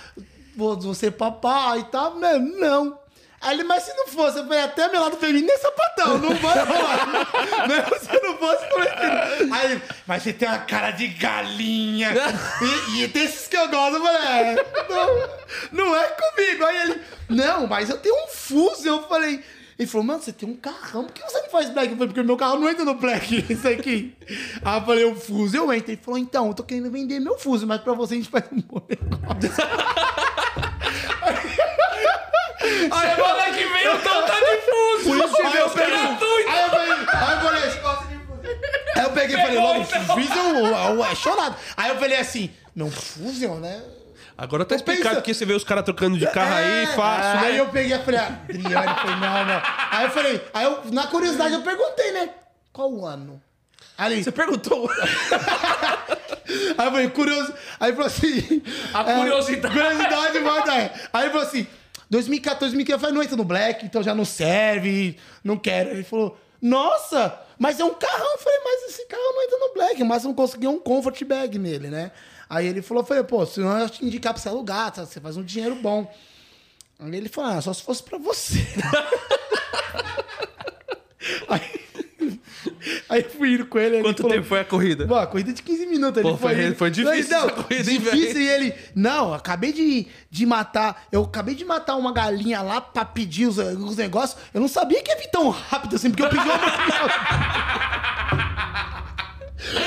C: Vou, vou ser papai e tal. Não, não. Aí ele, mas se não fosse, eu falei, até meu lado feminino é sapatão, não vai rolar. Mesmo se não fosse, eu falei, Aí, ele, mas você tem uma cara de galinha. <laughs> e, e desses que eu gosto, eu falei, é, não, não é comigo. Aí ele, não, mas eu tenho um fuso. Eu falei, ele falou, mano, você tem um carrão, por que você não faz black? Eu falei, porque meu carro não entra no black, <laughs> isso aqui. Aí eu falei, o fuso eu entro. Ele falou, então, eu tô querendo vender meu fuso, mas pra você a gente faz um bom negócio. <laughs>
B: Aí semana que vem o Tom tá difuso.
A: Por isso que
C: Aí eu peguei, aí eu falei, aí eu falei, aí eu peguei e falei, logo, Fusion é chorado. Aí eu falei assim, não, Fusion, né?
A: Agora tá
C: Tô
A: explicado porque você vê os caras trocando de carro aí,
C: É,
A: fácil,
C: Aí
A: né?
C: eu peguei e falei, Adriane, falei, não, não. Aí eu falei, aí eu, na curiosidade eu perguntei, né? Qual o ano? Ali,
A: Você perguntou. <laughs>
C: Aí eu falei, curioso. Aí ele falou assim.
B: A curiosidade.
C: curiosidade, manda. é. Aí ele falou assim: 2014, 2015, eu falei, não entra no Black, então já não serve, não quero. Ele falou, nossa, mas é um carrão. Eu falei, mas esse carro não entra no Black, mas não consegui um comfort bag nele, né? Aí ele falou, falei, pô, se eu te indicar pra você alugar, tá? você faz um dinheiro bom. Aí ele falou, ah, só se fosse pra você. <laughs> aí, <laughs> aí eu fui indo com ele. ele
A: Quanto
C: falou,
A: tempo foi a corrida?
C: Pô, a corrida de 15 minutos.
A: Pô,
C: ele
A: foi-
C: ele-
A: foi difícil
C: Não,
A: corrida,
C: Difícil, e ele... Não, acabei de, de matar... Eu acabei de matar uma galinha lá pra pedir os, os negócios. Eu não sabia que ia vir tão rápido assim, porque eu pedi uma... <laughs>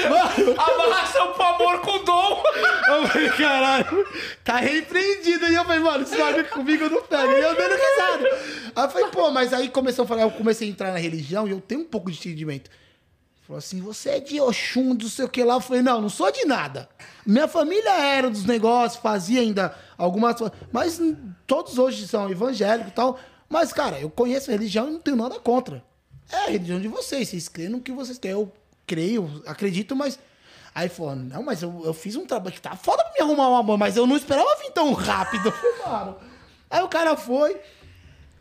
C: Mano,
B: Amarração pro amor com dom.
C: eu falei, caralho, tá repreendido. E eu falei, mano, esse amigo comigo não pega. E eu dando risada. Aí eu falei, pô, mas aí começou a falar, eu comecei a entrar na religião e eu tenho um pouco de entendimento. Falou assim, você é de Oxum, do sei o que lá. Eu falei, não, não sou de nada. Minha família era dos negócios, fazia ainda algumas coisas. Mas todos hoje são evangélicos e tal. Mas, cara, eu conheço a religião e não tenho nada contra. É a religião de vocês, vocês creem no que vocês têm. Eu creio, acredito, mas. Aí falou, não, mas eu, eu fiz um trabalho que tá foda pra me arrumar uma mão, mas eu não esperava vir tão rápido. <laughs> Mano. Aí o cara foi.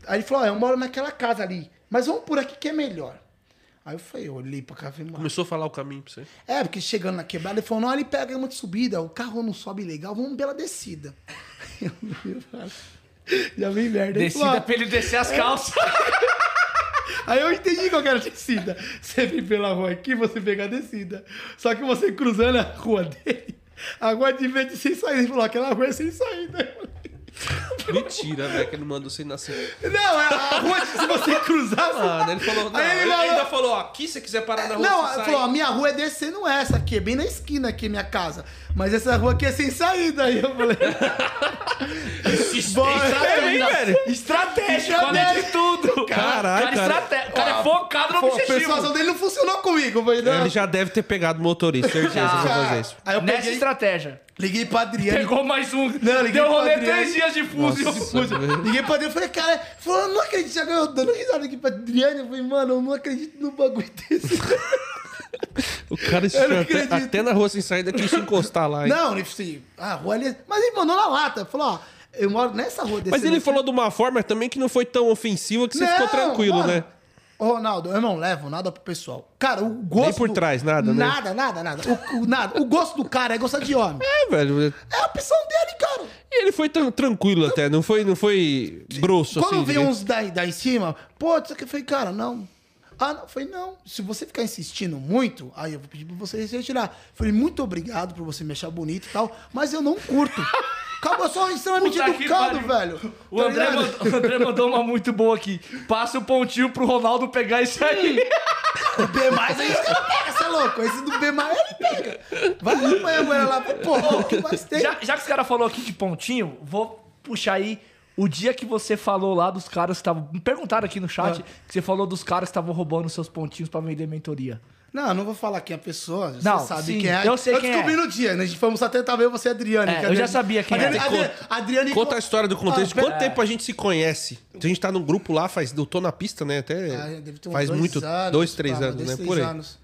C: Aí ele falou, eu moro naquela casa ali. Mas vamos por aqui que é melhor. Aí eu falei, eu olhei pra cá e falei, mano.
A: Começou a falar o caminho pra você.
C: É, porque chegando na quebrada, ele falou, não, ele pega uma de subida, o carro não sobe legal, vamos pela descida. <laughs> Eu, eu, falo, já vem merda.
B: Descida
C: falou,
B: pra ele descer as calças. <laughs>
C: Aí eu entendi qual que era a descida. Você vem pela rua aqui, você pega a descida. Só que você cruzando a rua dele, a rua de vez de sem saída. Ele falou, aquela rua é sem saída. <laughs>
A: Mentira, velho, que ele mandou você nascer.
C: Não, é a rua, se você cruzar... você-
A: Mano, ele falou. Não,
C: Aí ele
A: ele,
C: falou-
A: ainda falou, ó, aqui se você quiser parar na rua.
C: Não,
A: você
C: ele
A: sai.
C: falou, a minha rua é descendo essa aqui, é bem na esquina aqui, minha casa. Mas essa rua aqui é sem saída. Aí eu falei... <laughs> <laughs> Bora.
B: Estratégia,
A: velho.
B: Estratégia, além de tudo.
A: Caralho,
B: cara,
A: cara.
B: estrate- O cara é focado no
C: Pô, a
B: objetivo.
C: persuasão dele não funcionou comigo. Falei, não.
A: Ele já deve ter pegado o motorista, certeza que vai fazer isso.
C: Aí eu
B: Nessa
C: peguei,
B: estratégia.
C: Liguei pra Adriane.
B: Pegou mais um.
C: Não, liguei
B: Deu rolê três dias de fuso.
A: Nossa.
C: Liguei pra Adriane e falei, cara, falou, eu não acredito, já ganhou dando risada aqui pra Adriane. Eu falei, mano, eu não acredito no bagulho desse. <laughs>
A: O cara
C: Eu não
A: até, até na rua sem saída quis se encostar lá, hein?
C: não, ele falou assim, a rua ali. Mas ele mandou na lata. Falou, ó, eu moro nessa rua desse.
A: Mas ele falou de uma forma também que não foi tão ofensiva que você ficou tranquilo, né?
C: Ô, Ronaldo, eu não levo nada pro pessoal. Cara, o gosto.
A: Nem por trás, nada, né?
C: Nada, nada, nada. O, o- nada. O gosto do cara é gostar de homem.
A: É, velho.
C: É a opção dele, cara.
A: E ele foi tran- tranquilo até, não foi, não foi grosso
C: Quando
A: assim.
C: veio
A: diga-
C: uns daí, daí em cima, pô, isso aqui eu falei, cara, não. Ah, não, eu falei, não. Se você ficar insistindo muito, aí eu vou pedir pra você se retirar. Eu Falei, muito obrigado por você me achar bonito e tal, mas eu não curto. <laughs> Acabou, eu sou extremamente
B: Puta que
C: educado, velho.
B: O
C: Tá
B: André, mandou, o André mandou uma muito boa aqui. Passa o pontinho pro Ronaldo pegar isso aí.
C: O B mais aí os caras pegam, você é louco. Esse do B mais ele pega. Vai acompanhar a mulher lá, pô, que mais tem?
B: Já, já que os caras falou aqui de pontinho, vou puxar aí o dia que você falou lá dos caras que estavam. Me perguntaram aqui no chat que você falou dos caras que estavam roubando seus pontinhos pra vender mentoria.
C: Não, eu não vou falar quem é a pessoa. Você
B: Não,
C: sabe
B: sim,
C: quem é.
B: eu sei quem
C: descobri
B: é.
C: no dia, né? A gente fomos até talvez você, Adriane.
B: É, eu já
C: Adriane-
B: sabia quem
C: Adriane,
B: era.
C: Adriane, Adriane
A: Conta a história do contexto.
C: Ah,
A: Quanto tempo a gente se conhece? A gente tá num grupo lá, faz. Eu tô na pista, né? Até.
C: Ah, deve ter uns
A: faz
C: dois
A: muito.
C: anos,
A: dois, três anos,
C: dois,
A: né?
C: três
A: Por aí.
C: anos.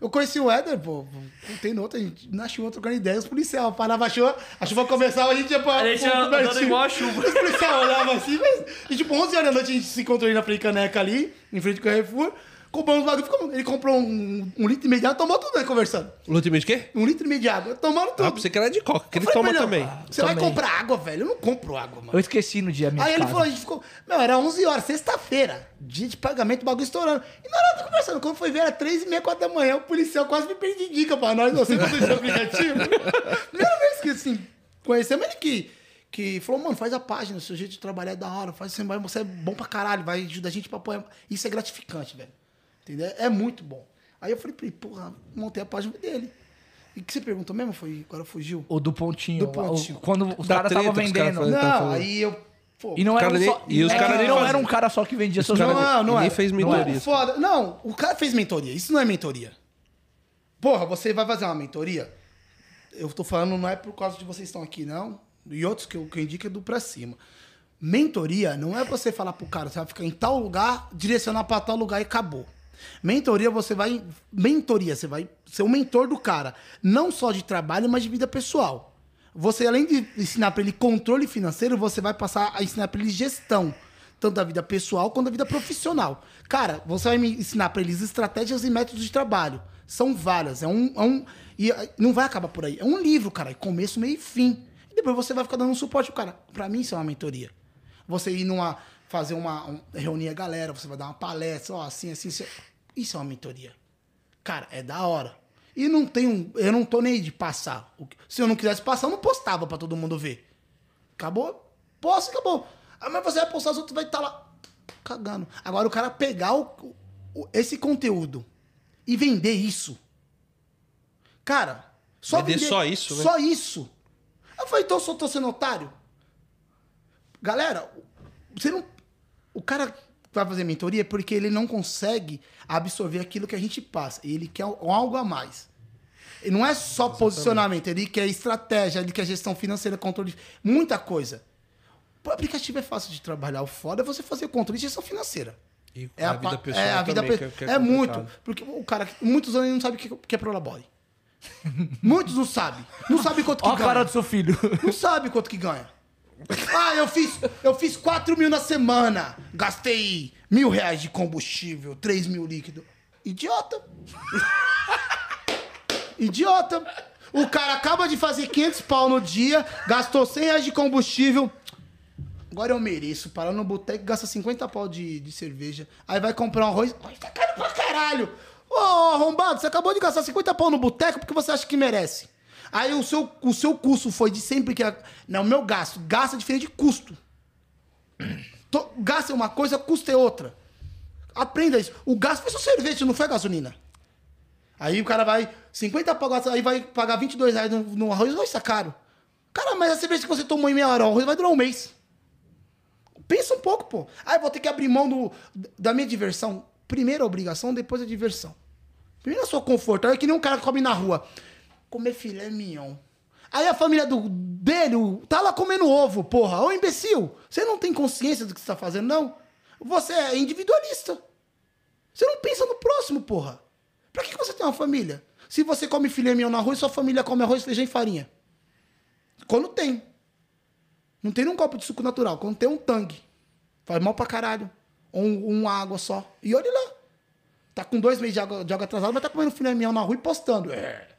C: Eu conheci o Éder, pô. Contei no outro, a gente nasceu outro trocando ideias. Os policial parava a chuva, a chuva começava, a gente ia pra.
B: A gente ia andando igual a chuva.
C: Os policial olhavam assim, mas. E tipo, 11 horas da noite a gente se encontrou aí na Frei Caneca ali, em frente ao Carrefour. Compramos um bagulho, ficou- ele comprou um, um litro e meio de água, tomou tudo, né, conversando.
A: Ultimate quê?
C: Um litro e meio de água, tomaram tudo.
A: Ah, pra você que era de coca, que ele
C: Eu falei
A: toma
C: ele,
A: também.
C: Você vai comprar água, velho? Eu não compro água, mano.
B: Eu esqueci no dia minha
C: Aí ele falou, a gente ficou. Meu, era 11 horas, sexta-feira, dia de pagamento, o bagulho estourando. E na hora tá conversando, quando foi ver, era 3 e meia, 4 da manhã, o policial quase me pediu dica pra nós, não sei quando esse aplicativo. Primeira vez que, assim, conhecemos ele que, que falou, mano, faz a página, o seu jeito de trabalhar é da hora, faz assim, vai, você é bom pra caralho, vai ajudar a gente pra apoiar. Isso é gratificante, velho. Entendeu? É muito bom. Aí eu falei pra ele, porra, montei a página dele. E o que você perguntou mesmo? Foi, agora fugiu.
B: O do pontinho.
C: Do pontinho.
B: o- quando os caras estavam vendendo.
A: tá
C: Não, aí eu. Pô,
B: E não era
A: cara
B: um só.
A: e os
B: é
A: nem
B: não era um cara só que vendia seus
A: cara-.
C: Não, não é.
A: fez
C: Não
A: mentoria.
C: é. Foda. Não, o cara fez mentoria. Isso não é mentoria. Porra, você vai fazer uma mentoria. Eu tô falando, não é por causa de vocês estão aqui, não. E outros que eu, que eu indico é do pra cima. Mentoria não é você falar pro cara, você vai ficar em tal lugar, direcionar pra tal lugar e acabou. Mentoria, você vai. Mentoria, você vai ser o mentor do cara. Não só de trabalho, mas de vida pessoal. Você, além de ensinar pra ele controle financeiro, você vai passar a ensinar pra ele gestão. Tanto da vida pessoal quanto da vida profissional. Cara, você vai me ensinar pra eles estratégias e métodos de trabalho. São várias. É um. É um e eh, não vai acabar por aí. É um livro, cara. é Começo, meio e fim. E depois você vai ficar dando um suporte pro cara. Pra mim, isso é uma mentoria. Você ir numa. fazer uma. Um, reunir a galera, você vai dar uma palestra, ó, assim, assim, assim. Isso é uma mentoria. Cara, é da hora. E não tem um. Eu não tô nem aí de passar. Se eu não quisesse passar, eu não postava pra todo mundo ver. Acabou? Posta, acabou. Ah, mas você vai postar, os outros vai estar lá cagando. Agora o cara pegar o- o- esse conteúdo e vender isso. Cara, só
A: Vender
C: vender
A: só isso, né?
C: Só isso. Eu falei, então eu só tô sendo otário? Galera, você não. O cara vai fazer mentoria é porque ele não consegue absorver aquilo que a gente passa. Ele quer algo a mais. E não é só posicionamento, ele quer estratégia, ele quer gestão financeira, controle, muita coisa. O aplicativo é fácil de trabalhar. O foda é você fazer controle de gestão financeira.
A: E
C: É
A: a
C: pa-
A: vida pessoal
C: é, a vida
A: também,
C: pe-
A: que- que
C: é muito. Porque o cara, muitos anos não sabe o que que é Prolabore. <laughs> Muitos não sabem. Não sabe quanto que
B: Ó a
C: ganha.
B: cara do seu filho.
C: Não sabe quanto que ganha. Ah, eu fiz, eu fiz 4 mil na semana. Gastei mil reais de combustível, 3 mil líquido. Idiota. <laughs> Idiota. O cara acaba de fazer 500 pau no dia, gastou 100 reais de combustível. Agora eu mereço. Parar no boteco, gasta 50 pau de, de cerveja. Aí vai comprar um arroz. Ai, tá caro pra caralho. Ô, arrombado, você acabou de gastar 50 pau no boteco porque você acha que merece. Aí o seu, o seu custo foi de sempre que... Não, meu gasto. Gasta diferente de custo. To- Gasto é uma coisa, custo é outra. Aprenda isso. O gasto foi só cerveja, não foi gasolina. Aí o cara vai, 50 pau, gasta- aí vai pagar 22 reais no, no arroz, vai estar caro. Cara, mas a cerveja que você tomou em meia hora, o arroz vai durar um mês. Pensa um pouco, pô. Eu vou ter que abrir mão do, da minha diversão. Primeiro a obrigação, depois a diversão. Primeiro a sua conforto. É que nem um cara que come na rua. Comer filé mignon. Aí a família do, dele tá lá comendo ovo, porra. Ô imbecil, você não tem consciência do que você tá fazendo, não? Você é individualista. Você não pensa no próximo, porra. Pra que, você tem uma família? Se você come filé mignon no arroz, sua família come arroz, feijão e farinha. Quando tem. Não tem um copo de suco natural. Quando tem um tangue. Faz mal pra caralho. Ou um, água só. E olha lá. Tá com dois meses de água, de água atrasada, mas tá comendo filé mignon na rua e postando. É.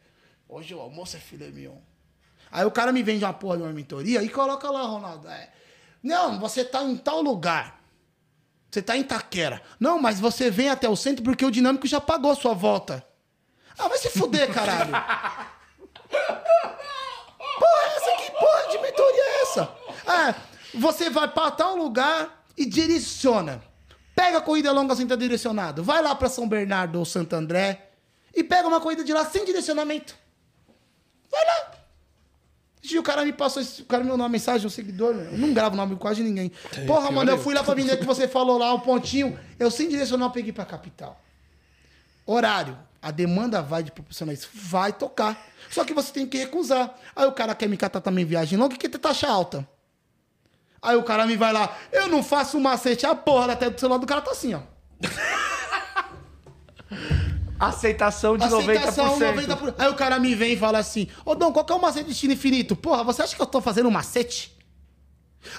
C: Hoje o almoço é filé mignon. Aí o cara me vende uma porra de uma mentoria e coloca lá, Ronaldo. é, Não, você tá em tal lugar. Você tá em Itaquera. Não, mas você vem até o centro porque o dinâmico já pagou a sua volta. Ah, vai se fuder, caralho. <laughs> Porra, é essa que porra de mentoria é essa? Ah, você vai pra tal lugar e direciona. Pega a corrida longa sem estar direcionado. Vai lá pra São Bernardo ou Santo André e pega uma corrida de lá sem direcionamento. Vai lá. E o cara me passou, esse- o cara me mandou uma mensagem, um seguidor, eu não gravo o nome de quase ninguém. Porra, mano, eu fui lá pra vender que você falou lá, um pontinho, eu sem direcional peguei pra capital. Horário. A demanda vai de proporcionar isso. Vai tocar. Só que você tem que recusar. Aí o cara quer me catar também viagem longa e quer ter taxa alta. Aí o cara me vai lá, eu não faço macete, a porra da tela do celular do cara tá assim, ó. <laughs>
B: Aceitação de
C: Aceitação
B: 90%.
C: 90%. Aí o cara me vem e fala assim: Ô Dom, qual que é o macete de destino infinito? Porra, você acha que eu tô fazendo um macete?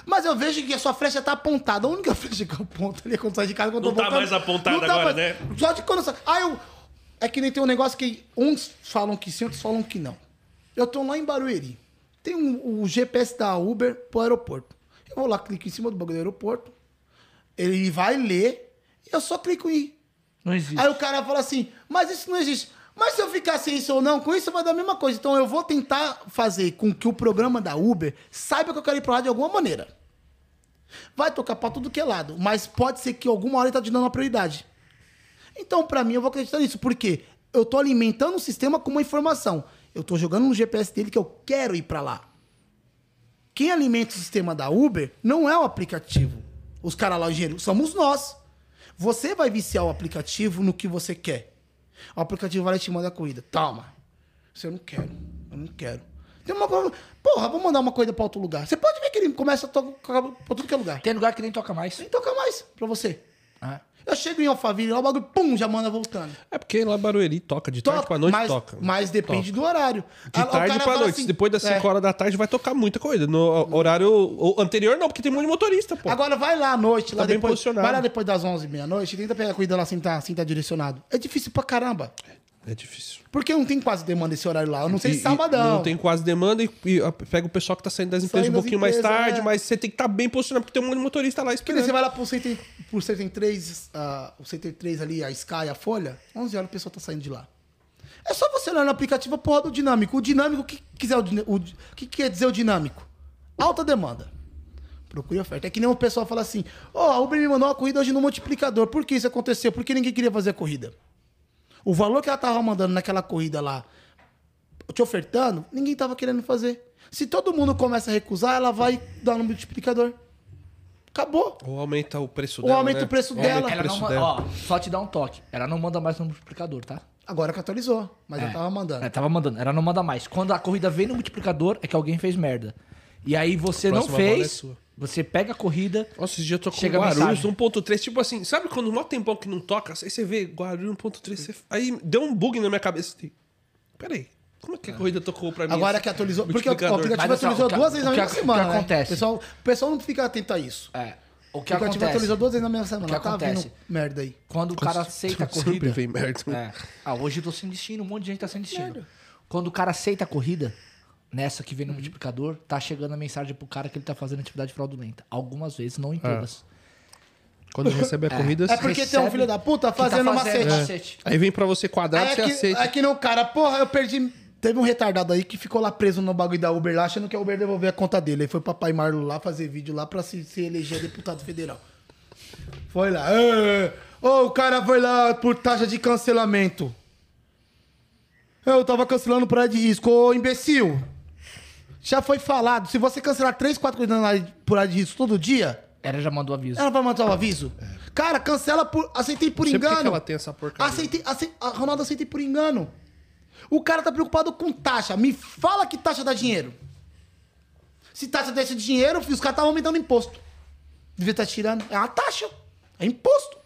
C: Mas eu vejo que a sua flecha tá apontada. A única <laughs> flecha que eu aponto ali é quando sai de casa. Quando
A: Não
C: eu tô
A: tá
C: voltando.
A: mais apontada agora, né?
C: Só de quando sai. Aí eu. É que nem tem um negócio que uns falam que sim, outros falam que não. Eu tô lá em Barueri. Tem um, o GPS da Uber pro aeroporto. Eu vou lá, clico em cima do bagulho do aeroporto. Ele vai ler e eu só clico em ir.
B: Não existe.
C: Aí o cara fala assim, mas isso não existe. Mas se eu ficar sem isso ou não, com isso vai dar a mesma coisa. Então eu vou tentar fazer com que o programa da Uber saiba que eu quero ir pra lá de alguma maneira. Vai tocar pra tudo que é lado, mas pode ser que alguma hora ele tá te dando uma prioridade. Então, pra mim, eu vou acreditar nisso. Por quê? Eu tô alimentando o sistema com uma informação. Eu tô jogando no GPS dele que eu quero ir pra lá. Quem alimenta o sistema da Uber não é o aplicativo. Os caras lá, o engenheiro, somos nós. Você vai viciar o aplicativo no que você quer. O aplicativo vai lá e te mandar a corrida. Toma. Você eu não quero. Eu não quero. Tem uma coisa. Porra, vou mandar uma corrida pra outro lugar. Você pode ver que ele começa a tocar pra tudo que é lugar.
B: Tem lugar que nem toca mais.
C: Nem toca mais pra você.
B: Ah.
C: Eu chego em Alphaville, lá o bagulho, pum, já manda voltando.
A: É porque lá Barueri toca, de tarde
C: Toca,
A: pra noite
C: mas,
A: toca.
C: Mas depende do horário.
A: De
C: o
A: tarde pra noite.
C: assim,
A: Depois das 5
C: é.
A: horas da tarde vai tocar muita coisa. No horário anterior não, porque tem de motorista, pô.
C: Agora vai lá à noite, lá
A: Tá bem
C: depois,
A: posicionado.
C: vai lá depois das 11 meia-noite, tenta pegar a lá sem estar sem tá direcionado. É difícil pra caramba.
A: É difícil.
C: Porque não tem quase demanda esse horário lá. Eu não sei se sabadão.
A: Não tem quase demanda e, e, pega o pessoal que tá saindo das empresas
C: Saindo
A: um pouquinho mais
C: empresas,
A: tarde,
C: é.
A: mas você tem que estar bem posicionado, porque tem um monte de motorista lá esperando.
C: você vai lá pro Center, pro Center 3, ah, o Center 3 ali, a Sky, a Folha, 11 horas o pessoal tá saindo de lá. É só você olhar no aplicativo a porra do dinâmico. O dinâmico, o que, quiser o, o, que quer dizer o dinâmico? Alta demanda. Procure oferta. É que nem o pessoal fala assim: Ó, a Uber me mandou uma corrida hoje no multiplicador. Por que isso aconteceu? Porque ninguém queria fazer a corrida. O valor que ela tava mandando naquela corrida lá, te ofertando, ninguém tava querendo fazer. Se todo mundo começa a recusar, ela vai dar no multiplicador. Acabou.
A: Ou aumenta o preço
C: Ou
A: dela,
C: aumenta
A: né?
C: o preço
A: Ou
C: dela.
A: aumenta o
B: Ela não
A: preço
B: ma-
A: dela.
B: ó, só te dá um toque. Ela não manda mais no multiplicador, tá?
C: Agora que atualizou, mas eu
B: É.
C: tava mandando.
B: É, tava mandando. Ela não manda mais. Quando a corrida vem no multiplicador, é que alguém fez merda. E aí você não
A: é
B: fez,
A: sua.
B: Você pega a corrida.
A: Nossa, esse dia eu tô com
B: Chega
A: Guarulhos
B: mensagem.
A: 1.3, tipo assim, sabe quando um tempão que não toca, aí você vê Guarulhos 1.3, você... aí deu um bug na minha cabeça. assim, Peraí, como é que a corrida tocou pra mim?
C: Agora que atualizou. Porque o aplicativo
B: Mas,
C: atualizou duas vezes na mesma
B: o que
C: semana. né?
B: acontece?
C: O pessoal, o pessoal não fica atento a isso.
B: É. O que
C: o aplicativo
B: acontece?
C: atualizou duas vezes na minha semana.
B: O que
C: tá
B: acontece?
C: vindo merda aí.
B: Quando o cara aceita a
A: Sempre
B: corrida.
A: vem merda.
B: É. Ah, hoje eu tô sem destino, um monte de gente tá sem destino. Quando o cara aceita a corrida, nessa que
C: Uhum.
B: vem no multiplicador, tá chegando a mensagem pro cara que ele tá fazendo atividade fraudulenta. Algumas vezes, não em todas.
A: Quando recebe a corrida,
C: É porque tem um filho da puta
B: que tá
C: fazendo
B: fazendo
C: macete.
B: macete.
A: aí vem pra você quadrado, você aceita.
C: aqui no cara, porra, eu perdi. Teve um retardado aí que ficou lá preso no bagulho da Uber lá, achando que a Uber devolver a conta dele. Aí foi papai Marlo lá fazer vídeo lá pra se, se eleger deputado federal. Foi lá. "É, Ô, o cara foi lá por taxa de cancelamento. Eu tava cancelando por área de risco. Ô, imbecil. Já foi falado. Se você cancelar 3, 4 coisas por área de risco todo dia,
B: Ela já mandou aviso.
C: ela vai mandar o aviso. Cara, cancela por. Aceitei por
A: que
C: engano.
A: que ela tem essa porcaria.
C: Aceitei, acei- a Ronaldo aceitei por engano. O cara tá preocupado com taxa. Me fala que taxa dá dinheiro. Se taxa desse dinheiro, os caras estavam aumentando imposto. Devia estar tirando. É uma taxa. É imposto.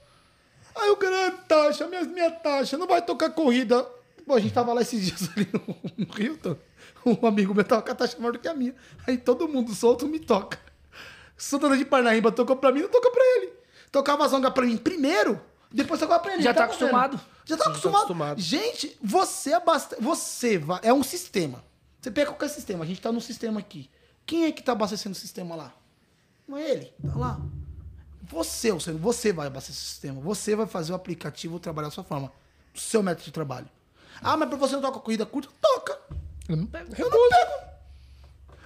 C: Aí o cara, "Ah, taxa, minha, minha taxa, não vai tocar corrida. Pô, a gente tava lá esses <laughs> dias ali no, no Hilton. <laughs> Um amigo meu tava com a taxa maior do que a minha. Aí todo mundo solto me toca. Santana de Parnaíba tocou pra mim, não tocou pra ele. Tocava a zonga pra mim primeiro, depois tocava pra ele.
B: Já tá
C: vendo.
B: acostumado.
C: Já tá
A: tá
C: acostumado.
A: acostumado.
C: Gente, você é bastante. Você vai. É um sistema. Você pega qualquer sistema. A gente tá num sistema aqui. Quem é que tá abastecendo o sistema lá? Não é ele. Tá lá. Você, você, você vai abastecer o sistema. Você vai fazer o aplicativo trabalhar da sua forma. O seu método de trabalho. Ah, mas pra você não toca corrida curta? Toca.
B: Eu não pego.
C: Eu não pego.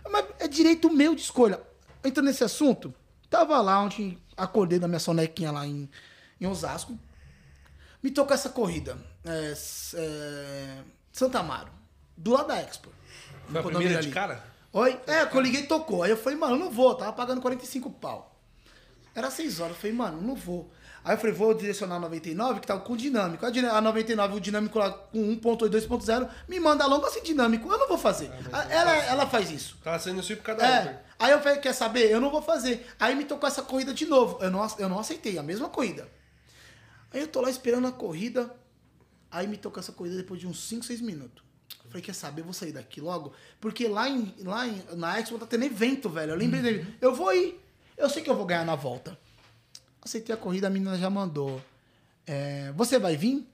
C: Mas é direito meu de escolha. Entrando nesse assunto, tava lá ontem, acordei da minha sonequinha lá em, em Osasco. Me tocou essa corrida. É, é, Santa Amaro. Do lado da Expo.
A: Foi a primeira de cara?
C: Oi? É, que eu liguei e tocou. Aí eu falei, mano, eu não vou. Eu Tava pagando 45 pau. Era 6 horas. Eu falei, mano, não vou. Aí eu falei, vou direcionar a 99, que tava com dinâmico. A din- A 99, o dinâmico lá com 1.8, 2.0, me manda longa sem dinâmico. Eu não vou fazer. A- Ela, ela faz isso.
A: Tava sendo assim por cada.
C: É. Aí eu falei, quer saber? Eu não vou fazer. Aí me tocou essa corrida de novo. Eu não, eu não aceitei, a mesma corrida. Aí eu tô lá esperando a corrida. Aí me tocou essa corrida depois de uns 5, 6 minutos. Eu falei, quer saber? Eu vou sair daqui logo. Porque lá, em, lá em, na Expo tá tendo evento, velho. Eu lembrei dele. Eu vou ir. Eu sei que eu vou ganhar na volta. Aceitei a corrida, a menina já mandou. É, você vai vir?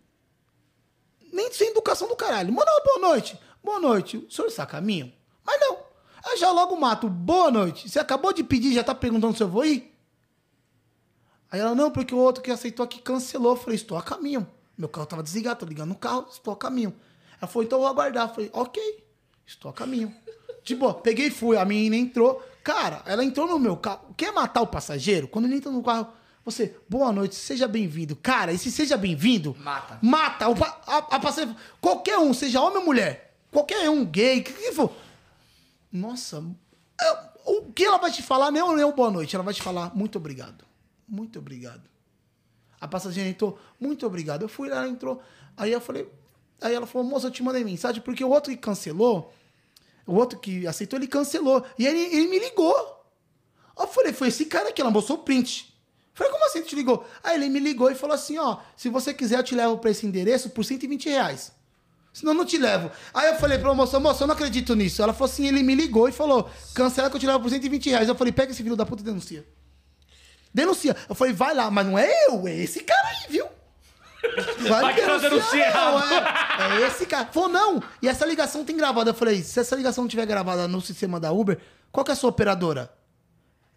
C: Nem sem educação do caralho. Manda uma boa noite. Boa noite. O senhor está a caminho? Mas não. Aí já logo mato. Boa noite. Você acabou de pedir já tá perguntando se eu vou ir? Aí ela, não, porque o outro que aceitou aqui cancelou. Eu falei, estou a caminho. Meu carro tava desligado, tô ligando no carro, estou a caminho. Ela falou, então eu vou aguardar. Eu falei, ok, estou a caminho. Boa, peguei e fui. A menina entrou. Cara, ela entrou no meu carro. Quer matar o passageiro? Quando ele entra no carro, você, boa noite, seja bem-vindo. Cara, esse seja bem-vindo.
B: Mata.
C: Mata. O a, a passageiro, qualquer um, seja homem ou mulher. Qualquer um, gay, que, que for. Nossa, é, o que ela vai te falar nem é um boa noite. Ela vai te falar muito obrigado. Muito obrigado. A passageira entrou, muito obrigado. Eu fui lá, ela entrou. Aí eu falei. Aí ela falou, moça, eu te mandei mensagem, porque o outro que cancelou, o outro que aceitou, ele cancelou. E ele, ele me ligou. Eu falei, foi esse cara que ela mostrou o print. Falei, como assim ele te ligou? Aí ele me ligou e falou assim: ó, se você quiser, eu te levo pra esse endereço por 120 reais. Senão eu não te levo. Aí eu falei pra moça, moça, eu não acredito nisso. Ela falou assim, ele me ligou e falou, cancela que eu te levo por 120 reais. Eu falei, pega esse filho da puta e denuncia. Denuncia. Eu falei, vai lá, mas não é eu, é esse cara aí, viu? <laughs>
B: Vai que ela denuncia
C: não, é, é esse cara. Falou, não. E essa ligação tem gravada. Eu falei, se essa ligação não tiver gravada no sistema da Uber, qual que é a sua operadora?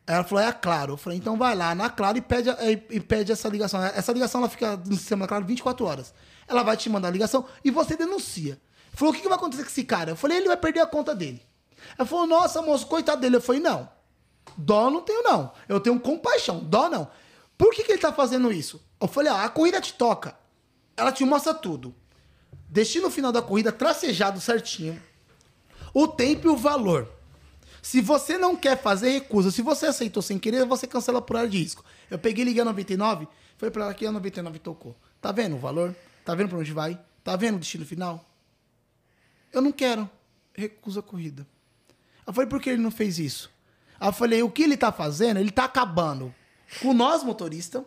C: Ela falou, é a Claro. Eu falei, então vai lá na Claro e pede, e, pede essa ligação. Essa ligação ela fica no sistema da Claro 24 horas. Ela vai te mandar a ligação e você denuncia. Falou, o que, que vai acontecer com esse cara? Eu falei, ele vai perder a conta dele. Ela falou, nossa, moço, coitado dele. Eu falei, não. Dó não tenho, não. Eu tenho compaixão. Dó não. Por que, que ele tá fazendo isso? Eu falei, ah, a corrida te toca. Ela te mostra tudo. Destino final da corrida tracejado certinho. O tempo e o valor. Se você não quer fazer, recusa. Se você aceitou sem querer, você cancela por área de risco. Eu peguei, liguei a 99, foi pra ela que a 99 tocou. Tá vendo o valor? Tá vendo pra onde vai? Tá vendo o destino final? Eu não quero. Recusa a corrida. Eu falei, por que ele não fez isso? Eu falei, o que ele tá fazendo? Ele tá acabando com nós, motorista,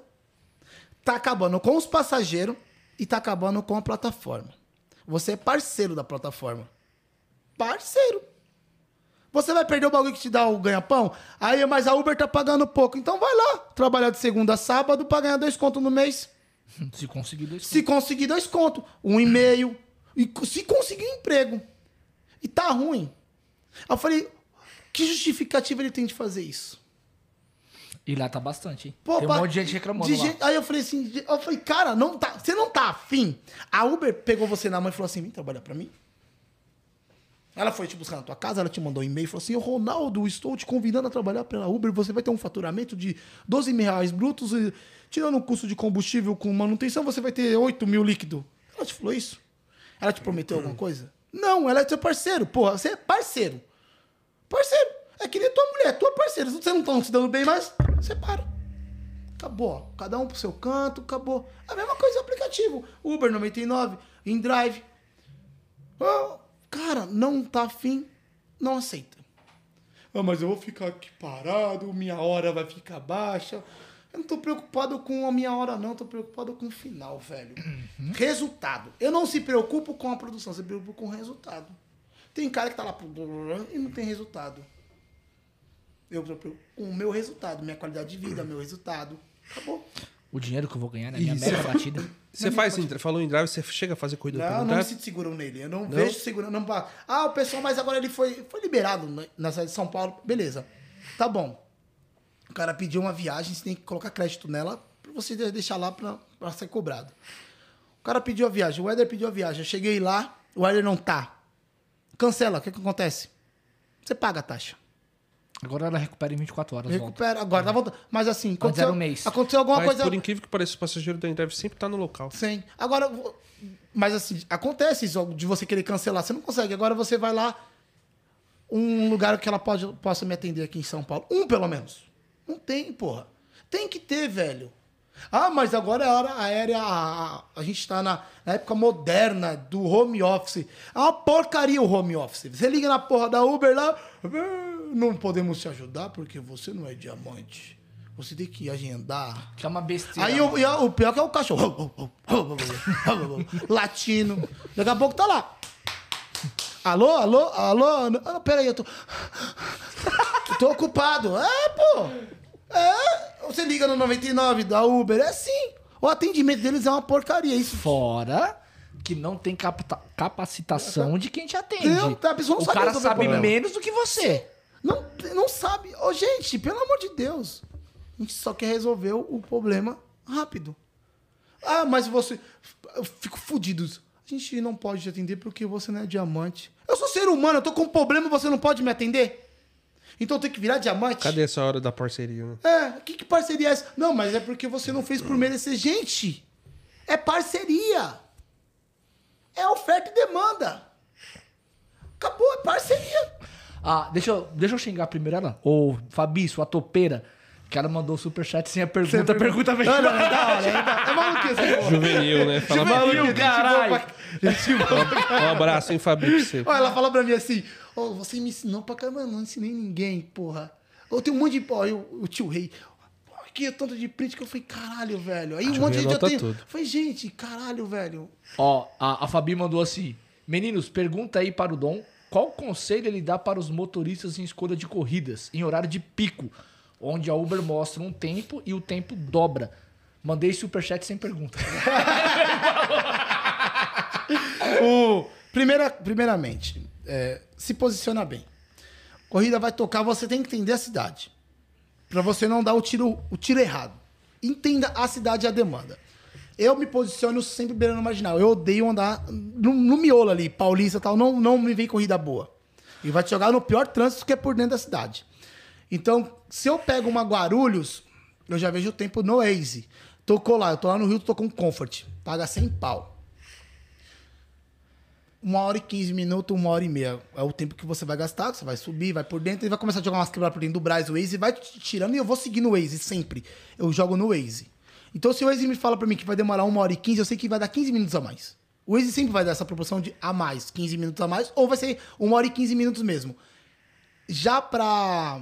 C: tá acabando com os passageiros e tá acabando com a plataforma. Você é parceiro da plataforma. Parceiro. Você vai perder o bagulho que te dá o ganha-pão? Aí, mas a Uber tá pagando pouco. Então vai lá, trabalhar de segunda a sábado pra ganhar dois contos no mês. <laughs>
B: Se conseguir dois
C: Se conseguir dois contos, um e meio. E se conseguir um emprego. E tá ruim. Aí eu falei, que justificativa ele tem de fazer isso?
B: E lá tá bastante, hein?
C: Pô,
B: Tem um
C: ba-
B: monte de gente reclamando
C: de gente- Aí eu falei assim, eu falei, cara, não tá, você não tá afim? A Uber pegou você na mão e falou assim, vem trabalhar pra mim? Ela foi te buscar na tua casa, ela te mandou um e-mail e falou assim, Ronaldo, estou te convidando a trabalhar pela Uber, você vai ter um faturamento de 12 mil reais brutos, e, tirando o custo de combustível com manutenção, você vai ter 8 mil líquido. Ela te falou isso? Ela te prometeu alguma coisa? Não, ela é seu parceiro, porra, você é parceiro. Parceiro. É que nem tua mulher, tua parceira. Se você não tá se dando bem mais, separa. Acabou. Cada um pro seu canto, acabou. A mesma coisa aplicativo. Uber 99, InDrive. Ah, cara, não tá afim, não aceita. Ah, mas eu vou ficar aqui parado, minha hora vai ficar baixa. Eu não tô preocupado com a minha hora, não. Eu tô preocupado com o final, velho. Resultado. Eu não se preocupo com a produção, se preocupo com o resultado. Tem cara que tá lá e não tem resultado. Eu tô preocupado com o meu resultado, minha qualidade de vida, meu resultado. Acabou.
B: O dinheiro que eu vou ganhar na minha meta batida. <laughs>
A: Você faz, em- falou em drive, você chega a fazer corrida
C: Não,
A: pelo
C: não me
A: drive?
C: sinto seguro nele. Eu não, vejo seguro. Não, ah, o pessoal, mas agora ele foi, foi liberado na cidade de São Paulo. Beleza. Tá bom. O cara pediu uma viagem, você tem que colocar crédito nela pra você de- deixar lá pra, pra ser cobrado. O cara pediu a viagem, o Éder pediu a viagem. Eu cheguei lá, o Éder não tá. Cancela, o que, que acontece? Você paga a taxa.
B: Agora ela recupera em 24 horas. volta.
C: Recupera, agora tá voltando. Mas assim, aconteceu,
B: um mês.
C: aconteceu alguma
A: Mas
C: coisa.
A: por incrível que pareça, o passageiro da Endrive sempre tá no local.
C: Sim. Agora, mas assim, acontece isso de você querer cancelar. Você não consegue. Agora você vai lá, um lugar que ela pode, possa me atender aqui em São Paulo. Um, pelo menos. Não tem, porra. Tem que ter, velho. Ah, mas agora é a hora aérea. A, a- a gente tá na, na época moderna do home office. É uma porcaria o home office. Você liga na porra da Uber lá. "Ah, Não podemos te ajudar porque você não é diamante. Você tem que agendar.
B: Que é uma besteira.
C: Aí o, e o pior que é o cachorro. Latino. Daqui a pouco tá lá. Alô, alô, alô? Ah, peraí, eu tô. Tô ocupado. É, pô. É. Você liga no 99 da Uber, é assim. O atendimento deles é uma porcaria. Isso
B: Fora que não tem capacitação de quem te atende.
C: Não, tá, a pessoa não
B: o
C: sabe
B: cara sabe menos do que você.
C: Não, não sabe. Ô, gente, pelo amor de Deus. A gente só quer resolver o, problema rápido. Ah, mas você. Eu fico fudido. A gente não pode te atender porque você não é diamante. Eu sou ser humano, eu tô com um problema você não pode me atender? Então tenho que virar diamante?
A: Cadê essa hora da parceria, né?
C: É, que, que parceria é essa? Não, mas é porque você não fez por merecer. Gente, é parceria. É oferta e demanda. Acabou, é parceria.
B: Ah, deixa eu, deixa eu xingar primeiro ela. Ô, Fabi, sua topeira. Que ela mandou o superchat sem a pergunta. A pergunta vem.
C: Não, não, é da hora, é da. É maluquice.
A: Juvenil, né? Fala,
B: Juvenil,
A: maluco.
B: caralho.
A: Um abraço, hein, Fabi, pra você.
C: Ó, ela fala pra mim assim: Ô, você me ensinou pra caramba, eu não ensinei ninguém, porra. Eu tenho um monte de. Ó, eu- o tio Rei. Aqui é tanto de print que eu falei, caralho, velho. Aí um monte de gente eu
A: anota
C: tenho.
A: tudo.
C: Eu falei, gente, caralho, velho.
B: Ó, a, a Fabi mandou assim: Meninos, pergunta aí para o Dom qual conselho ele dá para os motoristas em escolha de corridas, em horário de pico, onde a Uber mostra um tempo e o tempo dobra. Mandei superchat sem pergunta. <laughs>
C: O, primeira, primeiramente, é, se posiciona bem. Corrida vai tocar, você tem que entender a cidade. Pra você não dar o tiro, o tiro errado. Entenda a cidade e a demanda. Eu me posiciono sempre beirando marginal. Eu odeio andar no, no miolo ali, paulista e tal. Não, não me vem corrida boa. E vai te jogar no pior trânsito que é por dentro da cidade. Então, se eu pego uma Guarulhos, eu já vejo o tempo no Waze. Tocou lá, eu tô lá no Rio, tô com Comfort. Paga 100 pau uma hora e 15 minutos, uma hora e meia. É o tempo que você vai gastar, você vai subir, vai por dentro, e vai começar a jogar umas quebradas por dentro do Braz, o Waze, vai tirando, e eu vou seguir no Waze sempre. Eu jogo no Waze. Então, se o Waze me fala pra mim que vai demorar uma hora e 15, eu sei que vai dar 15 minutos a mais. O Waze sempre vai dar essa proporção de a mais, 15 minutos a mais, ou vai ser uma hora e 15 minutos mesmo. Já pra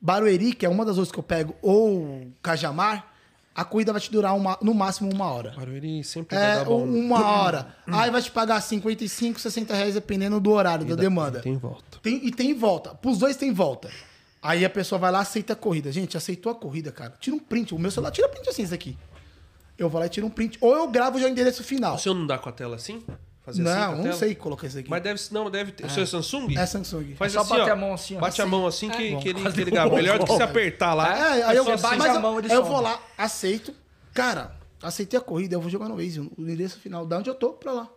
C: Barueri, que é uma das outras que eu pego, ou Cajamar, a corrida vai te durar uma- no máximo uma hora.
A: Barueri sempre vai
C: É,
A: dar bom.
C: uma hora. Aí vai te pagar 55, 60 reais dependendo do horário, da demanda.
A: Tem volta.
C: Tem- e tem volta. Pros dois tem volta. Aí a pessoa vai lá, aceita a corrida. Gente, aceitou a corrida, cara. Tira um print. O meu celular tira print assim, isso aqui. Eu vou lá e tiro um print. Ou eu gravo já o endereço final.
A: O seu não dá com a tela assim? Fazer assim com
C: não,
A: a
C: não
A: tela?
C: sei colocar isso aqui.
A: Mas deve não deve ter. O seu é Samsung?
C: É Samsung.
A: Faz
B: É só
A: assim,
B: bater
A: ó.
B: a mão assim, ó.
A: Bate a mão assim que,
B: É,
A: que ele,
B: quase
A: que ele grava. Melhor do que se apertar lá.
C: É, aí eu,
B: Você bate
C: mas
B: a mão, ele
C: eu vou lá, aceito. Cara, aceitei a corrida, eu vou jogar no Waze, o endereço final. Da onde eu tô pra lá.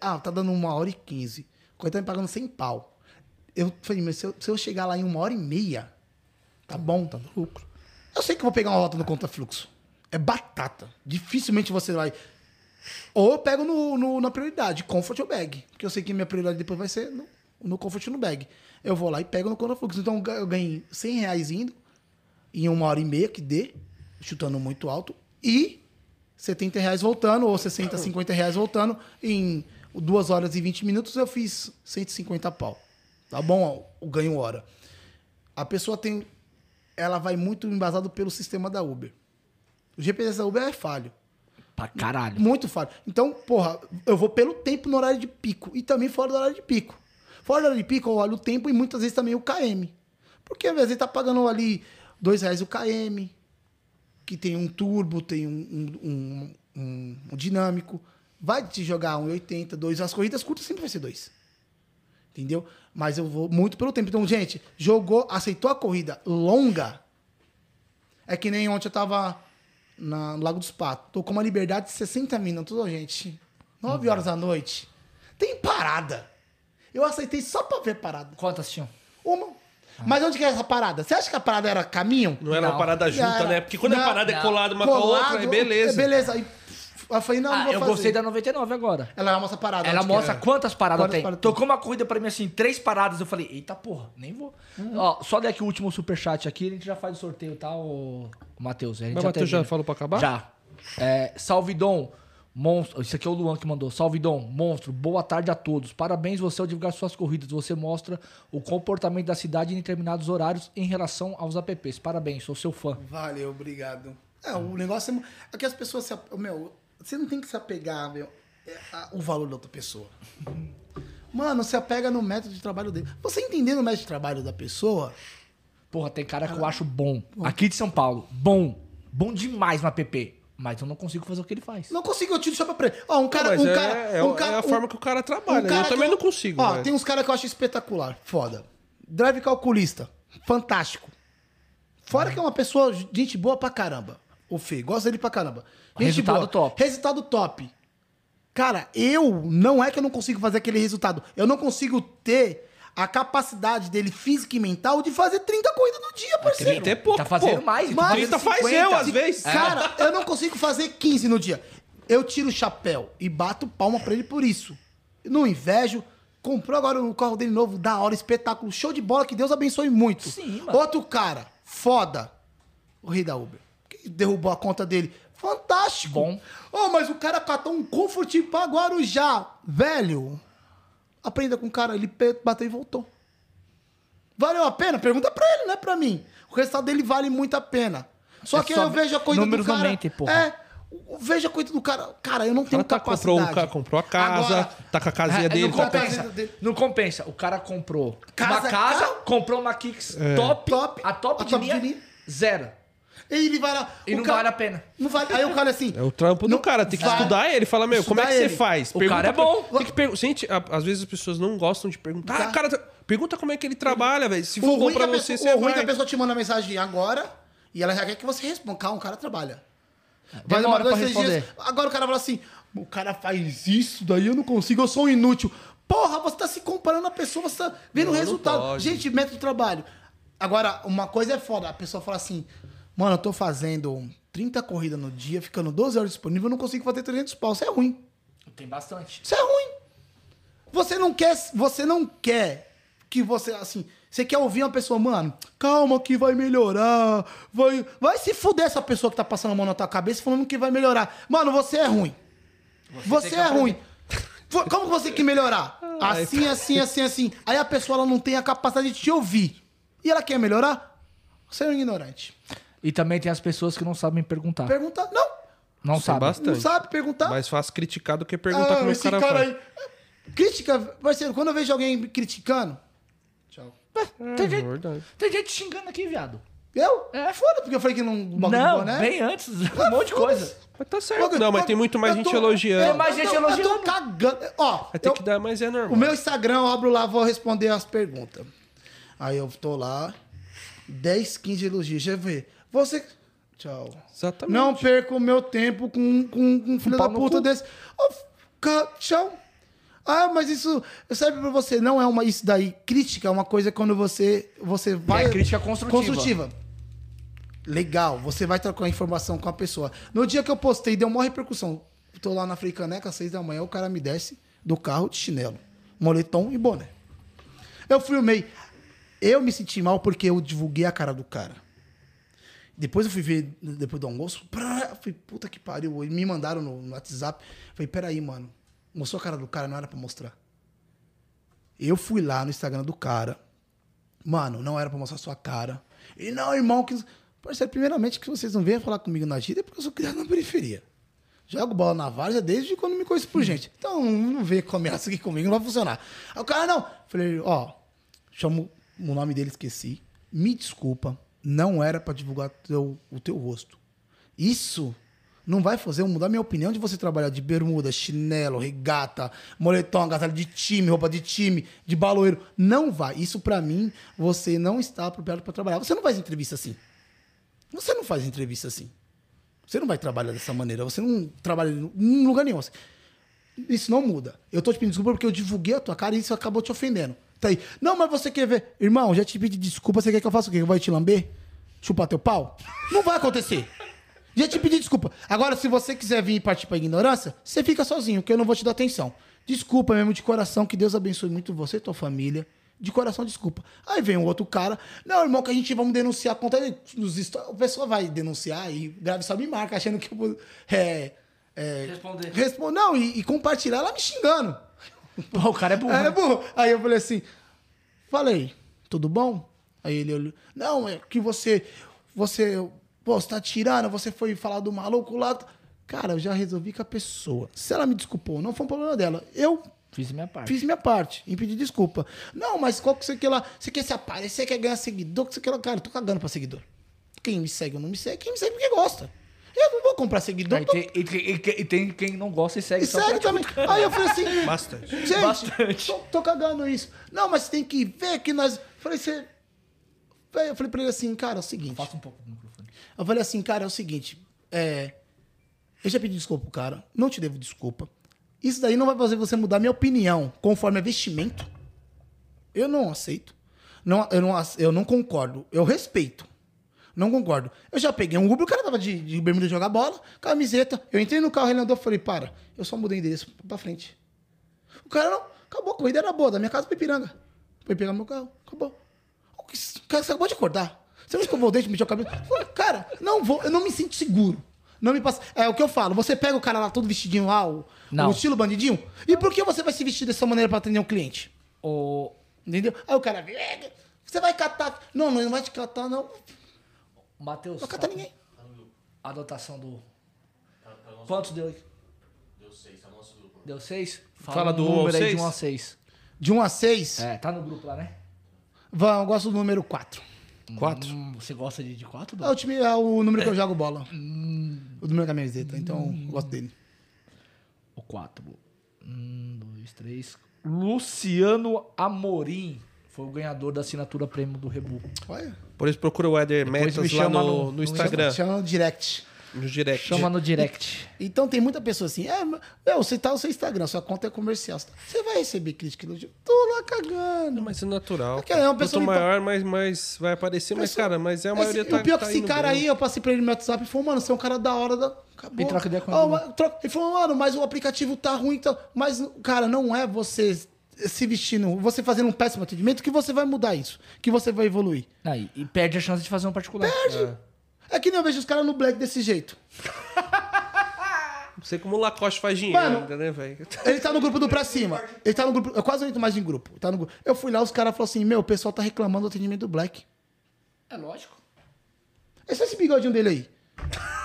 C: Ah, tá dando uma hora e quinze. Coisa tá me pagando 100 pau. Eu falei, mas se eu, se eu chegar lá em uma hora e meia, tá bom, tá no lucro. Eu sei que vou pegar uma rota no conta-fluxo. É batata. Dificilmente você vai. Ou eu pego no, no- na prioridade, comfort ou bag. Porque eu sei que minha prioridade depois vai ser no, no comfort ou no bag. Eu vou lá e pego no conta-fluxo. Então eu ganhei 100 reais indo, em uma hora e meia que dê, chutando muito alto, e 70 reais voltando, ou 60, 50 reais voltando, em 2 horas e 20 minutos eu fiz 150 pau. Tá bom o ganho hora. A pessoa tem. Ela vai muito embasado pelo sistema da Uber. O GPS da Uber é falho.
B: Pra caralho.
C: Muito falho. Então, porra, eu vou pelo tempo no horário de pico. E também fora do horário de pico. Fora do horário de pico, eu olho o tempo e muitas vezes também o KM. Porque às vezes ele tá pagando ali dois reais o KM, que tem um turbo, tem um, um- um- um- dinâmico. Vai te jogar 1,80, 2. As corridas curtas sempre vai ser 2. Entendeu? Mas eu vou muito pelo tempo. Então, gente, jogou, aceitou a corrida longa. É que nem ontem eu tava na, no Lago dos Patos. Tô com uma liberdade de 60 minutos, gente. 9 horas da noite. Tem parada. Eu aceitei só pra ver parada.
B: Quantas tinham?
C: Uma. Mas onde que é essa parada? Você acha que a parada era caminho?
A: Não era
B: Não.
A: uma parada junta,
C: Era-
A: né? Porque quando
C: Não,
A: a parada é
B: não.
A: colada uma com a outra, é beleza.
C: é beleza. Aí eu falei, não, não
B: Ah,
C: vou
B: eu
C: fazer.
B: gostei da 99 agora.
C: Ela mostra parada.
B: Ela mostra
C: é.
B: quantas paradas
C: Quantas
B: tem.
C: paradas
B: Tocou uma corrida pra mim assim, três paradas. Eu falei, eita porra, nem vou. Ó, só daqui o último superchat aqui, a gente já faz o sorteio, tá, o, o Matheus? A gente
A: Mas o Matheus já falou pra acabar?
B: Já. É, salve Dom, monstro. Isso aqui é o Luan que mandou. Salve Dom, monstro. Boa tarde a todos. Parabéns você ao divulgar suas corridas. Você mostra o comportamento da cidade em determinados horários em relação aos apps. Parabéns, sou seu fã.
C: Valeu, obrigado. É, o negócio é, é que as pessoas Meu, você não tem que se apegar, meu, é, a- o valor da outra pessoa. Mano, se apega no método de trabalho dele. Você entendendo o método de trabalho da pessoa,
B: Porra, tem cara que eu acho bom. Aqui de São Paulo. Bom. Bom demais no app. Mas eu não consigo fazer o que ele faz.
C: não consigo, eu tiro chapa pra ele. Ó, um cara.
A: Mas
C: um
A: é,
C: cara,
A: é,
C: um
A: é a
C: um-
A: forma que o cara trabalha.
C: um cara
A: eu também não consigo.
C: Ó,
A: velho.
C: tem uns caras que eu acho espetacular. Foda. Drive calculista. Fantástico. Fora que é uma pessoa, gente boa pra caramba. O Fê, gosta dele pra caramba. Gente
B: Resultado
C: boa.
B: top.
C: Resultado top. Cara, eu não é que eu não consigo fazer aquele resultado. Eu não consigo ter a capacidade dele física e mental de fazer 30 corridas no dia, parceiro.
A: 30 é pouco,
B: Tá fazendo
A: pô.
B: mais,
C: Mas
A: 30 faz
B: 50.
A: eu, às vezes.
C: Cara, <laughs> eu não consigo fazer 15 no dia. Eu tiro o chapéu e bato palma pra ele por isso. Não invejo. Comprou agora o carro dele novo, da hora, espetáculo, show de bola, que Deus abençoe muito.
B: Sim, mano.
C: Outro cara, foda, o rei da Uber, que derrubou a conta dele. Fantástico.
B: Bom.
C: Oh, mas o cara catou um Comfort pra Guarujá. Velho, aprenda com o cara, ele bateu e voltou. Valeu a pena? Pergunta pra ele, não é pra mim. O resultado dele vale muito a pena. Só
B: É
C: que
B: só
C: eu vejo a coisa do cara.
B: mentem, porra.
C: É, eu vejo a coisa do cara. Cara, eu não
A: O
C: tenho
A: cara tá, comprou,
C: capacidade.
A: o cara comprou a casa,
C: Agora,
A: tá com a casinha
B: É,
A: dele.
B: não
A: tá
B: compensa.
C: casa dele.
B: Não compensa. O cara comprou
C: Casa-
B: uma casa,
C: carro.
B: comprou uma Kicks top,
C: Top.
B: a top,
C: A
B: de,
C: top de
B: linha,
C: linha.
B: zero.
C: E ele vai lá.
B: E não
C: cara-
B: vale a pena.
C: Não vale. Aí o cara assim.
A: É o trampo do
C: Não-
A: cara, tem que
C: vai-
A: estudar ele. Fala, meu, como é que
C: Estudar
A: você
C: ele.
A: faz?
B: O cara é bom.
A: Tem que Gente, a- às vezes as pessoas não gostam de perguntar.
C: Tá.
A: Ah, cara, pergunta como é que ele trabalha, velho. Se
C: O
A: for bom
C: ruim, que
A: pra
C: a
A: você,
C: pessoa,
A: você
C: o ruim que
A: vai.
C: a pessoa te manda mensagem agora e ela já quer que você responda. Calma, o cara trabalha. Vai
B: Demora
C: demorar dois,
B: pra
C: três dias. Agora o cara fala assim: o cara faz isso, daí eu não consigo, eu sou um inútil. Porra, você tá se comparando a pessoa, você tá vendo o resultado. Gente, método de trabalho. Agora, uma coisa é foda. A pessoa fala assim: mano, eu tô fazendo 30 corridas no dia, ficando 12 horas disponível, eu não consigo fazer 300 pau. Isso é ruim.
B: Tem bastante.
C: Isso é ruim. Você não quer, você não quer que você assim, você quer ouvir uma pessoa, mano, calma que vai melhorar, vai, vai se fuder essa pessoa que tá passando a mão na tua cabeça falando que vai melhorar. Mano, você é ruim. Você,
B: que
C: é ruim. Como que você quer melhorar? Assim, assim, assim, assim. Aí a pessoa ela não tem a capacidade de te ouvir. E ela quer melhorar? Você é um ignorante.
B: E também tem as pessoas que não sabem perguntar.
C: Perguntar. Não,
B: Não
A: Tem
B: sabem.
A: bastante.
C: não sabe perguntar.
A: Mais fácil criticar do que perguntar
C: Ah,
A: como é
C: esse
A: cara,
C: cara aí. Crítica, parceiro, quando eu vejo alguém me criticando. Tchau.
B: Tem, gente,
A: É verdade.
B: tem gente xingando aqui, viado.
C: Eu?
B: É.
C: Foda, porque eu falei que não.
B: Não,
C: boné.
B: bem antes. <laughs> Um monte de coisa.
A: Mas tá certo. Não, mas tem muito mais
C: Eu
A: gente
C: tô-
A: elogiando.
B: Tem mais
C: eu
B: gente
C: Eu
B: elogiando.
C: tô cagando. Ó,
A: Vai ter
C: eu-
A: que dar, mas é normal.
C: o meu Instagram eu abro lá, vou responder as perguntas. Aí eu tô lá, 10, 15 elogios. Já vê. Você. Tchau.
A: Exatamente.
C: Não perca o meu tempo com, com, com um filho da puta desse. Ca- tchau. Ah, mas isso serve pra você. Não é uma isso daí. Crítica é uma coisa quando você você vai
B: É crítica construtiva.
C: construtiva. Legal, você vai trocar informação com a pessoa. No dia que eu postei, deu uma repercussão. Tô lá na Fricaneca, às seis da manhã, o cara me desce do carro de chinelo, moletom e boné. Eu filmei. Eu me senti mal porque eu divulguei a cara do cara. Depois eu fui ver, depois do almoço, prá, falei, puta que pariu. E me mandaram no, no WhatsApp. Falei, peraí, mano. Mostrou a cara do cara, não era pra mostrar. Eu fui lá no Instagram do cara. Mano, não era pra mostrar sua cara. E não, irmão, que. Parceiro, primeiramente que vocês não venham falar comigo na gíria é porque eu sou criado na periferia. Jogo bola na várzea desde quando me conheço por gente. Então não vem com ameaça aqui comigo, não vai funcionar. Aí o cara, não. Falei, ó, chamo o nome dele, esqueci. Me desculpa, não era pra divulgar teu, o teu rosto. Isso não vai fazer eu mudar minha opinião de você trabalhar de bermuda, chinelo, regata, moletom, agasalho de time, roupa de time, de baloeiro. Não vai. Isso pra mim, você não está apropriado pra trabalhar. Você não faz entrevista assim. Você não faz entrevista assim. Você não vai trabalhar dessa maneira. Você não trabalha em lugar nenhum. Isso não muda. Eu tô te pedindo desculpa porque eu divulguei a tua cara e isso acabou te ofendendo. Tá aí. Não, mas você quer ver. Irmão, já te pedi desculpa. Você quer que eu faça o quê? Eu vou te lamber? Chupar teu pau? Não vai acontecer. Já te pedi desculpa. Agora, se você quiser vir e partir pra ignorância, você fica sozinho, que eu não vou te dar atenção. Desculpa mesmo de coração, que Deus abençoe muito você e tua família. De coração, desculpa. Aí vem um outro cara. Não, irmão, que a gente vamos denunciar contra. Nos O pessoal vai denunciar e grave só me marca, achando que eu vou. É, é,
B: Responder.
C: respon- não, e, e compartilhar ela me xingando.
B: Pô, <laughs> o cara é burro.
C: É,
B: né?
C: burro. Aí eu falei assim, falei, tudo bom? Aí ele olhou, não, é que você, você, pô, você tá tirando, você foi falar do maluco lá. Cara, eu já resolvi com a pessoa. Se ela me desculpou, não foi um problema dela. Eu
B: Fiz minha parte.
C: fiz minha parte em pedir desculpa. Não, mas qual que você quer lá? Você quer se aparecer, quer ganhar seguidor? Que você quer lá? Cara, eu tô cagando pra seguidor. Quem me segue ou não me segue, quem me segue porque gosta. Eu não vou comprar seguidor.
B: Tem- e, tem- e tem- e tem quem não gosta e segue.
C: E
B: só
C: segue também. Aí eu falei assim,
A: Bastante.
C: Gente,
B: Bastante.
C: Tô, tô cagando isso. Não, mas tem que ver que nós. Falei, você. Eu falei pra ele assim, cara, é o seguinte.
B: Faça um pouco do microfone.
C: Eu falei assim, cara, é o seguinte. É, eu já pedi desculpa pro cara, não te devo desculpa. Isso daí não vai fazer você mudar minha opinião conforme é vestimento. Eu não aceito. Não, eu, não, eu não concordo. Eu respeito. Não concordo. Eu já peguei um Uber, o cara tava de, de bermuda jogar bola, camiseta. Eu entrei no carro, ele andou, falei, para, eu só mudei o endereço pra frente. O cara não, acabou, a corrida era boa, da minha casa pra Ipiranga. Foi pegar meu carro, acabou. O Cara, você acabou de acordar. Você não escovou o dente, mexeu a cabeça. Eu falei, cara, não vou, eu não me sinto seguro. Não me passa. É o que eu falo. Você pega o cara lá todo vestidinho lá, o, o estilo bandidinho. E por que você vai se vestir dessa maneira pra atender um cliente?
B: O
C: Entendeu? Aí o cara "É, você vai catar. Não, não, não vai te catar, não.
B: Matheus.
C: Não catar
B: fala-
C: ninguém.
B: A dotação do.
D: Tá, tá nosso-
B: Quantos deu aí?
D: Deu seis, tá no nosso grupo.
B: Deu seis?
A: Fala
B: um
A: do
B: número aí
A: seis.
B: de 1 a 6.
C: De 1 a 6,
B: É, tá no grupo lá, né?
C: Vão, eu gosto do número 4.
A: Quatro.
B: Hum, você gosta de 4?
C: É o, time, é o número que eu jogo bola. O número da camiseta, então eu gosto dele.
B: O 4. Um, dois, três. Luciano Amorim foi o ganhador da assinatura prêmio do Rebu.
C: Olha.
A: Por isso procura o Éder
B: Depois
A: Metas
B: me
A: lá
B: chama
A: no,
B: no-
A: no,
B: no
A: Instagram,
C: Chama no direct.
A: no direct.
B: Chama no direct.
C: Então tem muita pessoa assim, é, meu, você tá no seu Instagram, sua conta é comercial. Você vai receber crítica e elogio. Tô lá cagando.
A: Mas é natural.
C: Porque é uma pessoa
A: Quanto
C: me-
A: maior, mais, mais vai aparecer. Mas,
C: Pessoa-
A: cara, mas é a
C: Esse-
A: maioria tá
C: o pior
A: tá
C: que esse cara
A: bem.
C: aí, eu passei pra ele no meu WhatsApp e falou, mano, você é um cara da hora da. Acabou.
B: E troca ideia com ele.
C: mas troca- Ele falou, mano, mas o aplicativo tá ruim, então. Mas, cara, não é você se vestindo, você fazendo um péssimo atendimento que você vai mudar isso. Que você vai evoluir.
B: Aí, e perde a chance de fazer um particular.
C: Perde. É que nem eu vejo os caras no black desse jeito.
A: Não sei como o Lacoste faz dinheiro
C: Mano,
A: ainda, né, velho?
C: Ele tá no grupo do Pra Cima. Ele tá no grupo. Eu quase não entro mais em grupo. Tá no grupo. Eu fui lá, os caras falaram assim: Meu, o pessoal tá reclamando do atendimento do Black.
B: É lógico.
C: Esse, esse bigodinho dele aí. <laughs>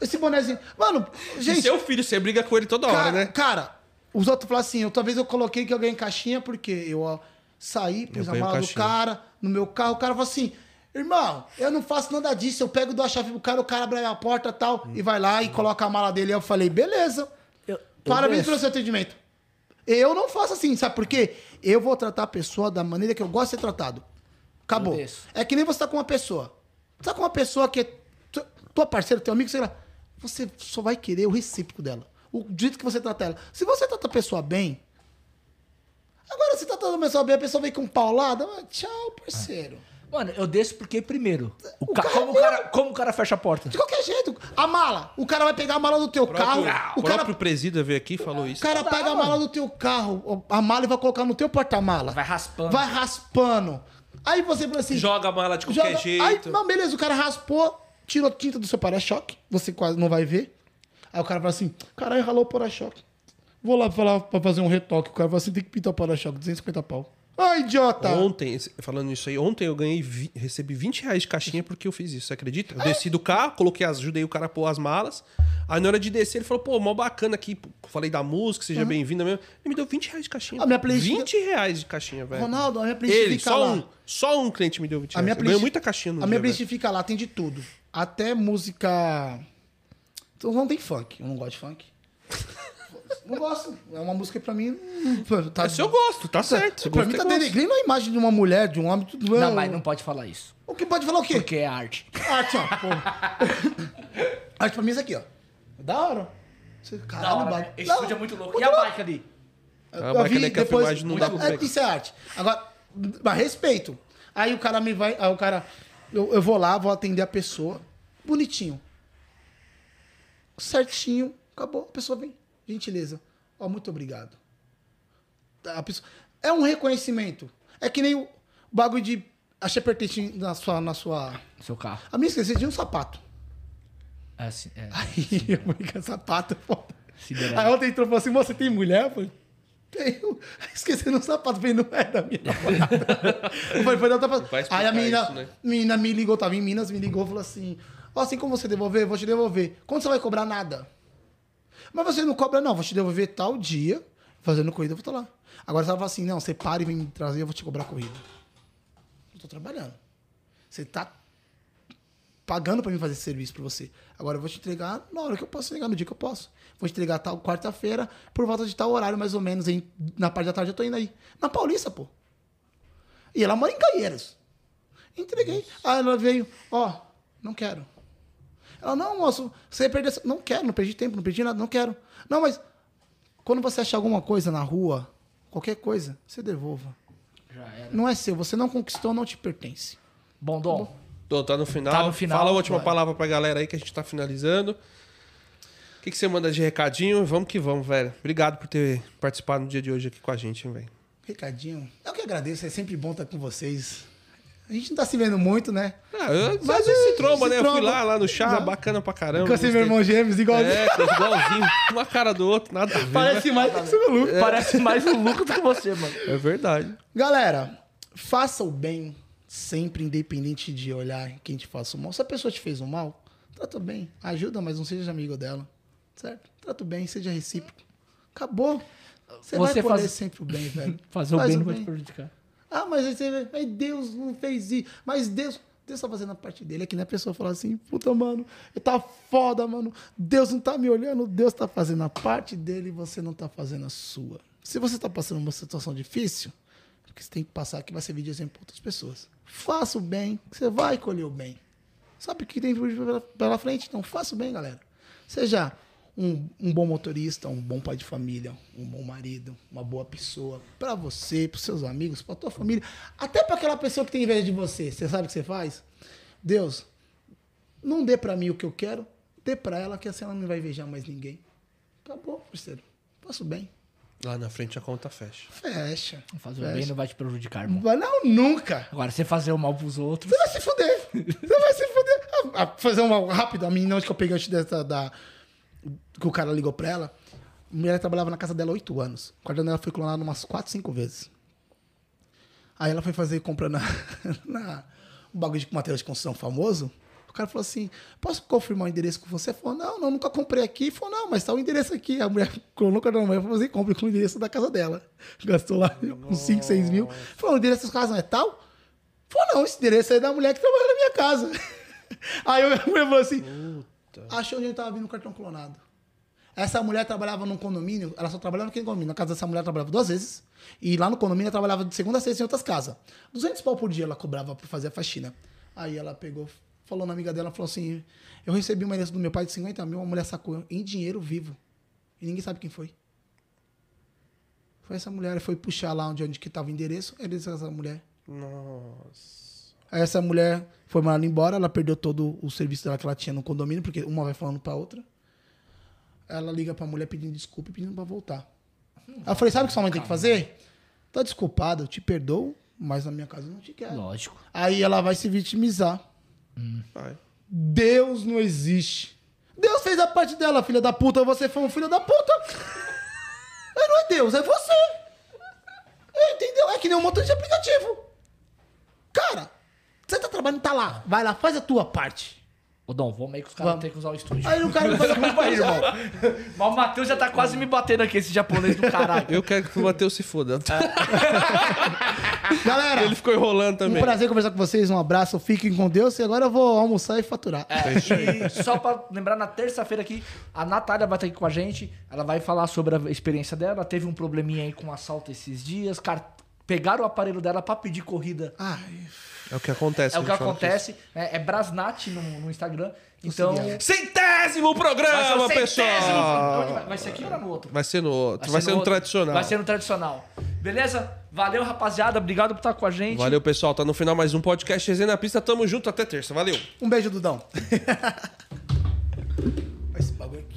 C: Esse bonezinho. Mano,
A: E
C: gente.
A: seu filho, você briga com ele toda hora,
C: Cara,
A: né?
C: cara, os outros falam assim, eu, talvez eu coloquei que eu ganhei em caixinha, porque eu ó, saí, pus
A: Eu
C: a mala do cara, no meu carro, o cara falou assim, irmão, eu não faço nada disso, eu pego, dou a chave pro cara, o cara abre a porta e tal, e vai lá e coloca a mala dele. Aí eu falei, beleza,
B: Eu- eu
C: parabéns
B: deixo.
C: pelo seu atendimento. Eu não faço assim, sabe por quê? Eu vou tratar a pessoa da maneira que eu gosto de ser tratado. Acabou. É que nem você tá com uma pessoa. Você tá com uma pessoa que é tu- tua parceira, teu amigo, sei lá. Você só vai querer o recíproco dela. O jeito que você trata ela. Se você trata a pessoa bem. Agora, se tá tratando a pessoa bem, a pessoa vem com paulada. Tchau, parceiro.
B: Mano, eu desço porque, primeiro, o
C: O
B: ca-
C: cara
B: como, o
C: é
B: cara, como o cara fecha a porta?
C: De qualquer jeito. A mala. O cara vai pegar a mala do teu
A: O próprio,
C: carro.
A: o
C: O cara,
A: próprio presida veio aqui e falou
C: o
A: isso.
C: cara
B: Não dá,
C: pega a mala do teu carro, a mala e vai colocar no teu porta-mala.
B: Vai raspando.
C: Vai raspando. Aí você fala assim.
A: Joga a mala de qualquer
C: Joga-
A: jeito.
C: Aí, não, beleza, o cara raspou, tirou tinta do seu para-choque, você quase não vai ver. Aí o cara fala assim: caralho, ralou o para-choque. Vou lá falar pra fazer um retoque. O cara fala assim: tem que pintar o para-choque, 250 pau. Ai, idiota!
A: Ontem, falando isso aí, ontem eu ganhei, vi- recebi 20 reais de caixinha porque eu fiz isso, você acredita? Eu desci do carro, coloquei, as- ajudei o cara a pôr as malas. Aí na hora de descer, ele falou, pô, mó bacana aqui. Falei da música, seja bem-vinda mesmo. Ele me deu 20 reais de caixinha.
C: A minha playlist-
A: 20 reais de caixinha, velho.
C: Ronaldo, a minha playlist
A: Ele,
C: fica
A: só
C: lá.
A: um, só um cliente me deu 20
C: A
A: reais.
C: minha
A: Eu ganho
C: playlist,
A: muita caixinha no
C: A minha
A: dia,
C: playlist
A: velho.
C: fica lá, tem de tudo. Até música. Então não tem funk. Eu não gosto de funk. não gosto. É uma música que pra mim. Tá,
A: É seu gosto, tá certo.
C: Pra
A: gosto
C: mim tá
A: gosto.
C: denegrindo a imagem de uma mulher, de um homem. Tudo
B: Não, mas não pode falar isso.
C: O que pode falar o quê?
B: Porque é arte.
C: Arte, ó. <laughs> Arte pra mim é isso aqui, ó. Da hora. Você- Caralho, ba-
B: né? Esse estúdio é muito louco. E a bike ali?
A: A
C: Eu vi
A: é que a
C: depois.
A: filmagem não
C: Muito
A: dá pra
C: é. Isso é arte. Agora, mas respeito. Aí o cara me vai. Aí o cara. Eu, eu vou lá, vou atender a pessoa. Bonitinho. Certinho. Acabou. A pessoa vem. Gentileza. Ó, muito obrigado. A pessoa, é um reconhecimento. É que nem o bagulho de. Achei pertence na sua. Na sua...
B: Seu carro.
C: A minha esqueci de um sapato.
B: É assim, é.
C: Aí <laughs> eu falei, que sapato, pô.
B: Cinderela.
C: Aí ontem entrou e falou assim: você tem mulher? Eu falei, tenho. <laughs> Esqueci no sapato, falei, não é da minha namorada. <laughs> eu falei, foi da outra Aí a menina,
A: isso, né?
C: menina me ligou, tava em Minas, me ligou e falou assim: Assim como você devolver, eu vou te devolver. Quando você vai cobrar nada? Mas você não cobra, não, vou te devolver tal dia, fazendo corrida, eu vou estar lá. Agora você fala assim: não, você para e vem me trazer, eu vou te cobrar corrida. Eu tô trabalhando. Você tá pagando pra mim fazer esse serviço pra você. Agora eu vou te entregar na hora que eu posso entregar, no dia que eu posso. Vou te entregar tal quarta-feira, por volta de tal horário, mais ou menos, em, na parte da tarde eu tô indo aí. Na Paulista, pô. E ela mora em Caieiras. Entreguei. Aí ela veio, ó, não quero. Ela, não, moço, você ia perder. essa- Não quero, não perdi tempo, não perdi nada, não quero. Não, mas quando você achar alguma coisa na rua, qualquer coisa, você devolva.
B: Já era.
C: Não é seu, você não conquistou, não te pertence.
B: Bom, Dom.
A: Tô, tá no final.
B: Tá no final,
A: Fala a última
B: vai.
A: palavra pra galera aí que a gente tá finalizando. O que, que você manda de recadinho? Vamos que vamos, velho. Obrigado por ter participado no dia de hoje aqui com a gente, hein, velho.
C: Recadinho. Eu que agradeço, é sempre bom estar com vocês. A gente não tá se vendo muito, né?
A: Ah, eu,
C: Mas
A: mas
C: é,
A: esse tromba,
C: se
A: né? Eu fui
C: tromba.
A: lá, lá no chá, bacana pra caramba.
C: Com meu irmão gêmeos, igual
A: É, igualzinho. <laughs> Uma cara do outro, nada a ver.
C: Parece mais que esse maluco.
B: Parece mais um Lucas do que você, mano.
A: É verdade.
C: Galera, faça o bem sempre, independente de olhar quem te faça o mal. Se a pessoa te fez o mal, trata bem. Ajuda, mas não seja amigo dela. Certo? Trata o bem, seja recíproco. Acabou. Você,
B: Você
C: vai colher
B: faz-
C: sempre o bem, velho. <laughs>
B: Fazer o
C: Faz
B: bem não vai te prejudicar.
C: Ah, mas você mas Deus não fez isso. Mas Deus, Deus tá fazendo a parte dele. É que nem a pessoa fala assim, puta, mano, tá foda, mano. Deus não tá me olhando, Deus tá fazendo a parte dele e você não tá fazendo a sua. Se você tá passando uma situação difícil, o que você tem que passar que vai servir de exemplo para outras pessoas. Faça o bem, você vai colher o bem. Sabe o que tem pela frente? Então faça o bem, galera. Seja um, um bom motorista, um bom pai de família, um bom marido, uma boa pessoa para você, para seus amigos, para tua família, até para aquela pessoa que tem inveja de você. Você sabe o que você faz? Deus, não dê para mim o que eu quero, dê para ela que assim ela não vai invejar mais ninguém. Acabou, parceiro. Faça o bem.
A: Lá na frente a conta fecha.
C: Fecha.
B: Fazer o
C: Fecha.
B: bem não vai te prejudicar, irmão.
C: Vai não, nunca.
B: Agora, você fazer o mal pros outros.
C: Você vai se fuder. Você vai se fuder. Ah, ah, fazer uma rápido. A menina onde que eu peguei antes dessa da. Que o cara ligou pra ela. A mulher trabalhava na casa dela há oito anos. O quarto dela foi clonado umas quatro, cinco vezes. Aí ela foi fazer compra na. <laughs> na o bagulho de material de construção famoso. O cara falou assim: posso confirmar o endereço com você? Falou, não, não, nunca comprei aqui. Falou, não, mas tá o endereço aqui. A mulher <laughs> colocou no cartão da mulher falou assim: compre com o endereço da casa dela. <laughs> Gastou lá uns 5, 6 mil. Falou, o endereço da casa não é tal? Falou, não, esse endereço é da mulher que trabalha na minha casa. Aí a mulher falou assim: achou onde ele tava vindo o cartão clonado. Essa mulher trabalhava num condomínio, ela só trabalhava naquele condomínio. Na casa dessa mulher ela trabalhava duas vezes. E lá no condomínio ela trabalhava de segunda a sexta em outras casas. 200 pau por dia ela cobrava pra fazer a faxina. Aí ela pegou, falou na amiga dela, falou assim: Eu recebi uma herança do meu pai de 50 mil, uma mulher sacou em dinheiro vivo. E ninguém sabe quem foi. Foi essa mulher, foi puxar lá onde, onde que tava o endereço, era essa mulher.
A: Nossa.
C: Aí essa mulher foi mandada embora, ela perdeu todo o serviço dela que ela tinha no condomínio, porque uma vai falando pra outra. Ela liga pra mulher pedindo desculpa e pedindo pra voltar. Aí eu falei, sabe o que sua mãe tem que fazer? Tá desculpada, eu te perdoo, mas na minha casa eu não te quero.
B: Lógico.
C: Aí ela vai se vitimizar.
A: Vai.
C: Deus não existe. Deus fez a parte dela, filha da puta. Você foi um filho da puta. Não é Deus, é você. Entendeu? É que nem um motor de aplicativo. Cara, você tá trabalhando, tá lá. Vai lá, faz a tua parte.
B: Ô, Dom, vamos aí que os caras
C: Vamos.
B: têm que usar o estúdio.
C: Aí o cara faz a
B: aí,
C: parte, <laughs>
B: irmão. Mas o Matheus já tá quase me batendo aqui, esse japonês do caralho.
A: Eu quero que o Matheus se foda. <laughs>
C: Galera,
A: Ele ficou enrolando
C: um
A: também.
C: prazer conversar com vocês. Um abraço, fiquem com Deus. E agora eu vou almoçar e faturar.
B: É, e só pra lembrar, na terça-feira aqui, a Natália vai estar aqui com a gente. Ela vai falar sobre a experiência dela. Ela teve um probleminha aí com um assalto esses dias. Cara, pegaram o aparelho dela pra pedir corrida.
C: Ai,
A: É o que acontece.
B: É o que acontece. É, é Brasnat no, no Instagram. Então.
A: Centésimo
B: Vai ser
A: programa,
B: o centésimo-
A: pessoal!
B: Onde vai? Vai ser aqui ou no outro?
A: Vai ser no outro. Vai, ser no
B: outro.
A: tradicional.
B: Vai ser no tradicional. Beleza? Valeu, rapaziada. Obrigado por estar com a gente.
A: Valeu, pessoal. Tá no final mais um podcast Resenha na Pista. Tamo junto até terça. Valeu.
C: um beijo, Dudão. Esse bagulho aqui.